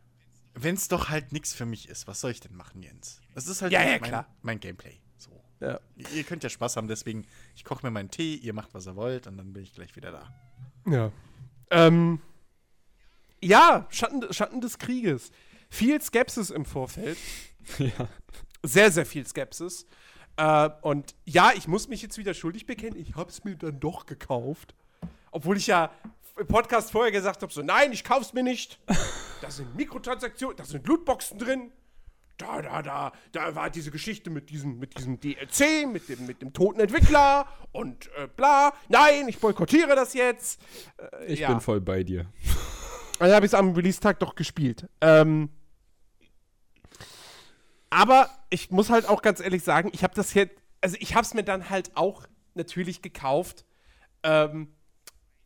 Wenn es doch halt nichts für mich ist, was soll ich denn machen, Jens? Das ist halt Ja, ja, mein, klar. mein Gameplay. So. Ja. Ihr könnt ja Spaß haben, deswegen, ich koche mir meinen Tee, ihr macht, was ihr wollt, und dann bin ich gleich wieder da. Ja. Ähm, ja, Schatten, Schatten des Krieges. Viel Skepsis im Vorfeld. ja. Sehr, sehr viel Skepsis. Äh, und ja, ich muss mich jetzt wieder schuldig bekennen. Ich habe es mir dann doch gekauft. Obwohl ich ja im Podcast vorher gesagt habe: so, nein, ich kauf's mir nicht. Da sind Mikrotransaktionen, da sind Lootboxen drin. Da, da, da, da war diese Geschichte mit diesem, mit diesem DLC, mit dem, mit dem toten Entwickler und äh, bla. Nein, ich boykottiere das jetzt. Äh, Ich ja. bin voll bei dir. Dann habe ich es am Release-Tag doch gespielt. Ähm, aber ich muss halt auch ganz ehrlich sagen, ich habe das jetzt, also ich habe es mir dann halt auch natürlich gekauft, ähm,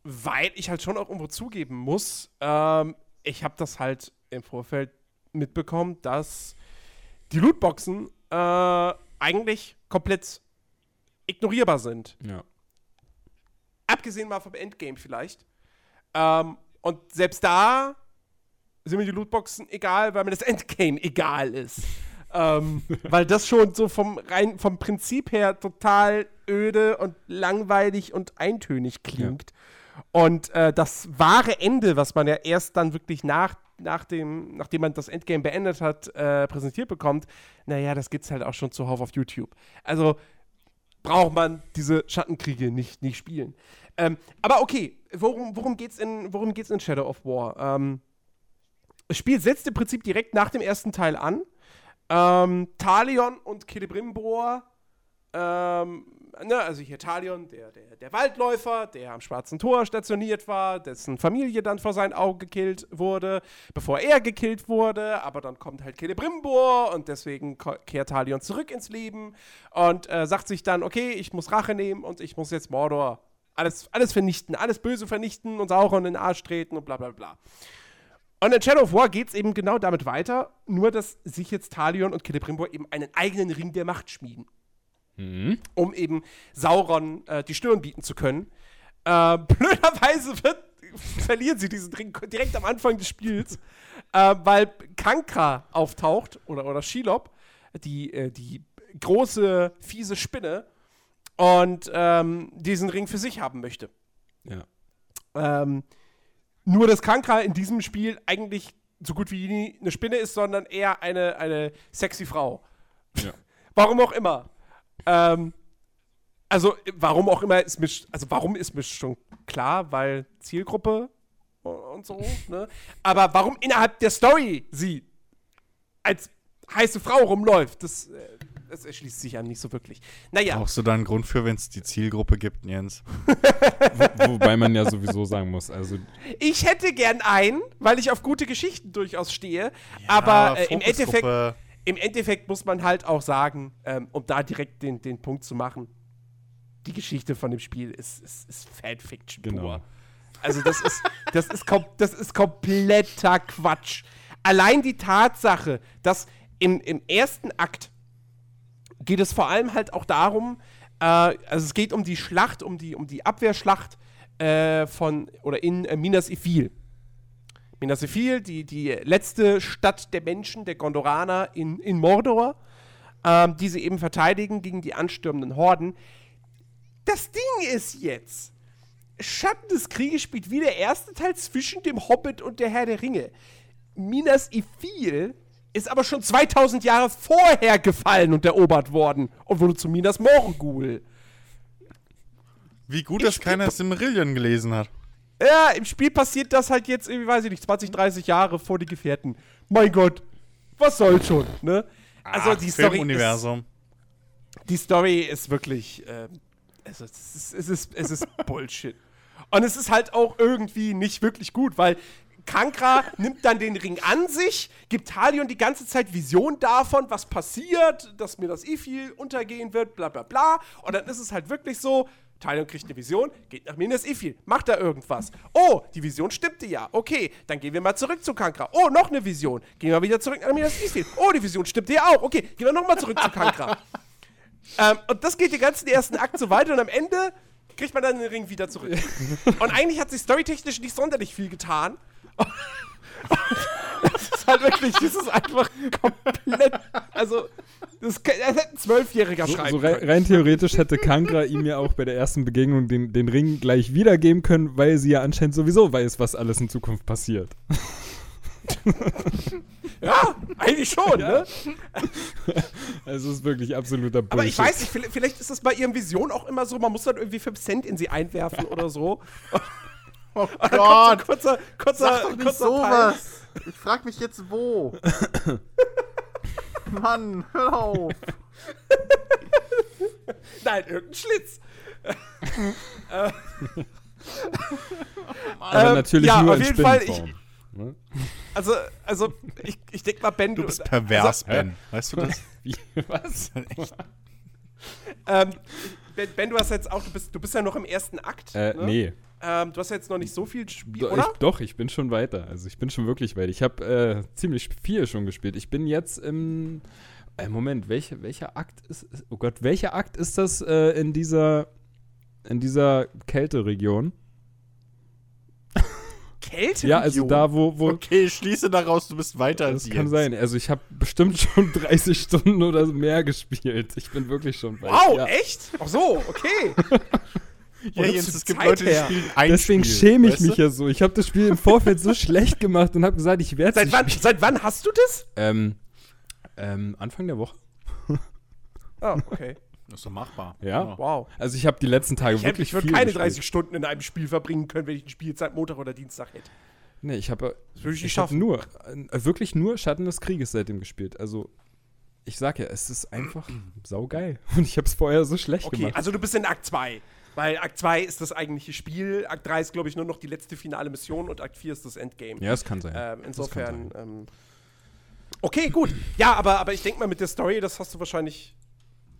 weil ich halt schon auch irgendwo zugeben muss, ähm, ich habe das halt im Vorfeld mitbekommen, dass die Lootboxen äh, eigentlich komplett ignorierbar sind. Ja. Abgesehen mal vom Endgame vielleicht. Ähm, und selbst da sind mir die Lootboxen egal, weil mir das Endgame egal ist. Ähm, weil das schon so vom rein vom Prinzip her total öde und langweilig und eintönig klingt. Und äh, das wahre Ende, was man ja erst dann wirklich nach, nach dem, nachdem man das Endgame beendet hat, äh, präsentiert bekommt, naja, das gibt's halt auch schon zuhauf auf YouTube. Also braucht man diese Schattenkriege nicht, nicht spielen. Ähm, aber okay, worum, worum geht's in, worum geht's in Shadow of War? Ähm, das Spiel setzt im Prinzip direkt nach dem ersten Teil an. Ähm, Talion und Celebrimbor, ähm, ne, also hier Talion, der, der, der Waldläufer, der am Schwarzen Tor stationiert war, dessen Familie dann vor seinen Augen gekillt wurde, bevor er gekillt wurde, aber dann kommt halt Celebrimbor und deswegen kehrt Talion zurück ins Leben und äh, sagt sich dann, okay, ich muss Rache nehmen und ich muss jetzt Mordor alles, alles vernichten, alles Böse vernichten und Sauron in den Arsch treten und bla bla bla. Und in Shadow of War geht es eben genau damit weiter, nur dass sich jetzt Talion und Celebrimbor eben einen eigenen Ring der Macht schmieden, Mhm. um eben Sauron äh, die Stirn bieten zu können. Äh, blöderweise wird, verlieren sie diesen Ring direkt am Anfang des Spiels, äh, weil Kankra auftaucht, oder, oder Shelob, die, äh, die große, fiese Spinne, und ähm, diesen Ring für sich haben möchte. Ja. Ähm, nur, dass Kankra in diesem Spiel eigentlich so gut wie nie eine Spinne ist, sondern eher eine, eine sexy Frau. Ja. Warum auch immer. Ähm, also, warum auch immer ist mir, sch- also warum ist mir schon klar, weil Zielgruppe und so, ne? Aber warum innerhalb der Story sie als heiße Frau rumläuft, das, äh, das erschließt sich einem nicht so wirklich. Naja. Brauchst du da einen Grund für, wenn es die Zielgruppe gibt, Jens? Wo, wobei man ja sowieso sagen muss, also Ich hätte gern einen, weil ich auf gute Geschichten durchaus stehe. aber äh, im, Endeffekt, im Endeffekt muss man halt auch sagen, ähm, um da direkt den, den Punkt zu machen, die Geschichte von dem Spiel ist, ist, ist Fanfiction Genau. pur. Also das ist, das, ist kom das ist kompletter Quatsch. Allein die Tatsache, dass im, im ersten Akt geht es vor allem halt auch darum, äh, also es geht um die Schlacht, um die, um die Abwehrschlacht äh, von oder in äh, Minas Ithil. Minas Ithil, die, die letzte Stadt der Menschen, der Gondoraner in, in Mordor, ähm, die sie eben verteidigen gegen die anstürmenden Horden. Das Ding ist jetzt, Schatten des Krieges spielt wie der erste Teil zwischen dem Hobbit und der Herr der Ringe. Minas Ithil ist aber schon 2000 Jahre vorher gefallen und erobert worden und wurde zu Minas Morgul. Wie gut, dass keiner Silmarillion gelesen hat. Ja, im Spiel passiert das halt jetzt, irgendwie, weiß ich nicht, 20, 30 Jahre vor die Gefährten. Mein Gott, was soll's schon, ne? Also Ach, die Story ist, Filmuniversum. die Story ist wirklich, also es ist, es ist, es ist Bullshit. Und es ist halt auch irgendwie nicht wirklich gut, weil Kankra nimmt dann den Ring an sich, gibt Talion die ganze Zeit Vision davon, was passiert, dass mir das Ifil untergehen wird, bla bla bla. Und dann ist es halt wirklich so, Talion kriegt eine Vision, geht nach Minas Ifil, macht da irgendwas. Oh, die Vision stimmte ja. Okay, dann gehen wir mal zurück zu Kankra. Oh, noch eine Vision. Gehen wir wieder zurück nach Minas Ifil. Oh, die Vision stimmte ja auch. Okay, gehen wir nochmal zurück zu Kankra. Ähm, und das geht den ganzen ersten Akt so weiter und am Ende kriegt man dann den Ring wieder zurück. und eigentlich hat sich storytechnisch nicht sonderlich viel getan. das ist halt wirklich, das ist einfach komplett, also, das, das hätte ein Zwölfjähriger So, schreiben so rein, rein theoretisch hätte Kankra ihm ja auch bei der ersten Begegnung den, den Ring gleich wiedergeben können, weil sie ja anscheinend sowieso weiß, was alles in Zukunft passiert. Ja, eigentlich schon, ne? Also es ist wirklich absoluter Bullshit. Aber ich weiß nicht, vielleicht- ist das bei ihren Visionen auch immer so, man muss dann irgendwie 5 Cent in sie einwerfen oder so. Oh ein kurzer, kurzer, Sag doch nicht kurzer sowas. Ich frag mich jetzt wo. Mann, hör auf. Teil. Nein, irgendein Schlitz. Aber ähm, natürlich ja, nur auf in jeden Fall, Spinnenform. ne? Also, also ich, ich denke mal, Ben, Du bist pervers, Also, Ben. Weißt du das? Wie, was? ähm, ben, ben, du hast jetzt auch, du bist, du bist ja noch im ersten Akt. Äh, ne? nee. Ähm, du hast ja jetzt noch nicht so viel Spiel, oder? ich, doch, ich bin schon weiter. Also ich bin schon wirklich weit. Ich habe äh, ziemlich viel schon gespielt. Ich bin jetzt im. Äh, Moment, welche, welcher Akt ist. ist- Oh Gott, welcher Akt ist das äh, in dieser. in dieser Kälteregion? Kälte? Ja, also da, wo. wo Okay, ich schließe daraus, du bist weiter als das kann jetzt. sein. Also ich habe bestimmt schon 30 Stunden oder mehr gespielt. Ich bin wirklich schon weit. Wow, ja. echt? Ach so, okay. Ja, Jens, es gibt Zeit Leute, die her. spielen ein Deswegen Spiel, schäme ich weißt mich du? ja so. Ich habe das Spiel im Vorfeld so schlecht gemacht und habe gesagt, ich werde Seit wann, seit wann hast du das? Ähm, ähm, Anfang der Woche. Ah, okay. Das ist doch machbar. Ja. Wow. Also ich habe die letzten Tage Ich, hätte- wirklich ich würde keine gespielt. 30 Stunden in einem Spiel verbringen können, wenn ich ein Spiel seit Montag oder Dienstag hätte. Nee, ich habe würde ich nicht ich hab schaffen. nur äh, wirklich nur Schatten des Krieges seitdem gespielt. Also ich sag ja, es ist einfach saugeil und ich habe es vorher so schlecht Okay, gemacht. also du bist in Akt 2. Weil Akt 2 ist das eigentliche Spiel. Akt 3 ist, glaube ich, nur noch die letzte finale Mission und Akt 4 ist das Endgame. ja, es kann sein. Ähm, insofern. Das Ähm, okay, gut. Ja, aber, aber ich denke mal, mit der Story, das hast du wahrscheinlich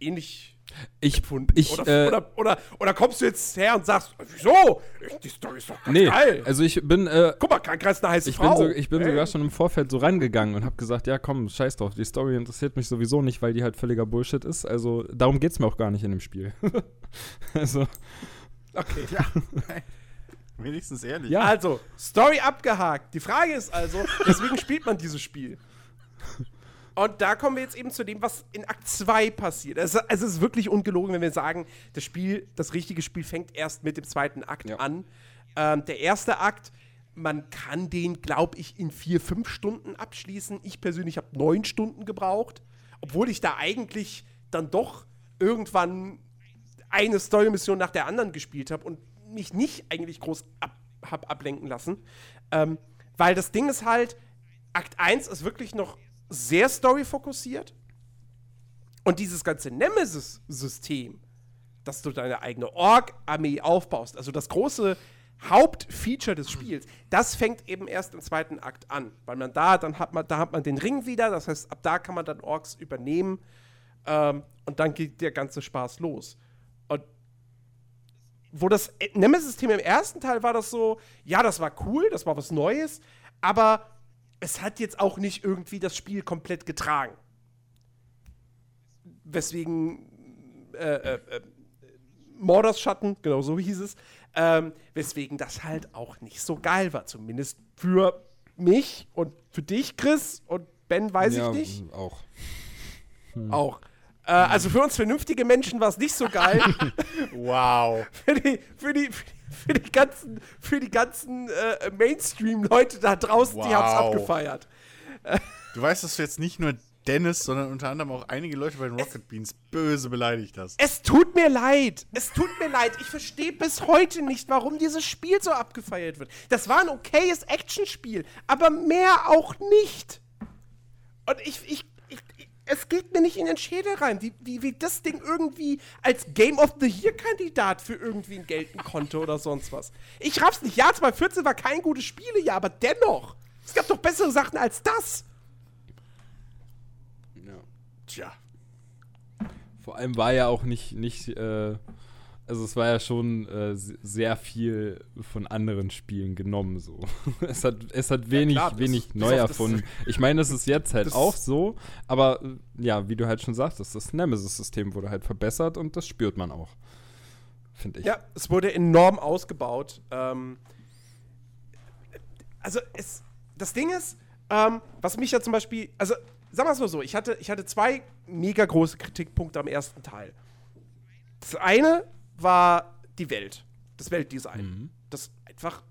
ähnlich ich gefunden. ich oder, äh, oder, oder, oder kommst du jetzt her und sagst, wieso? Die Story ist doch ganz nee, geil. also ich bin äh, Guck mal, Krankheit ist eine heiße ich bin, Frau. so, ich bin Hey. sogar schon im Vorfeld so rangegangen und habe gesagt, ja komm, scheiß drauf, die Story interessiert mich sowieso nicht, weil die halt völliger Bullshit ist. Also darum geht's mir auch gar nicht in dem Spiel. also Okay. Wenigstens ehrlich. Ja. Also, Story abgehakt. Die Frage ist also, weswegen spielt man dieses Spiel? Und da kommen wir jetzt eben zu dem, was in Akt 2 passiert. Also, es ist wirklich ungelogen, wenn wir sagen, das Spiel, das richtige Spiel fängt erst mit dem zweiten Akt Ja. an. Ähm, der erste Akt, man kann den, glaube ich, in vier, fünf Stunden abschließen. Ich persönlich habe neun Stunden gebraucht, obwohl ich da eigentlich dann doch irgendwann eine Story-Mission nach der anderen gespielt habe und mich nicht eigentlich groß ab, hab ablenken lassen. Ähm, weil das Ding ist halt, Akt 1 ist wirklich noch sehr story-fokussiert. Und dieses ganze Nemesis-System, dass du deine eigene Ork-Armee aufbaust, also das große Hauptfeature des Spiels, das fängt eben erst im zweiten Akt an. Weil man da, dann hat man, da hat man den Ring wieder, das heißt, ab da kann man dann Orks übernehmen ähm, und dann geht der ganze Spaß los. Und wo das Nemesis-System im ersten Teil war das so, ja, das war cool, das war was Neues, aber es hat jetzt auch nicht irgendwie das Spiel komplett getragen. Weswegen äh, äh, äh, Mordors Schatten, genau so hieß es, ähm, weswegen das halt auch nicht so geil war. Zumindest für mich und für dich, Chris, und Ben weiß ja, ich nicht. auch. Auch. Äh, also für uns vernünftige Menschen war es nicht so geil. Wow. für, die, für, die, für die ganzen, für die ganzen äh, Mainstream-Leute da draußen, die haben es Wow. abgefeiert. Du weißt, dass du jetzt nicht nur Dennis, sondern unter anderem auch einige Leute bei den Rocket Beans böse beleidigt hast. Es tut mir leid. Es tut mir leid. Ich verstehe bis heute nicht, warum dieses Spiel so abgefeiert wird. Das war ein okayes Actionspiel, aber mehr auch nicht. Und ich, ich es geht mir nicht in den Schädel rein, wie, wie, wie das Ding irgendwie als Game of the Year-Kandidat für irgendwen gelten konnte oder sonst was. Ich raff's nicht. Ja, 2014 war kein gutes Spielejahr, aber dennoch. Es gab doch bessere Sachen als das. Tja. Vor allem war ja auch nicht, nicht äh, also es war ja schon äh, sehr viel von anderen Spielen genommen so. es hat, es hat wenig, ja, klar, wenig das, neu erfunden. Ich meine, es ist jetzt halt auch so, aber äh, ja, wie du halt schon sagtest, das Nemesis-System wurde halt verbessert und das spürt man auch. Finde ich. Ja, es wurde enorm ausgebaut. Ähm, also es, das Ding ist, ähm, was mich ja zum Beispiel, also sagen wir es mal so, ich hatte, ich hatte zwei mega große Kritikpunkte am ersten Teil. Das eine war die Welt, das Weltdesign, mhm. das einfach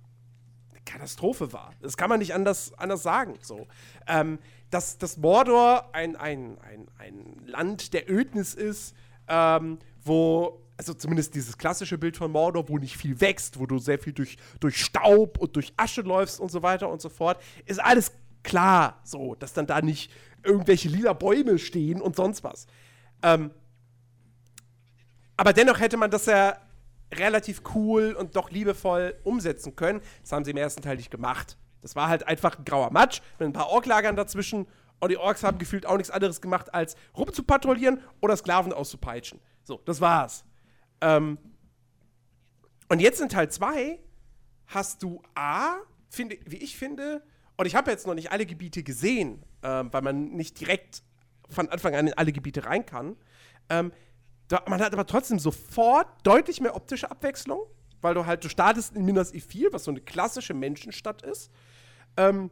eine Katastrophe war. Das kann man nicht anders, anders sagen. So. Ähm, dass, dass Mordor ein, ein, ein, ein Land der Ödnis ist, ähm, wo, also zumindest dieses klassische Bild von Mordor, wo nicht viel wächst, wo du sehr viel durch, durch Staub und durch Asche läufst und so weiter und so fort, ist alles klar so, dass dann da nicht irgendwelche lila Bäume stehen und sonst was. Ähm, aber dennoch hätte man das ja relativ cool und doch liebevoll umsetzen können. Das haben sie im ersten Teil nicht gemacht. Das war halt einfach ein grauer Matsch mit ein paar Orklagern dazwischen und die Orks haben gefühlt auch nichts anderes gemacht, als rumzupatrouillieren oder Sklaven auszupeitschen. So, das war's. Ähm, und jetzt in Teil 2 hast du A, finde, wie ich finde, und ich habe jetzt noch nicht alle Gebiete gesehen, ähm, weil man nicht direkt von Anfang an in alle Gebiete rein kann. Ähm, man hat aber trotzdem sofort deutlich mehr optische Abwechslung, weil du halt, du startest in Minas Ithil, was so eine klassische Menschenstadt ist. Ähm,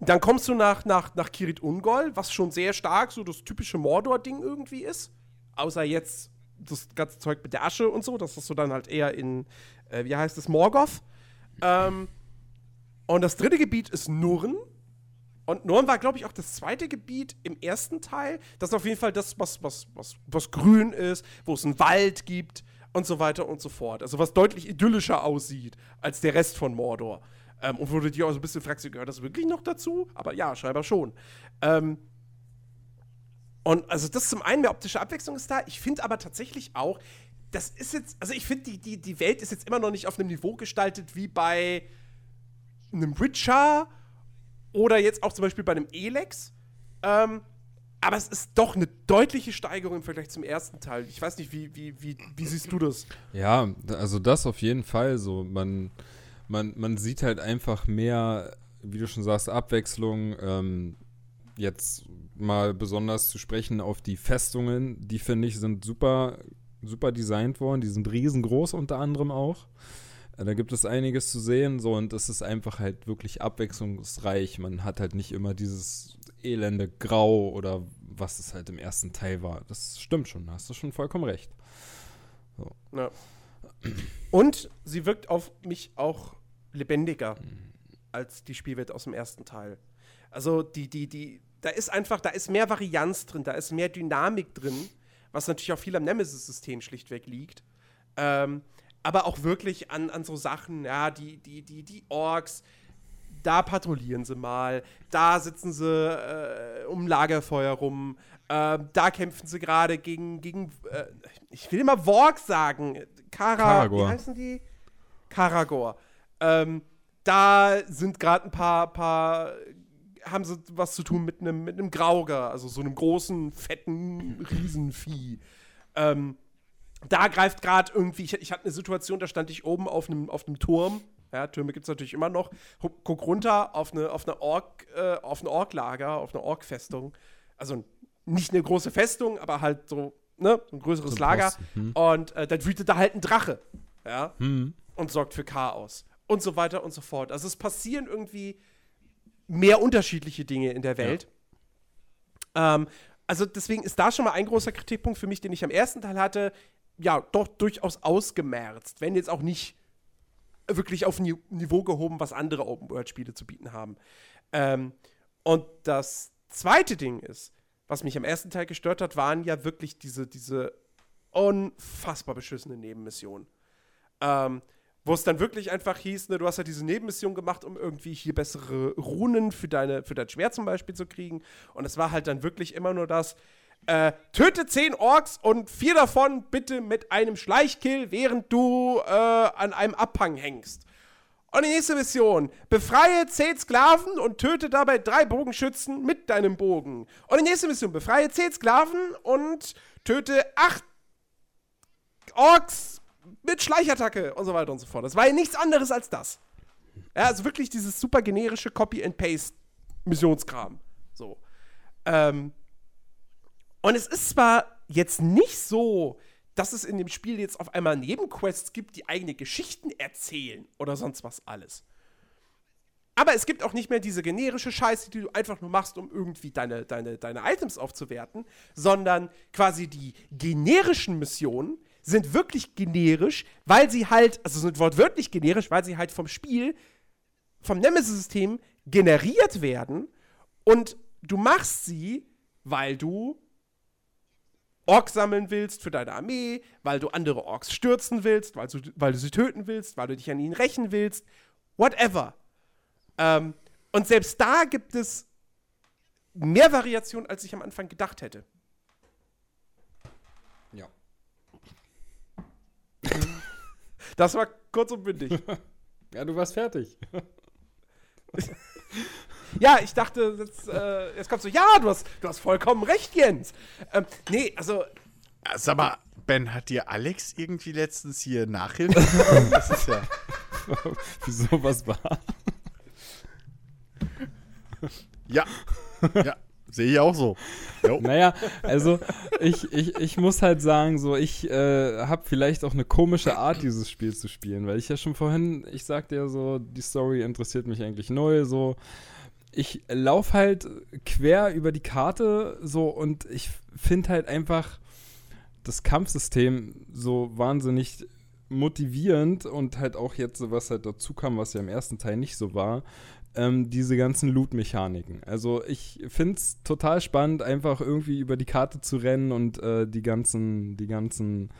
dann kommst du nach, nach, nach Kirit Ungol, was schon sehr stark so das typische Mordor-Ding irgendwie ist. Außer jetzt das ganze Zeug mit der Asche und so, das ist so dann halt eher in, äh, wie heißt es, Morgoth. Ähm, und das dritte Gebiet ist Nurn. Und Nurn war, glaube ich, auch das zweite Gebiet im ersten Teil. Das ist auf jeden Fall das, was, was, was, was grün ist, wo es einen Wald gibt und so weiter und so fort. Also was deutlich idyllischer aussieht als der Rest von Mordor. Ähm, und wo du dir auch so ein bisschen fragst, gehört das wirklich noch dazu? Aber ja, scheinbar schon. Ähm, und also das zum einen, mehr optische Abwechslung ist da. Ich finde aber tatsächlich auch, das ist jetzt, also ich finde, die, die, die Welt ist jetzt immer noch nicht auf einem Niveau gestaltet wie bei einem Witcher oder jetzt auch zum Beispiel bei einem Elex. Ähm, aber es ist doch eine deutliche Steigerung im Vergleich zum ersten Teil. Ich weiß nicht, wie, wie, wie, wie siehst du das? Ja, also das auf jeden Fall so. Man, man, man sieht halt einfach mehr, wie du schon sagst, Abwechslung. Ähm, jetzt mal besonders zu sprechen auf die Festungen, die finde ich sind super, super designt worden. Die sind riesengroß unter anderem auch. Da gibt es einiges zu sehen, so und es ist einfach halt wirklich abwechslungsreich. Man hat halt nicht immer dieses elende Grau oder was es halt im ersten Teil war. Das stimmt schon, da hast du schon vollkommen recht. So. Ja. Und sie wirkt auf mich auch lebendiger als die Spielwelt aus dem ersten Teil. Also die, die, die, da ist einfach, da ist mehr Varianz drin, da ist mehr Dynamik drin, was natürlich auch viel am Nemesis-System schlichtweg liegt. Ähm, aber auch wirklich an, an so Sachen, ja, die, die, die, die Orks, da patrouillieren sie mal, da sitzen sie äh, um Lagerfeuer rum, äh, da kämpfen sie gerade gegen, gegen äh, ich will immer Worg sagen, Kara, Karagor. wie heißen die? Karagor. Ähm, da sind gerade ein paar, paar, haben sie was zu tun mit einem mit Grauger, also so einem großen, fetten Riesenvieh. Ähm, da greift gerade irgendwie, ich, ich hatte eine Situation, da stand ich oben auf einem auf Turm. Ja, Türme gibt es natürlich immer noch. Guck runter auf eine, auf eine Ork, äh, auf ein Orklager, auf eine Ork-Festung. Also nicht eine große Festung, aber halt so, ne, ein größeres Lager. Hm. Und äh, dann wütet da halt ein Drache. Ja. Hm. Und sorgt für Chaos. Und so weiter und so fort. Also es passieren irgendwie mehr unterschiedliche Dinge in der Welt. Ja. Ähm, also deswegen ist da schon mal ein großer Kritikpunkt für mich, den ich am ersten Teil hatte ja, doch durchaus ausgemerzt, wenn jetzt auch nicht wirklich auf ein Niveau gehoben, was andere Open-World-Spiele zu bieten haben. Ähm, und das zweite Ding ist, was mich am ersten Teil gestört hat, waren ja wirklich diese, diese unfassbar beschissene Nebenmissionen. Ähm, wo es dann wirklich einfach hieß, ne, du hast ja diese Nebenmission gemacht, um irgendwie hier bessere Runen für, deine, für dein Schwert zum Beispiel zu kriegen. Und es war halt dann wirklich immer nur das, äh, töte zehn Orks und vier davon bitte mit einem Schleichkill, während du äh, an einem Abhang hängst. Und die nächste Mission. Befreie zehn Sklaven und töte dabei drei Bogenschützen mit deinem Bogen. Und die nächste Mission. Befreie zehn Sklaven und töte acht Orks mit Schleichattacke und so weiter und so fort. Das war ja nichts anderes als das. Ja, also wirklich dieses super generische Copy-and-Paste-Missionskram. So. Ähm, und es ist zwar jetzt nicht so, dass es in dem Spiel jetzt auf einmal Nebenquests gibt, die eigene Geschichten erzählen oder sonst was alles. Aber es gibt auch nicht mehr diese generische Scheiße, die du einfach nur machst, um irgendwie deine, deine, deine Items aufzuwerten, sondern quasi die generischen Missionen sind wirklich generisch, weil sie halt, also sind wortwörtlich generisch, weil sie halt vom Spiel, vom Nemesis-System generiert werden und du machst sie, weil du Orks sammeln willst für deine Armee, weil du andere Orks stürzen willst, weil du, weil du sie töten willst, weil du dich an ihnen rächen willst, whatever. Ähm, und selbst da gibt es mehr Variationen, als ich am Anfang gedacht hätte. Ja. Das war kurz und bündig. Ja, du warst fertig. ja, ich dachte, jetzt, äh, jetzt kommst du, ja, du hast, du hast vollkommen recht, Jens. Ähm, nee, also. Sag mal, Ben, hat dir Alex irgendwie letztens hier Nachhilfe gegeben? Das ist ja. Wieso was war? Ja. Ja. Sehe ich auch so. Jo. Naja, also ich, ich, ich muss halt sagen, so ich äh, habe vielleicht auch eine komische Art, dieses Spiel zu spielen, weil ich ja schon vorhin, ich sagte ja so, die Story interessiert mich eigentlich neu, so ich laufe halt quer über die Karte so und ich finde halt einfach das Kampfsystem so wahnsinnig motivierend und halt auch jetzt, was halt dazu kam, was ja im ersten Teil nicht so war, ähm, diese ganzen Loot-Mechaniken. Also ich finde es total spannend, einfach irgendwie über die Karte zu rennen und äh, die ganzen, die ganzen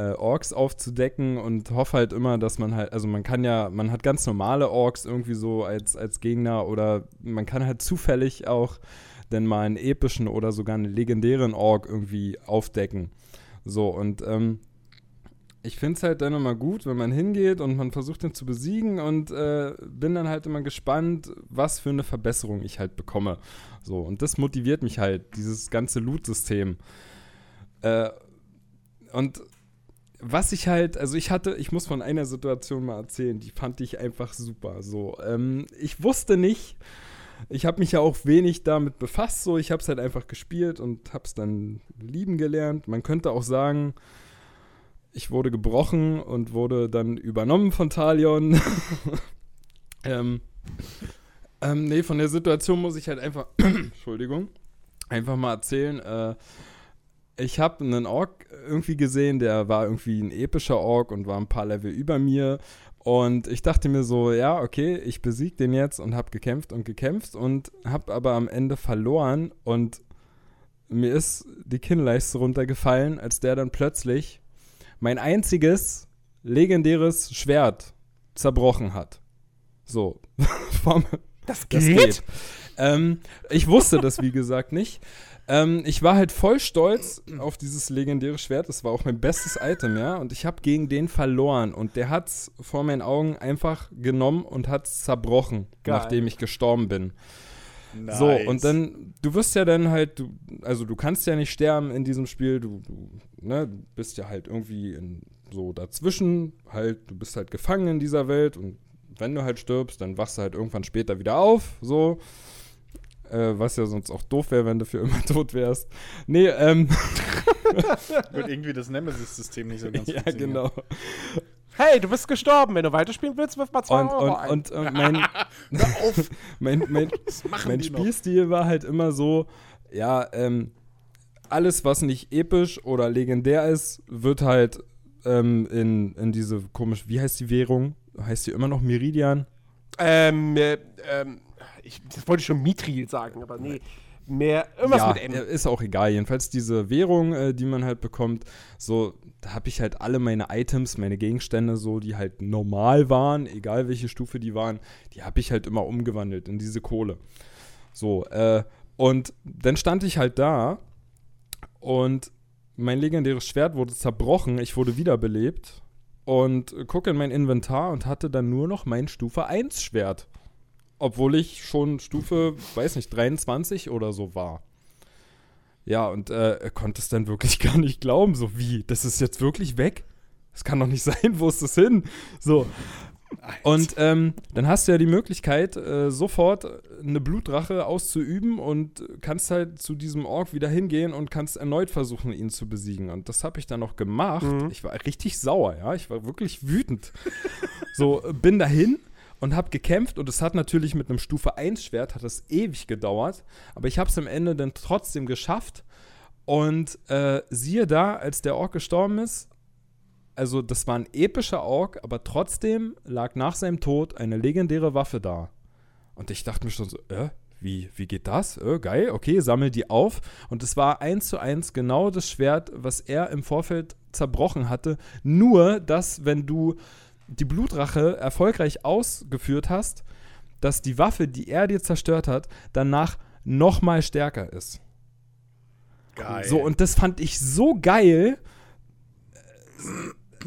äh, Orks aufzudecken und hoffe halt immer, dass man halt, also man kann ja, man hat ganz normale Orks irgendwie so als, als Gegner oder man kann halt zufällig auch denn mal einen epischen oder sogar einen legendären Ork irgendwie aufdecken. So, und ähm, ich finde es halt dann immer gut, wenn man hingeht und man versucht ihn zu besiegen und äh, bin dann halt immer gespannt, was für eine Verbesserung ich halt bekomme. So, und das motiviert mich halt, dieses ganze Loot-System. Äh, und was ich halt, also ich hatte, ich muss von einer Situation mal erzählen, die fand ich einfach super. So, ähm, ich wusste nicht, ich habe mich ja auch wenig damit befasst, so, ich habe es halt einfach gespielt und habe es dann lieben gelernt. Man könnte auch sagen, ich wurde gebrochen und wurde dann übernommen von Talion. ähm, ähm, nee, von der Situation muss ich halt einfach, Entschuldigung, einfach mal erzählen. Äh, ich habe einen Ork irgendwie gesehen, der war irgendwie ein epischer Ork und war ein paar Level über mir. Und ich dachte mir so, ja, okay, ich besiege den jetzt und habe gekämpft und gekämpft und habe aber am Ende verloren und mir ist die Kinnleiste runtergefallen, als der dann plötzlich mein einziges legendäres Schwert zerbrochen hat. So. das geht? Das geht. Ähm, ich wusste das, wie gesagt, nicht. Ähm, ich war halt voll stolz auf dieses legendäre Schwert. Das war auch mein bestes Item, ja. Und ich habe gegen den verloren. Und der hat es vor meinen Augen einfach genommen und hat es zerbrochen, Geil. nachdem ich gestorben bin. Nice. So, und dann, du wirst ja dann halt, du, also du kannst ja nicht sterben in diesem Spiel, du, du ne, bist ja halt irgendwie in, so dazwischen, halt, du bist halt gefangen in dieser Welt und wenn du halt stirbst, dann wachst du halt irgendwann später wieder auf, so. Äh, was ja sonst auch doof wäre, wenn du für immer tot wärst. Nee, ähm. Wird irgendwie das Nemesis-System nicht so ganz Ja, genau. Hey, du bist gestorben. Wenn du weiterspielen willst, wirf mal zwei und, Euro und, ein. Und, und mein, mein, mein, mein Spielstil noch? war halt immer so, ja, ähm, alles, was nicht episch oder legendär ist, wird halt ähm, in, in diese komische, wie heißt die Währung? Heißt die immer noch Meridian? Ähm, äh, ähm, ich, das wollte ich schon Mithril sagen, aber nee. Mehr, irgendwas ja, mit M. Ist auch egal. Jedenfalls diese Währung, äh, die man halt bekommt, so, da habe ich halt alle meine Items, meine Gegenstände, so, die halt normal waren, egal welche Stufe die waren, die habe ich halt immer umgewandelt in diese Kohle. So, äh, und dann stand ich halt da und mein legendäres Schwert wurde zerbrochen, ich wurde wiederbelebt und gucke in mein Inventar und hatte dann nur noch mein Stufe 1 Schwert. Obwohl ich schon Stufe, weiß nicht, 23 oder so war. Ja, und äh, er konnte es dann wirklich gar nicht glauben, so wie, das ist jetzt wirklich weg? Das kann doch nicht sein, wo ist das hin? So. Und ähm, dann hast du ja die Möglichkeit, äh, sofort eine Blutrache auszuüben und kannst halt zu diesem Ork wieder hingehen und kannst erneut versuchen, ihn zu besiegen. Und das habe ich dann noch gemacht. Mhm. Ich war richtig sauer, ja. Ich war wirklich wütend. so, bin dahin und habe gekämpft und es hat natürlich mit einem Stufe 1 Schwert hat es ewig gedauert, aber ich habe es am Ende dann trotzdem geschafft und äh, siehe da, als der Ork gestorben ist, also das war ein epischer Ork, aber trotzdem lag nach seinem Tod eine legendäre Waffe da. Und ich dachte mir schon so, äh, wie, wie geht das? Äh, geil, okay, sammel die auf. Und es war eins zu eins genau das Schwert, was er im Vorfeld zerbrochen hatte. Nur, dass, wenn du die Blutrache erfolgreich ausgeführt hast, dass die Waffe, die er dir zerstört hat, danach noch mal stärker ist. Geil. So, und das fand ich so geil.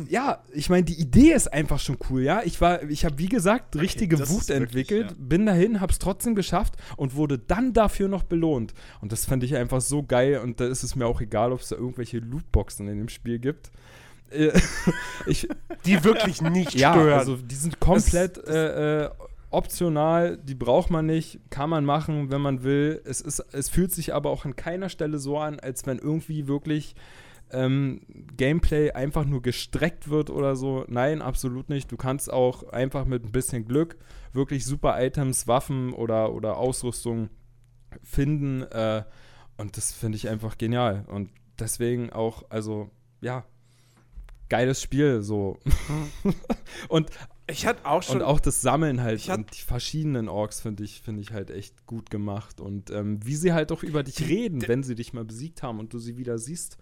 Ja, ich meine, die Idee ist einfach schon cool, ja. Ich war, ich habe wie gesagt richtige das Wut wirklich, entwickelt, ja. bin dahin, hab's trotzdem geschafft und wurde dann dafür noch belohnt. Und das fand ich einfach so geil und da ist es mir auch egal, ob es da irgendwelche Lootboxen in dem Spiel gibt. Ich, Die wirklich nicht ja, stören. also die sind komplett äh, äh, optional, die braucht man nicht, kann man machen, wenn man will. Es, ist, es fühlt sich aber auch an keiner Stelle so an, als wenn irgendwie wirklich ähm, Gameplay einfach nur gestreckt wird oder so. Nein, absolut nicht. Du kannst auch einfach mit ein bisschen Glück wirklich super Items, Waffen oder, oder Ausrüstung finden. Äh, und das finde ich einfach genial. Und deswegen auch, also, ja, geiles Spiel so. und, ich hatte auch schon. und auch das Sammeln halt Ich und die verschiedenen Orks finde ich, finde ich halt echt gut gemacht. Und ähm, wie sie halt auch über dich reden, wenn sie dich mal besiegt haben und du sie wieder siehst,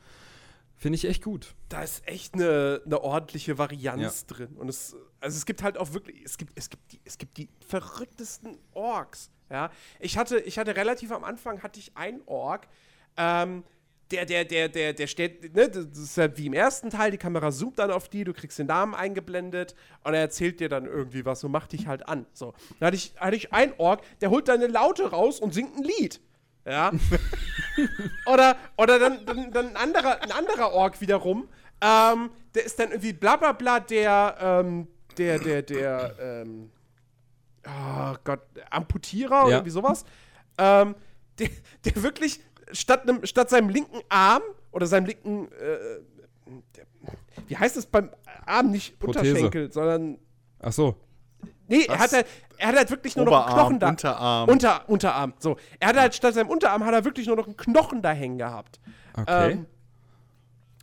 finde ich echt gut. da ist echt eine, eine ordentliche Varianz drin. Und es, also es gibt halt auch wirklich, es gibt, es gibt die, es gibt die verrücktesten Orks. Ja, ich hatte, ich hatte relativ am Anfang hatte ich einen Ork, ähm, der, der, der, der, der steht, ne, das ist ja wie im ersten Teil, die Kamera zoomt dann auf die, du kriegst den Namen eingeblendet und er erzählt dir dann irgendwie was und macht dich halt an. So. Da hatte ich, hatte ich einen Ork, der holt dann eine Laute raus und singt ein Lied. Ja. oder oder dann, dann, dann ein, anderer, ein anderer Ork wiederum, ähm, der ist dann irgendwie bla bla bla der, ähm, der, der, der, ähm, oh Gott, Amputierer oder Ja. irgendwie sowas. Ähm, der, der wirklich statt, nem, statt seinem linken Arm oder seinem linken, äh, der, wie heißt es beim Arm, nicht Prothese. Unterschenkel, sondern, Ach so. nee, er hat, halt, er hat halt wirklich nur noch einen Oberarm, Knochen da. Unterarm. Unter, Unterarm, so. Er hat halt statt seinem Unterarm hat er wirklich nur noch einen Knochen da hängen gehabt. Okay. Ähm,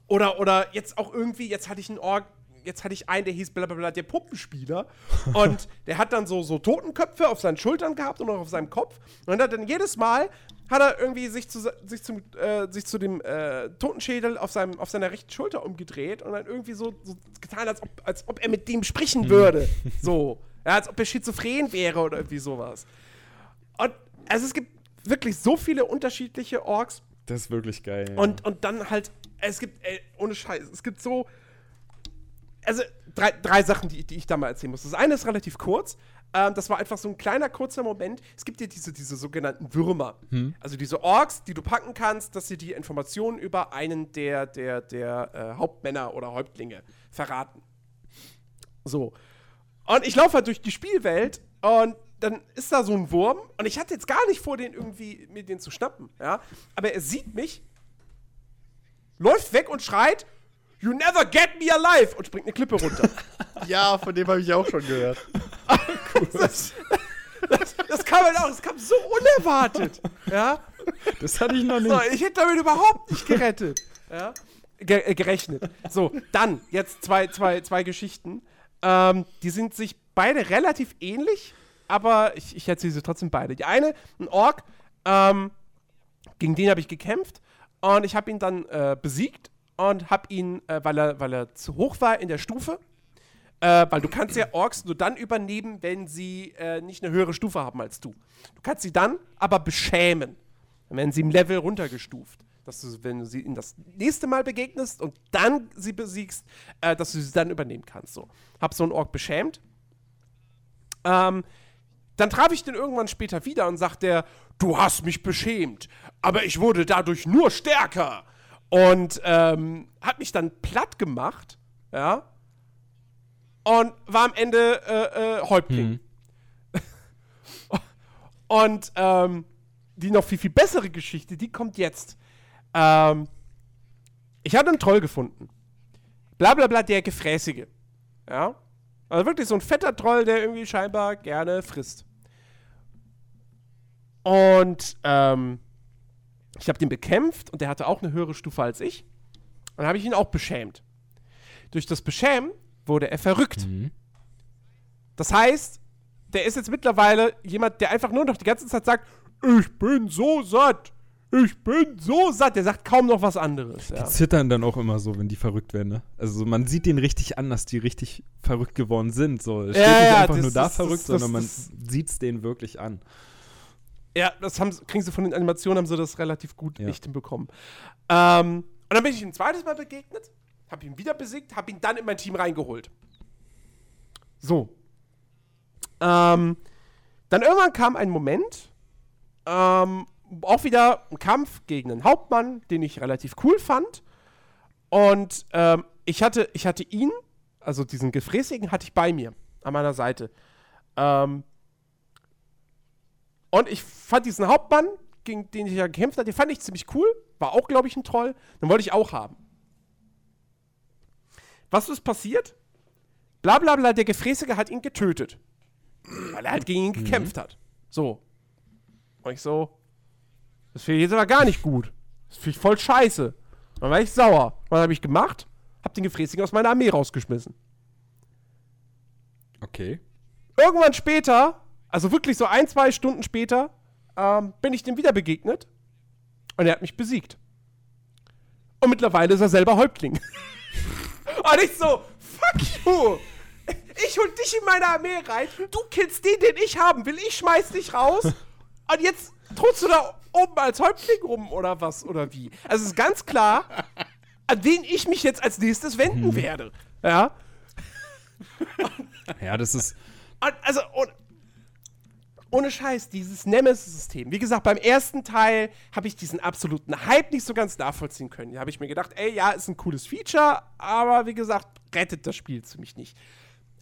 oder, oder jetzt auch irgendwie, jetzt hatte ich einen Org, jetzt hatte ich einen, der hieß blablabla, der Puppenspieler. und der hat dann so, so Totenköpfe auf seinen Schultern gehabt und auch auf seinem Kopf. Und hat dann jedes Mal, hat er irgendwie sich zu, sich zum, äh, sich zu dem äh, Totenschädel auf, seinem, auf seiner rechten Schulter umgedreht und dann irgendwie so, so getan, als ob, als ob er mit dem sprechen würde. so. Ja, als ob er schizophren wäre oder irgendwie sowas. Und also es gibt wirklich so viele unterschiedliche Orks. Das ist wirklich geil. ja. Und, und dann halt, es gibt, ey, ohne Scheiß, es gibt so. Also, drei, drei Sachen, die, die ich da mal erzählen muss. Das eine ist relativ kurz. Ähm, das war einfach so ein kleiner, kurzer Moment. Es gibt ja diese, diese sogenannten Würmer. Also diese Orks, die du packen kannst, dass sie dir Informationen über einen der, der, der äh, Hauptmänner oder Häuptlinge verraten. So. Und ich laufe halt durch die Spielwelt und dann ist da so ein Wurm und ich hatte jetzt gar nicht vor, den irgendwie mir den zu schnappen, ja. Aber er sieht mich, läuft weg und schreit, You never get me alive! und springt eine Klippe runter. Ja, von dem habe ich auch schon gehört. das, das, das kam halt auch, das kam so unerwartet, ja. das hatte ich noch nicht. So, ich hätte damit überhaupt nicht gerettet. Ja? Ge äh, gerechnet. So, dann, jetzt zwei, zwei, zwei Geschichten. Ähm, die sind sich beide relativ ähnlich, aber ich, ich erzähle sie trotzdem beide. Die eine, ein Ork, ähm, gegen den habe ich gekämpft und ich habe ihn dann äh, besiegt und habe ihn, äh, weil, er, weil er zu hoch war in der Stufe, äh, weil du kannst ja Orks nur dann übernehmen, wenn sie äh, nicht eine höhere Stufe haben als du. Du kannst sie dann aber beschämen. Dann werden sie im Level runtergestuft. Dass du, wenn du sie ihnen das nächste Mal begegnest und dann sie besiegst, äh, dass du sie dann übernehmen kannst. So. Hab so einen Ork beschämt. Ähm, dann traf ich den irgendwann später wieder und sagt der, du hast mich beschämt, aber ich wurde dadurch nur stärker. Und ähm, hat mich dann platt gemacht ja, und war am Ende äh, äh, Häuptling. Mhm. Und ähm, die noch viel, viel bessere Geschichte, die kommt jetzt. Ähm, ich hatte einen Troll gefunden. Blablabla, bla, bla, der Gefräßige. Ja. Also wirklich so ein fetter Troll, der irgendwie scheinbar gerne frisst. Und ähm, ich habe den bekämpft und der hatte auch eine höhere Stufe als ich. Und dann habe ich ihn auch beschämt. Durch das Beschämen wurde er verrückt. Mhm. Das heißt, der ist jetzt mittlerweile jemand, der einfach nur noch die ganze Zeit sagt, ich bin so satt. Ich bin so satt. Der sagt kaum noch was anderes. Die Ja. zittern dann auch immer so, wenn die verrückt werden, ne? Also man sieht denen richtig an, dass die richtig verrückt geworden sind. So, es Ja, steht nicht ja, einfach nur da verrückt, das- sondern man das- sieht es denen wirklich an. Ja, das haben, kriegen sie von den Animationen, haben sie das relativ gut Ja. echt hinbekommen. Ähm, und dann bin ich ihm ein zweites Mal begegnet, habe ihn wieder besiegt, habe ihn dann in mein Team reingeholt. So. Ähm, dann irgendwann kam ein Moment, ähm, auch wieder ein Kampf gegen einen Hauptmann, den ich relativ cool fand. Und ähm, ich, hatte, ich hatte ihn, also diesen Gefräßigen, hatte ich bei mir, an meiner Seite. Ähm, und ich fand diesen Hauptmann, gegen den ich ja gekämpft habe, den fand ich ziemlich cool. War auch, glaube ich, ein Troll. Den wollte ich auch haben. Was ist passiert? Blablabla, bla, bla, der Gefräßige hat ihn getötet. Weil er halt gegen ihn gekämpft hat. So. Und ich so, das finde ich jetzt aber gar nicht gut. Das finde ich voll scheiße. Dann war ich sauer. Was habe ich gemacht? Hab den Gefräßigen aus meiner Armee rausgeschmissen. Okay. Irgendwann später, also wirklich so ein, zwei Stunden später, ähm, bin ich dem wieder begegnet. Und er hat mich besiegt. Und mittlerweile ist er selber Häuptling. und ich so, fuck you! Ich hol dich in meine Armee rein, du killst den, den ich haben will, ich schmeiß dich raus. Und jetzt tust du da oben als Häuptling rum oder was oder wie? Also es ist ganz klar, an wen ich mich jetzt als nächstes wenden werde. Ja. Ja, das ist. Und, also, und, ohne Scheiß, dieses Nemesis-System. Wie gesagt, beim ersten Teil habe ich diesen absoluten Hype nicht so ganz nachvollziehen können. Da habe ich mir gedacht, ey, ja, ist ein cooles Feature, aber wie gesagt, rettet das Spiel für mich nicht.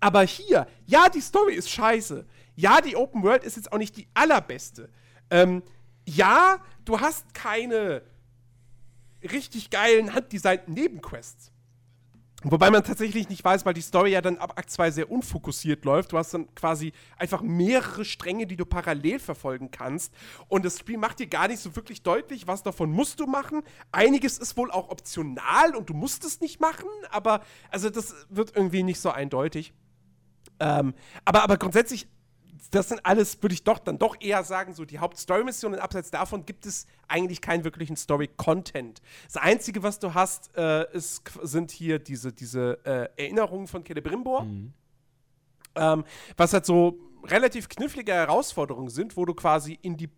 Aber hier, ja, die Story ist scheiße. Ja, die Open World ist jetzt auch nicht die allerbeste. Ähm, ja, du hast keine richtig geilen, handdesignten Nebenquests. Wobei man tatsächlich nicht weiß, weil die Story ja dann ab Akt 2 sehr unfokussiert läuft. Du hast dann quasi einfach mehrere Stränge, die du parallel verfolgen kannst. Und das Spiel macht dir gar nicht so wirklich deutlich, was davon musst du machen. Einiges ist wohl auch optional und du musst es nicht machen, aber also das wird irgendwie nicht so eindeutig. Ähm, aber, aber grundsätzlich, das sind alles, würde ich doch dann doch eher sagen, so die Hauptstory-Missionen. Abseits davon gibt es eigentlich keinen wirklichen Story-Content. Das Einzige, was du hast, äh, ist, sind hier diese, diese äh, Erinnerungen von Celebrimbor. Ähm, was halt so relativ knifflige Herausforderungen sind, wo du quasi in die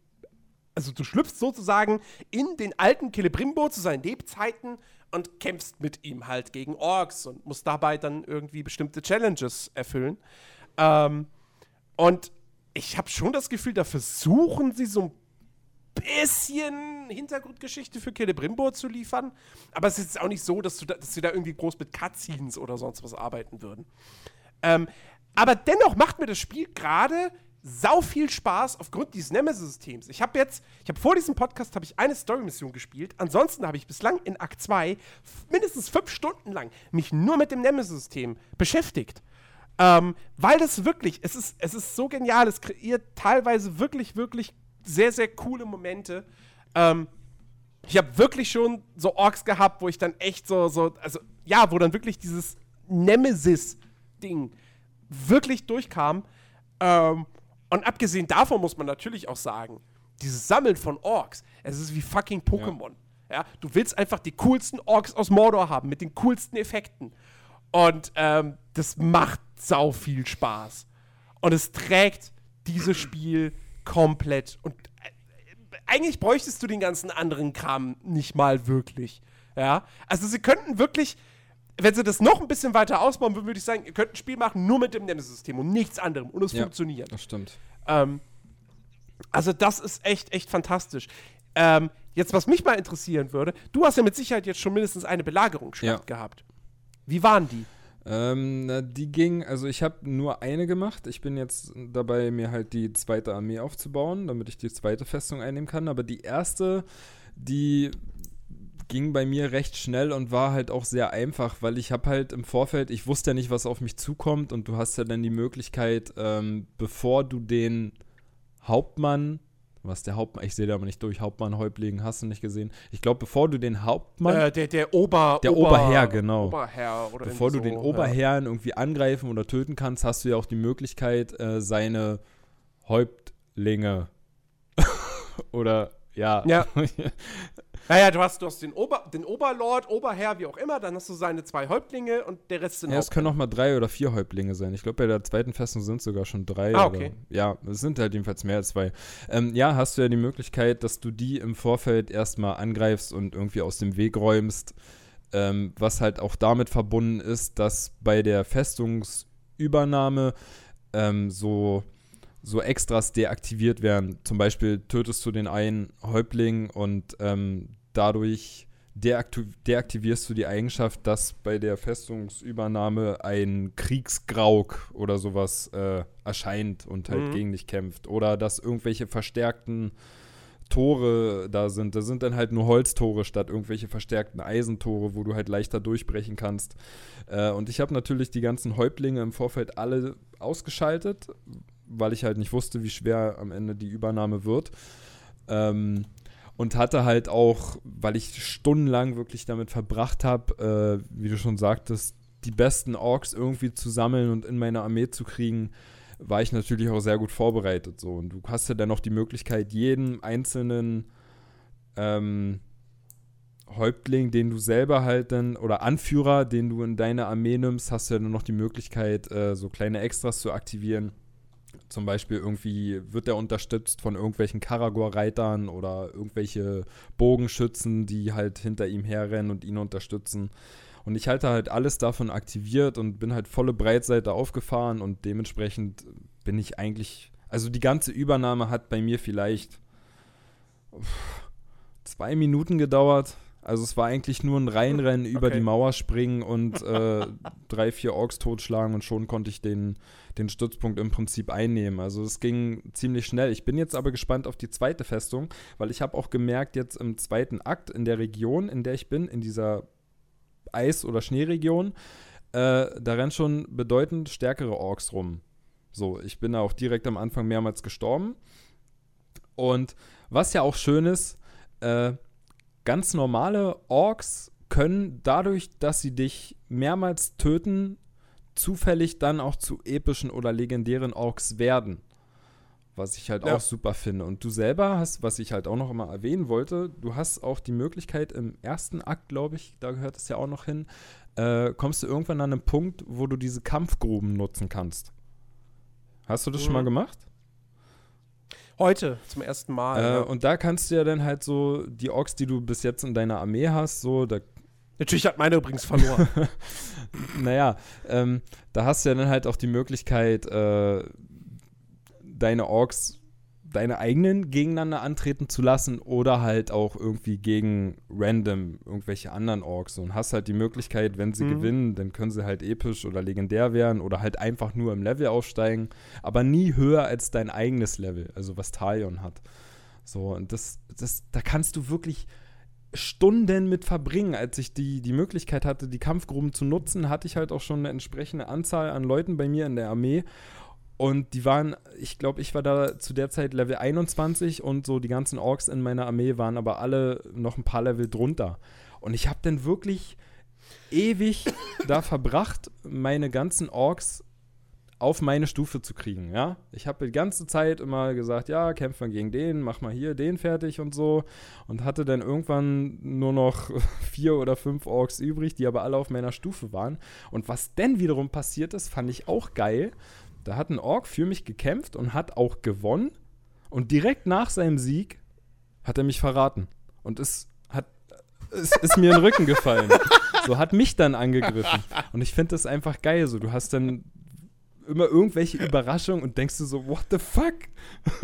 also du schlüpfst sozusagen in den alten Celebrimbo zu seinen Lebzeiten und kämpfst mit ihm halt gegen Orks und musst dabei dann irgendwie bestimmte Challenges erfüllen. Ähm, und ich habe schon das Gefühl, da versuchen sie so ein bisschen Hintergrundgeschichte für Celebrimbo zu liefern. Aber es ist auch nicht so, dass, da, dass sie da irgendwie groß mit Cutscenes oder sonst was arbeiten würden. Ähm, aber dennoch macht mir das Spiel gerade sau viel Spaß aufgrund dieses Nemesis-Systems. Ich habe jetzt, ich habe vor diesem Podcast habe ich eine Story-Mission gespielt. Ansonsten habe ich bislang in Akt 2 mindestens fünf Stunden lang mich nur mit dem Nemesis-System beschäftigt. Ähm, weil das wirklich, es ist, es ist so genial, es kreiert teilweise wirklich, wirklich sehr, sehr coole Momente. Ähm, ich habe wirklich schon so Orks gehabt, wo ich dann echt so, so, also ja, wo dann wirklich dieses Nemesis-Ding wirklich durchkam. Ähm, und abgesehen davon muss man natürlich auch sagen, dieses Sammeln von Orks, es ist wie fucking Pokémon. Ja. du willst einfach die coolsten Orks aus Mordor haben, mit den coolsten Effekten. Und ähm, das macht sau viel Spaß. Und es trägt dieses Spiel komplett. Und äh, eigentlich bräuchtest du den ganzen anderen Kram nicht mal wirklich. Ja, also sie könnten wirklich, wenn sie das noch ein bisschen weiter ausbauen würden, würde ich sagen, ihr könnt ein Spiel machen nur mit dem Nemesis-System und nichts anderem und es Ja. funktioniert. Das stimmt. Ähm, also das ist echt, echt fantastisch. Ähm, jetzt, was mich mal interessieren würde, du hast ja mit Sicherheit jetzt schon mindestens eine Belagerungsstadt Ja. gehabt. Wie waren die? Ähm, na, die ging, also ich habe nur eine gemacht. Ich bin jetzt dabei, mir halt die zweite Armee aufzubauen, damit ich die zweite Festung einnehmen kann. Aber die erste, die ging bei mir recht schnell und war halt auch sehr einfach, weil ich habe halt im Vorfeld, ich wusste ja nicht, was auf mich zukommt und du hast ja dann die Möglichkeit, ähm, bevor du den Hauptmann was der Hauptmann, ich sehe da aber nicht durch, Hauptmann, Häuptling, hast du nicht gesehen. Ich glaube, bevor du den Hauptmann. Äh, der, der Ober. Der Ober, Oberherr, genau. Oberherr oder bevor du irgendwie den so, Oberherrn irgendwie angreifen oder töten kannst, hast du ja auch die Möglichkeit, äh, seine Häuptlinge oder ja. Ja. Naja, du hast, du hast den, Ober, den Oberlord, Oberherr, wie auch immer, dann hast du seine zwei Häuptlinge und der Rest sind Ja, es können auch mal drei oder vier Häuptlinge sein. Ich glaube, bei der zweiten Festung sind es sogar schon drei. Ah, okay. Oder, ja, es sind halt jedenfalls mehr als zwei. Ähm, ja, hast du ja die Möglichkeit, dass du die im Vorfeld erstmal angreifst und irgendwie aus dem Weg räumst. Ähm, was halt auch damit verbunden ist, dass bei der Festungsübernahme ähm, so, so Extras deaktiviert werden. Zum Beispiel tötest du den einen Häuptling und ähm, dadurch deaktiv deaktivierst du die Eigenschaft, dass bei der Festungsübernahme ein Kriegsgrauk oder sowas äh, erscheint und halt Mhm. gegen dich kämpft. Oder dass irgendwelche verstärkten Tore da sind. Da sind dann halt nur Holztore statt irgendwelche verstärkten Eisentore, wo du halt leichter durchbrechen kannst. Äh, und ich habe natürlich die ganzen Häuptlinge im Vorfeld alle ausgeschaltet, weil ich halt nicht wusste, wie schwer am Ende die Übernahme wird. Ähm, und hatte halt auch, weil ich stundenlang wirklich damit verbracht habe, äh, wie du schon sagtest, die besten Orks irgendwie zu sammeln und in meine Armee zu kriegen, war ich natürlich auch sehr gut vorbereitet. So. Und du hast ja dann noch die Möglichkeit, jeden einzelnen ähm, Häuptling, den du selber halt dann, oder Anführer, den du in deine Armee nimmst, hast du ja dann noch die Möglichkeit, äh, so kleine Extras zu aktivieren. Zum Beispiel irgendwie wird er unterstützt von irgendwelchen Karagor-Reitern oder irgendwelche Bogenschützen, die halt hinter ihm herrennen und ihn unterstützen. Und ich halte halt alles davon aktiviert und bin halt volle Breitseite aufgefahren und dementsprechend bin ich eigentlich, also die ganze Übernahme hat bei mir vielleicht zwei Minuten gedauert. Also es war eigentlich nur ein Reinrennen über Okay. die Mauer springen und äh, drei, vier Orks totschlagen und schon konnte ich den, den Stützpunkt im Prinzip einnehmen. Also es ging ziemlich schnell. Ich bin jetzt aber gespannt auf die zweite Festung, weil ich habe auch gemerkt, jetzt im zweiten Akt in der Region, in der ich bin, in dieser Eis- oder Schneeregion, äh, da rennen schon bedeutend stärkere Orks rum. So, ich bin da auch direkt am Anfang mehrmals gestorben. Und was ja auch schön ist, äh, ganz normale Orks können dadurch, dass sie dich mehrmals töten, zufällig dann auch zu epischen oder legendären Orks werden. Was ich halt Ja. auch super finde. Und du selber hast, was ich halt auch noch immer erwähnen wollte, du hast auch die Möglichkeit im ersten Akt, glaube ich, da gehört es ja auch noch hin, äh, kommst du irgendwann an einen Punkt, wo du diese Kampfgruben nutzen kannst. Hast du das schon Mhm. mal gemacht? Heute zum ersten Mal. Äh, ja. und da kannst du ja dann halt so die Orks, die du bis jetzt in deiner Armee hast, so, da Natürlich hat meine übrigens verloren. naja, ähm, da hast du ja dann halt auch die Möglichkeit, äh, deine Orks, deine eigenen gegeneinander antreten zu lassen oder halt auch irgendwie gegen random irgendwelche anderen Orks und hast halt die Möglichkeit, wenn sie Mhm. gewinnen, dann können sie halt episch oder legendär werden oder halt einfach nur im Level aufsteigen, aber nie höher als dein eigenes Level, also was Talion hat. So, und das, das, da kannst du wirklich Stunden mit verbringen. Als ich die, die Möglichkeit hatte, die Kampfgruben zu nutzen, hatte ich halt auch schon eine entsprechende Anzahl an Leuten bei mir in der Armee. Und die waren, ich glaube, ich war da zu der Zeit Level 21 und so die ganzen Orks in meiner Armee waren aber alle noch ein paar Level drunter. Und ich habe dann wirklich ewig da verbracht, meine ganzen Orks auf meine Stufe zu kriegen, ja. Ich habe die ganze Zeit immer gesagt, ja, kämpfen wir gegen den, mach mal hier den fertig und so. Und hatte dann irgendwann nur noch vier oder fünf Orks übrig, die aber alle auf meiner Stufe waren. Und was denn wiederum passiert ist, fand ich auch geil. Da hat ein Ork für mich gekämpft und hat auch gewonnen. Und direkt nach seinem Sieg hat er mich verraten. Und es hat es ist mir in den Rücken gefallen. So hat mich dann angegriffen. Und ich finde das einfach geil. So, du hast dann immer irgendwelche Überraschungen und denkst du so, what the fuck?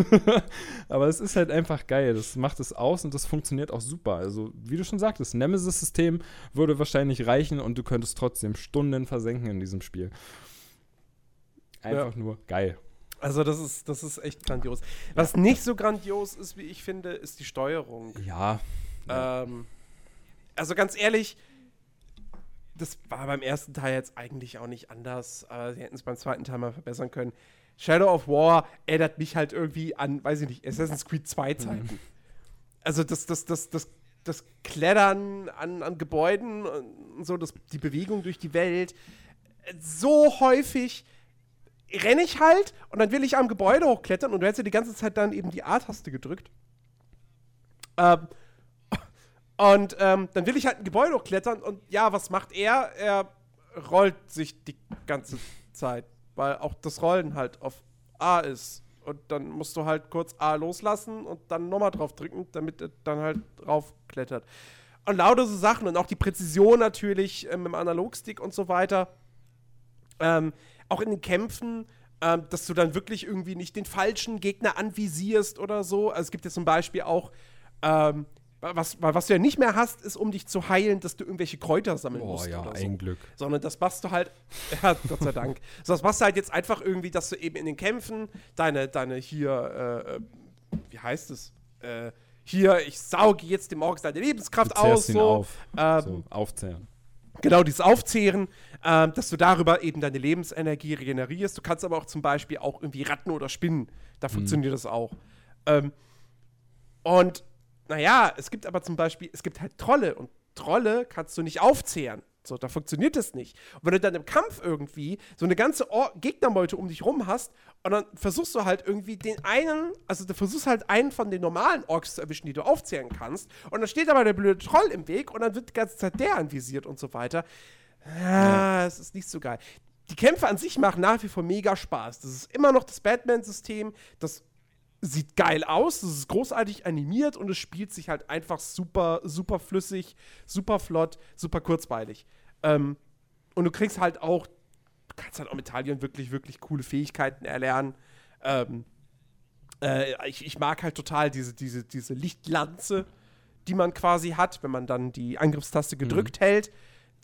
Aber es ist halt einfach geil. Das macht es aus und das funktioniert auch super. Also, wie du schon sagtest, Nemesis-System würde wahrscheinlich reichen und du könntest trotzdem Stunden versenken in diesem Spiel. Einfach ja. nur geil. Also das ist, das ist echt grandios. Was nicht so grandios ist, wie ich finde, ist die Steuerung. Ja. Ähm, also ganz ehrlich, das war beim ersten Teil jetzt eigentlich auch nicht anders, aber sie hätten es beim zweiten Teil mal verbessern können. Shadow of War erinnert mich halt irgendwie an, weiß ich nicht, Assassin's Creed 2 Zeiten. Mhm. Also das, das, das, das, das Klettern an, an Gebäuden und so, das, die Bewegung durch die Welt. So häufig renne ich halt und dann will ich am Gebäude hochklettern und du hättest ja die ganze Zeit dann eben die A-Taste gedrückt. Ähm, und ähm, dann will ich halt ein Gebäude hochklettern und ja, was macht er? Er rollt sich die ganze Zeit, weil auch das Rollen halt auf A ist. Und dann musst du halt kurz A loslassen und dann nochmal drauf drücken, damit er dann halt raufklettert. Und lauter so Sachen und auch die Präzision natürlich äh, mit dem Analogstick und so weiter. Ähm, auch in den Kämpfen, ähm, dass du dann wirklich irgendwie nicht den falschen Gegner anvisierst oder so. Also es gibt ja zum Beispiel auch ähm, was, was du ja nicht mehr hast, ist, um dich zu heilen, dass du irgendwelche Kräuter sammeln oh, musst. ja, oder so. ein Glück. Sondern das machst du halt, ja, Gott sei Dank. So, das machst du halt jetzt einfach irgendwie, dass du eben in den Kämpfen deine, deine hier, äh, wie heißt es? Äh, hier, ich sauge jetzt dem Orks deine Lebenskraft aus. So. Auf. Ähm, so, aufzehren. Genau, dieses Aufzehren, ähm, dass du darüber eben deine Lebensenergie regenerierst. Du kannst aber auch zum Beispiel auch irgendwie Ratten oder Spinnen. Da mhm. funktioniert das auch. Ähm, und naja, es gibt aber zum Beispiel, es gibt halt Trolle und Trolle kannst du nicht aufzehren. So, da funktioniert das nicht. Und wenn du dann im Kampf irgendwie so eine ganze Or Gegnermeute um dich rum hast und dann versuchst du halt irgendwie den einen, also du versuchst halt einen von den normalen Orks zu erwischen, die du aufzehren kannst. Und dann steht aber der blöde Troll im Weg und dann wird die ganze Zeit der anvisiert und so weiter. Ja, es ist nicht so geil. Die Kämpfe an sich machen nach wie vor mega Spaß. Das ist immer noch das Batman-System, das sieht geil aus, es ist großartig animiert und es spielt sich halt einfach super, super flüssig, super flott, super kurzweilig. Ähm, und du kriegst halt auch, du kannst halt auch mit Italien wirklich, wirklich coole Fähigkeiten erlernen. Ähm, äh, ich, ich, mag halt total diese, diese, diese Lichtlanze, die man quasi hat, wenn man dann die Angriffstaste gedrückt mhm. hält,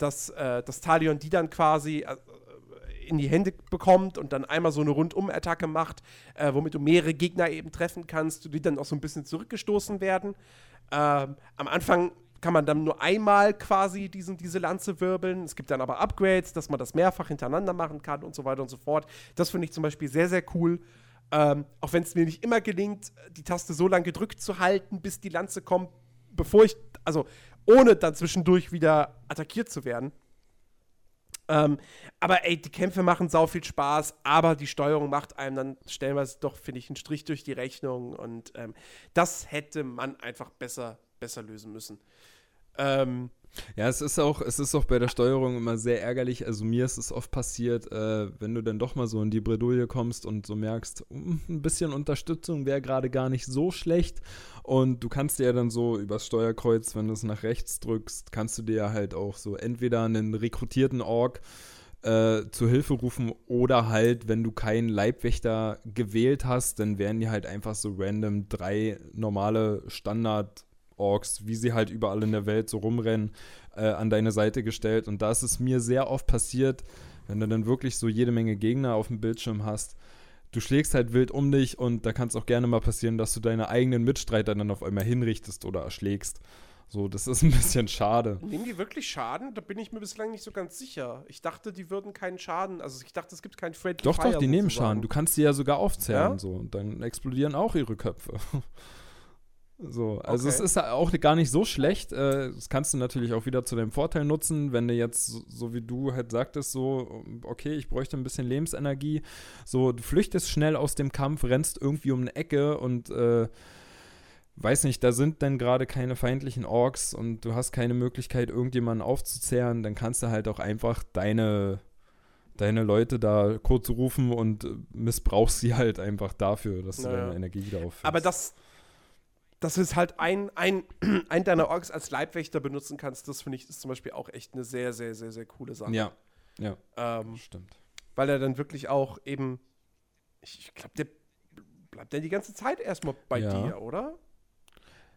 dass äh, das Talion die dann quasi, äh, in die Hände bekommt und dann einmal so eine Rundum-Attacke macht, äh, womit du mehrere Gegner eben treffen kannst, die dann auch so ein bisschen zurückgestoßen werden. Ähm, am Anfang kann man dann nur einmal quasi diesen, diese Lanze wirbeln. Es gibt dann aber Upgrades, dass man das mehrfach hintereinander machen kann und so weiter und so fort. Das finde ich zum Beispiel sehr, sehr cool. Ähm, auch wenn es mir nicht immer gelingt, die Taste so lange gedrückt zu halten, bis die Lanze kommt, bevor ich, also ohne dann zwischendurch wieder attackiert zu werden. Ähm, aber ey, die Kämpfe machen sau viel Spaß, aber die Steuerung macht einem dann stellenweise doch, finde ich, einen Strich durch die Rechnung und ähm, das hätte man einfach besser, besser lösen müssen. Ähm, ja, es ist auch, es ist auch bei der Steuerung immer sehr ärgerlich. Also mir ist es oft passiert, äh, wenn du dann doch mal so in die Bredouille kommst und so merkst, hm, ein bisschen Unterstützung wäre gerade gar nicht so schlecht. Und du kannst dir ja dann so übers Steuerkreuz, wenn du es nach rechts drückst, kannst du dir ja halt auch so entweder einen rekrutierten Org äh, zu Hilfe rufen oder halt, wenn du keinen Leibwächter gewählt hast, dann werden die halt einfach so random drei normale Standard- Orks, wie sie halt überall in der Welt so rumrennen, äh, an deine Seite gestellt. Und da ist es mir sehr oft passiert, wenn du dann wirklich so jede Menge Gegner auf dem Bildschirm hast, du schlägst halt wild um dich und da kann es auch gerne mal passieren, dass du deine eigenen Mitstreiter dann auf einmal hinrichtest oder erschlägst. So, das ist ein bisschen schade. Nehmen die wirklich Schaden? Da bin ich mir bislang nicht so ganz sicher. Ich dachte, die würden keinen Schaden. Also ich dachte, es gibt keinen Friendly Doch, Fire doch, die nehmen Schaden. Du kannst sie ja sogar aufzählen ja? so und dann explodieren auch ihre Köpfe. So, also okay. es ist auch gar nicht so schlecht. Äh, das kannst du natürlich auch wieder zu deinem Vorteil nutzen, wenn du jetzt, so, wie du halt sagtest, so, okay, ich bräuchte ein bisschen Lebensenergie. So, du flüchtest schnell aus dem Kampf, rennst irgendwie um eine Ecke und äh, weiß nicht, da sind dann gerade keine feindlichen Orks und du hast keine Möglichkeit, irgendjemanden aufzuzehren, dann kannst du halt auch einfach deine deine Leute da kurz rufen und missbrauchst sie halt einfach dafür, dass naja. du deine Energie wieder auffängst. Aber das, dass du es halt ein, ein, ein deiner Orks als Leibwächter benutzen kannst, das finde ich ist zum Beispiel auch echt eine sehr, sehr, sehr, sehr coole Sache. Ja, ja. Ähm, Stimmt. weil er dann wirklich auch eben, ich, ich glaube, der bleibt dann die ganze Zeit erstmal bei Ja. dir, oder?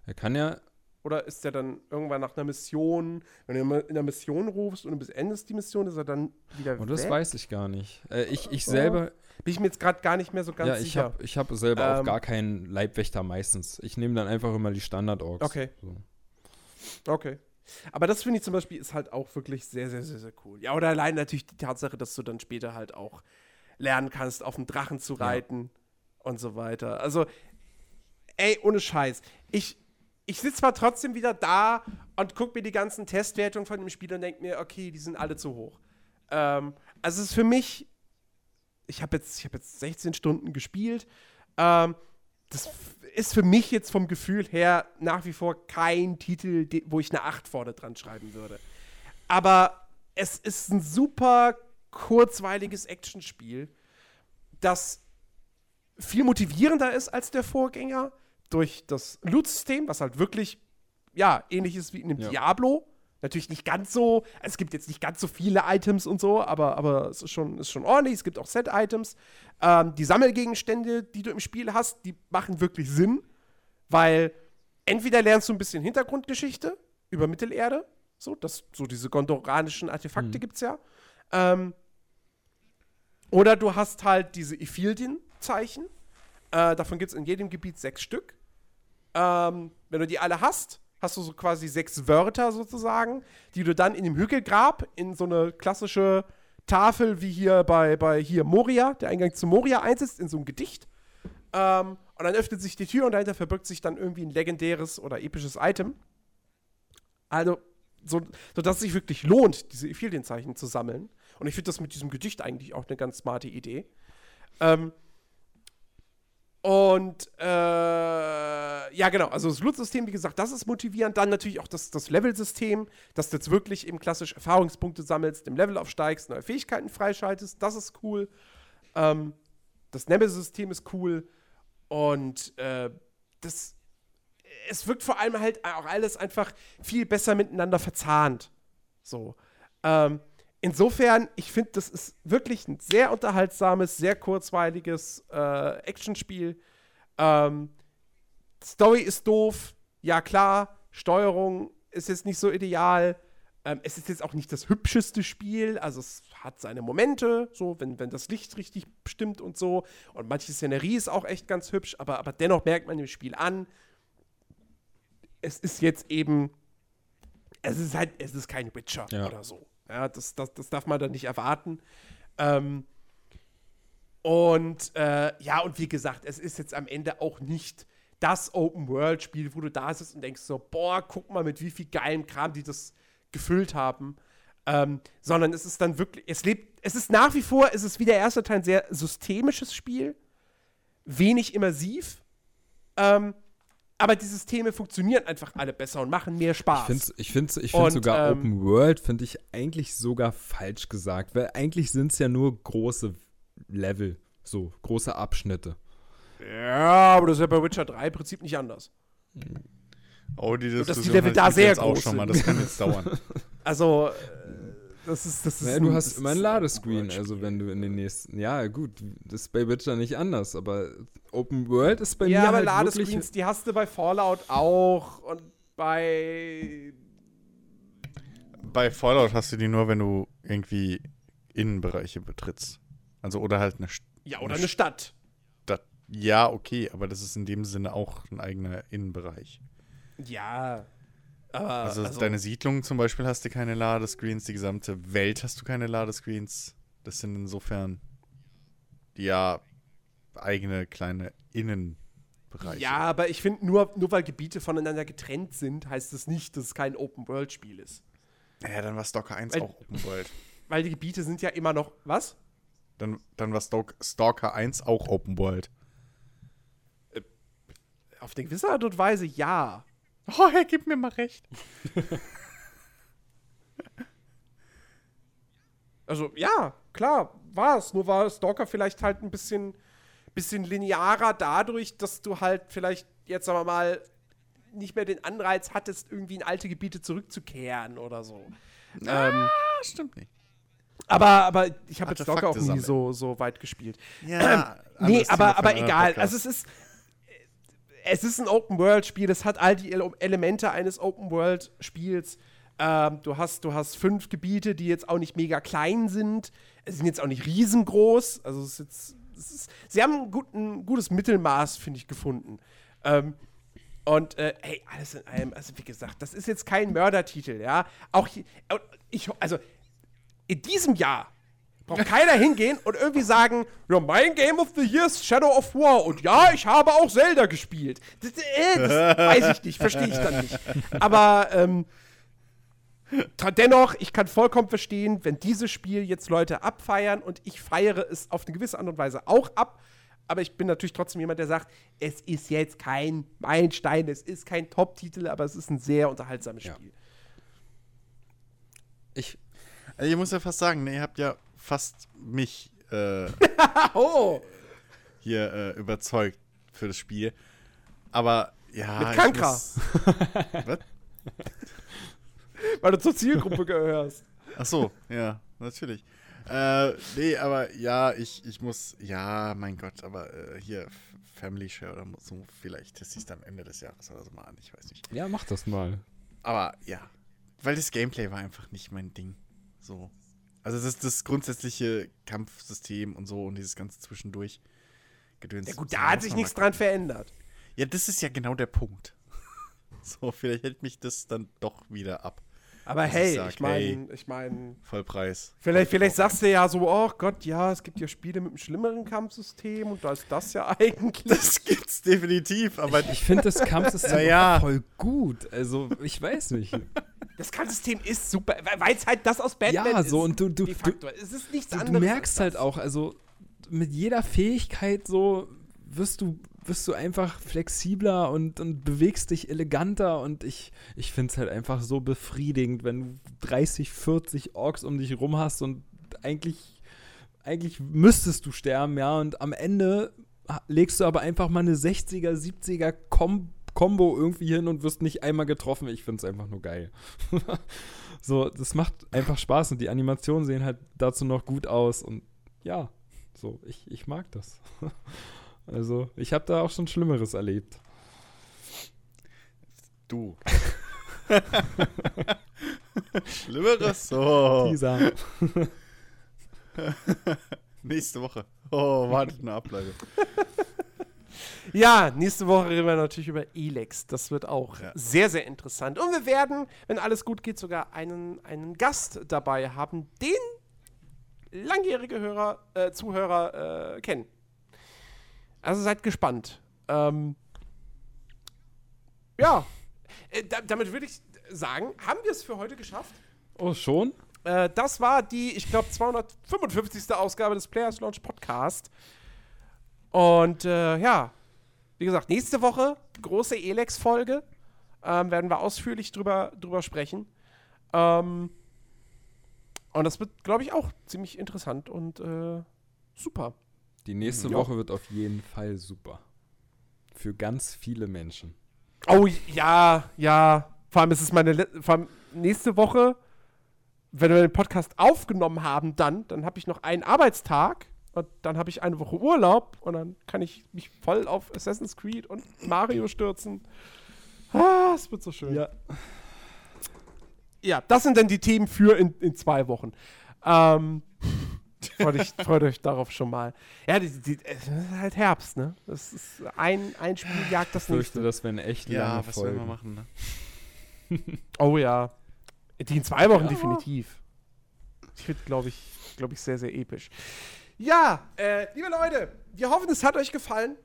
Er kann ja, Oder ist er dann irgendwann nach einer Mission, wenn du immer in einer Mission rufst und du bis Ende ist die Mission, ist er dann wieder und das weg? weiß ich gar nicht. Äh, ich, ich selber, Bin ich mir jetzt gerade gar nicht mehr so ganz ja, ich sicher. habe ich hab selber auch Ähm, gar keinen Leibwächter meistens. Ich nehme dann einfach immer die Standard-Orks. Okay. So. Okay. Aber das finde ich zum Beispiel ist halt auch wirklich sehr, sehr, sehr, sehr cool. Ja, oder allein natürlich die Tatsache, dass du dann später halt auch lernen kannst, auf dem Drachen zu reiten und so weiter. Also, ey, ohne Scheiß. Ich, ich sitze zwar trotzdem wieder da und gucke mir die ganzen Testwertungen von dem Spiel und denke mir, okay, die sind alle zu hoch. Ähm, also, es ist für mich, ich habe jetzt, ich hab jetzt 16 Stunden gespielt. Ähm, das ist für mich jetzt vom Gefühl her nach wie vor kein Titel, wo ich eine 8 vorne dran schreiben würde. Aber es ist ein super kurzweiliges Actionspiel, das viel motivierender ist als der Vorgänger durch das Loot-System, was halt wirklich, ja, ähnlich ist wie in einem Ja. Diablo. Natürlich nicht ganz so, es gibt jetzt nicht ganz so viele Items und so, aber, aber es ist schon, ist schon ordentlich. Es gibt auch Set-Items. Ähm, die Sammelgegenstände, die du im Spiel hast, die machen wirklich Sinn, weil entweder lernst du ein bisschen Hintergrundgeschichte über Mittelerde, so, das, so diese gondoranischen Artefakte gibt's ja. Ähm, oder du hast halt diese Iphildin-Zeichen. Äh, davon gibt es in jedem Gebiet sechs Stück. Ähm, wenn du die alle hast, hast du so quasi sechs Wörter sozusagen, die du dann in dem Hügelgrab in so eine klassische Tafel wie hier bei, bei hier Moria, der Eingang zu Moria einsetzt, in so ein Gedicht. Ähm, und dann öffnet sich die Tür und dahinter verbirgt sich dann irgendwie ein legendäres oder episches Item. Also, so, sodass es sich wirklich lohnt, diese Iphildin-Zeichen zu sammeln. Und ich finde das mit diesem Gedicht eigentlich auch eine ganz smarte Idee. Ähm, und äh, ja, genau, also das Loot-System, wie gesagt, das ist motivierend. Dann natürlich auch das, das Level-System, dass du jetzt wirklich eben klassisch Erfahrungspunkte sammelst, im Level aufsteigst, neue Fähigkeiten freischaltest. Das ist cool. Ähm, das Nemesis-System ist cool. Und äh, das, es wirkt vor allem halt auch alles einfach viel besser miteinander verzahnt. So. Ähm, insofern, ich finde, das ist wirklich ein sehr unterhaltsames, sehr kurzweiliges äh, Actionspiel. Ähm, Story ist doof, ja klar. Steuerung ist jetzt nicht so ideal. Ähm, es ist jetzt auch nicht das hübscheste Spiel, also es hat seine Momente, so, wenn, wenn das Licht richtig stimmt und so. Und manche Szenerie ist auch echt ganz hübsch, aber, aber dennoch merkt man dem Spiel an, es ist jetzt eben, es ist halt, es ist kein Witcher Ja. oder so. Ja, das, das, das darf man dann nicht erwarten. Ähm, und äh, ja, und wie gesagt, es ist jetzt am Ende auch nicht das Open-World-Spiel, wo du da sitzt und denkst so, boah, guck mal, mit wie viel geilem Kram die das gefüllt haben. Ähm, sondern es ist dann wirklich, es lebt, es ist nach wie vor, es ist wie der erste Teil ein sehr systemisches Spiel, wenig immersiv, ähm, aber die Systeme funktionieren einfach alle besser und machen mehr Spaß. Ich finde ich find's, ich Und, find sogar ähm, Open World, finde ich eigentlich sogar falsch gesagt, weil eigentlich sind es ja nur große Level, so große Abschnitte. ja, aber das ist ja bei Witcher 3 im Prinzip nicht anders. Oh, die dass die Diskussion Level da sehr jetzt auch groß schon mal. Das kann jetzt dauern. Also, äh, das ist, das ist. Naja, ein- du das hast immer ein Ladescreen, Open-World-Spiel. also wenn du in den nächsten. Ja, gut, das ist bei Witcher nicht anders, aber Open World ist bei Ja, mir aber halt Ladescreens, wirklich. die hast du bei Fallout auch und bei. Bei Fallout hast du die nur, wenn du irgendwie Innenbereiche betrittst. Also oder halt eine Ja, oder eine Stadt. Stadt. Ja, okay, aber das ist in dem Sinne auch ein eigener Innenbereich. Ja. Aber, Also, deine Siedlung zum Beispiel hast du keine Ladescreens, die gesamte Welt hast du keine Ladescreens. Das sind insofern ja eigene kleine Innenbereiche. Ja, aber ich finde, nur, nur weil Gebiete voneinander getrennt sind, heißt das nicht, dass es kein Open-World-Spiel ist. Naja, dann war Stalker 1 Weil- auch Open World. Weil die Gebiete sind ja immer noch. Was? Dann, dann war Stalk Stalker 1 auch Open World. Auf eine gewisse Art und Weise ja. Oh, Herr, gib mir mal recht. Also, ja, klar, war es. Nur war Stalker vielleicht halt ein bisschen, bisschen linearer dadurch, dass du halt vielleicht jetzt, sagen wir mal, nicht mehr den Anreiz hattest, irgendwie in alte Gebiete zurückzukehren oder so. Ähm, Ah, stimmt nicht. Aber, aber ich habe jetzt Docker auch nie so, so weit gespielt. Ja, Nee, anderes Thema aber, aber egal. Podcast. Also es ist. Es ist ein Open-World-Spiel, es hat all die Ele Elemente eines Open-World-Spiels. Ähm, du, hast, du hast fünf Gebiete, die jetzt auch nicht mega klein sind. Es sind jetzt auch nicht riesengroß. Also es ist jetzt. Es ist, sie haben ein, gut, ein gutes Mittelmaß, finde ich, gefunden. Ähm, und äh, hey, alles in allem, also wie gesagt, das ist jetzt kein Mördertitel, ja. Auch hier, und ich, also in diesem Jahr braucht keiner hingehen und irgendwie sagen, ja, mein Game of the Year ist Shadow of War und ja, ich habe auch Zelda gespielt. Das, äh, das weiß ich nicht, verstehe ich dann nicht. Aber ähm, dennoch, ich kann vollkommen verstehen, wenn dieses Spiel jetzt Leute abfeiern und ich feiere es auf eine gewisse Art und Weise auch ab. Aber ich bin natürlich trotzdem jemand, der sagt, es ist jetzt kein Meilenstein, es ist kein Top-Titel, aber es ist ein sehr unterhaltsames Ja. Spiel. Ich, Also ich muss ja fast sagen, ne, ihr habt ja fast mich äh, Oh! hier äh, überzeugt für das Spiel. Aber ja. Mit ich Kankra. muss- Was? Weil du zur Zielgruppe gehörst. Ach so, ja, natürlich. Äh, nee, aber ja, ich, ich muss, ja, mein Gott, aber äh, hier Family Share oder so, vielleicht teste ich es dann Ende des Jahres oder so mal an, ich weiß nicht. ja, mach das mal. Aber ja, weil das Gameplay war einfach nicht mein Ding. So. Also das, das grundsätzliche Kampfsystem und so und dieses ganze Zwischendurch. Gedöns. Ja gut, da hat sich nichts dran verändert. Ja, das ist ja genau der Punkt. So, vielleicht hält mich das dann doch wieder ab. Aber ich hey, sag, ich meine, ich meine, Vollpreis. vielleicht, vielleicht sagst du ja so, oh Gott, ja, es gibt ja Spiele mit einem schlimmeren Kampfsystem und da ist das ja eigentlich. Das gibt's definitiv, aber Ich finde das Kampfsystem auch voll gut. Also, ich weiß nicht. Das Kampfsystem ist super, weil es halt das aus Batman Ja, ist. so, und du- du- facto. es ist nichts Du, du anderes. merkst als halt auch, also mit jeder Fähigkeit so wirst du, wirst du einfach flexibler und, und bewegst dich eleganter und ich, ich finde es halt einfach so befriedigend, wenn du 30, 40 Orks um dich rum hast und eigentlich, eigentlich müsstest du sterben, ja, und am Ende legst du aber einfach mal eine 60er, 70er Kom Combo irgendwie hin und wirst nicht einmal getroffen. Ich finde es einfach nur geil. so, das macht einfach Spaß und die Animationen sehen halt dazu noch gut aus und ja, so, ich, ich mag das. Also, ich habe da auch schon Schlimmeres erlebt. du. Schlimmeres? So. Dieser. Nächste Woche. Oh, wartet eine ab, Leute. Ja, nächste Woche reden wir natürlich über Elex. Das wird auch Ja. sehr, sehr interessant. Und wir werden, wenn alles gut geht, sogar einen, einen Gast dabei haben, den langjährige Hörer, äh, Zuhörer äh, kennen. Also seid gespannt. Ähm, ja, äh, da, damit würde ich sagen, haben wir es für heute geschafft. Oh, schon? Äh, das war die, ich glaube, 255. Ausgabe des Players Launch Podcast. Und äh, ja, wie gesagt, nächste Woche große Elex-Folge. Ähm, werden wir ausführlich drüber, drüber sprechen. Ähm, und das wird, glaube ich, auch ziemlich interessant und äh, super. Die nächste Ja. Woche wird auf jeden Fall super. Für ganz viele Menschen. Oh ja, ja. Vor allem ist es meine vor allem nächste Woche, wenn wir den Podcast aufgenommen haben, dann, dann habe ich noch einen Arbeitstag und dann habe ich eine Woche Urlaub und dann kann ich mich voll auf Assassin's Creed und Mario stürzen. Ah, es wird so schön. Ja. Ja, das sind dann die Themen für in, in zwei Wochen. Ähm, freut, euch, freut euch darauf schon mal. Ja, die, die, es ist halt Herbst, ne? Das ist ein, ein Spiel jagt das Ich fürchte, nächste. das wären echt lange Ja, was wollen wir machen, ne? Oh ja. Die in zwei Wochen Ja. definitiv. Ich wird, glaube ich, glaube ich, sehr, sehr episch. Ja, äh, liebe Leute, wir hoffen, es hat euch gefallen.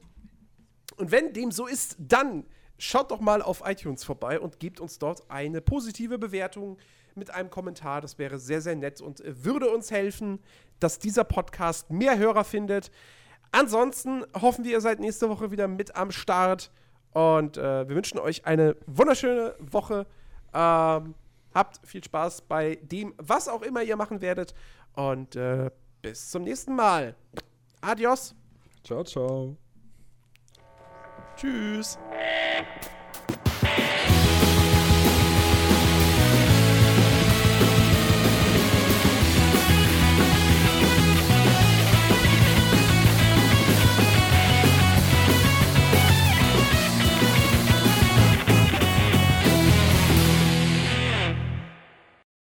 Und wenn dem so ist, dann schaut doch mal auf iTunes vorbei und gebt uns dort eine positive Bewertung mit einem Kommentar. Das wäre sehr, sehr nett und äh, würde uns helfen, dass dieser Podcast mehr Hörer findet. Ansonsten hoffen wir, ihr seid nächste Woche wieder mit am Start. Und äh, wir wünschen euch eine wunderschöne Woche. Ähm, habt viel Spaß bei dem, was auch immer ihr machen werdet. Und äh, bis zum nächsten Mal. Adios. Ciao, ciao. Tschüss.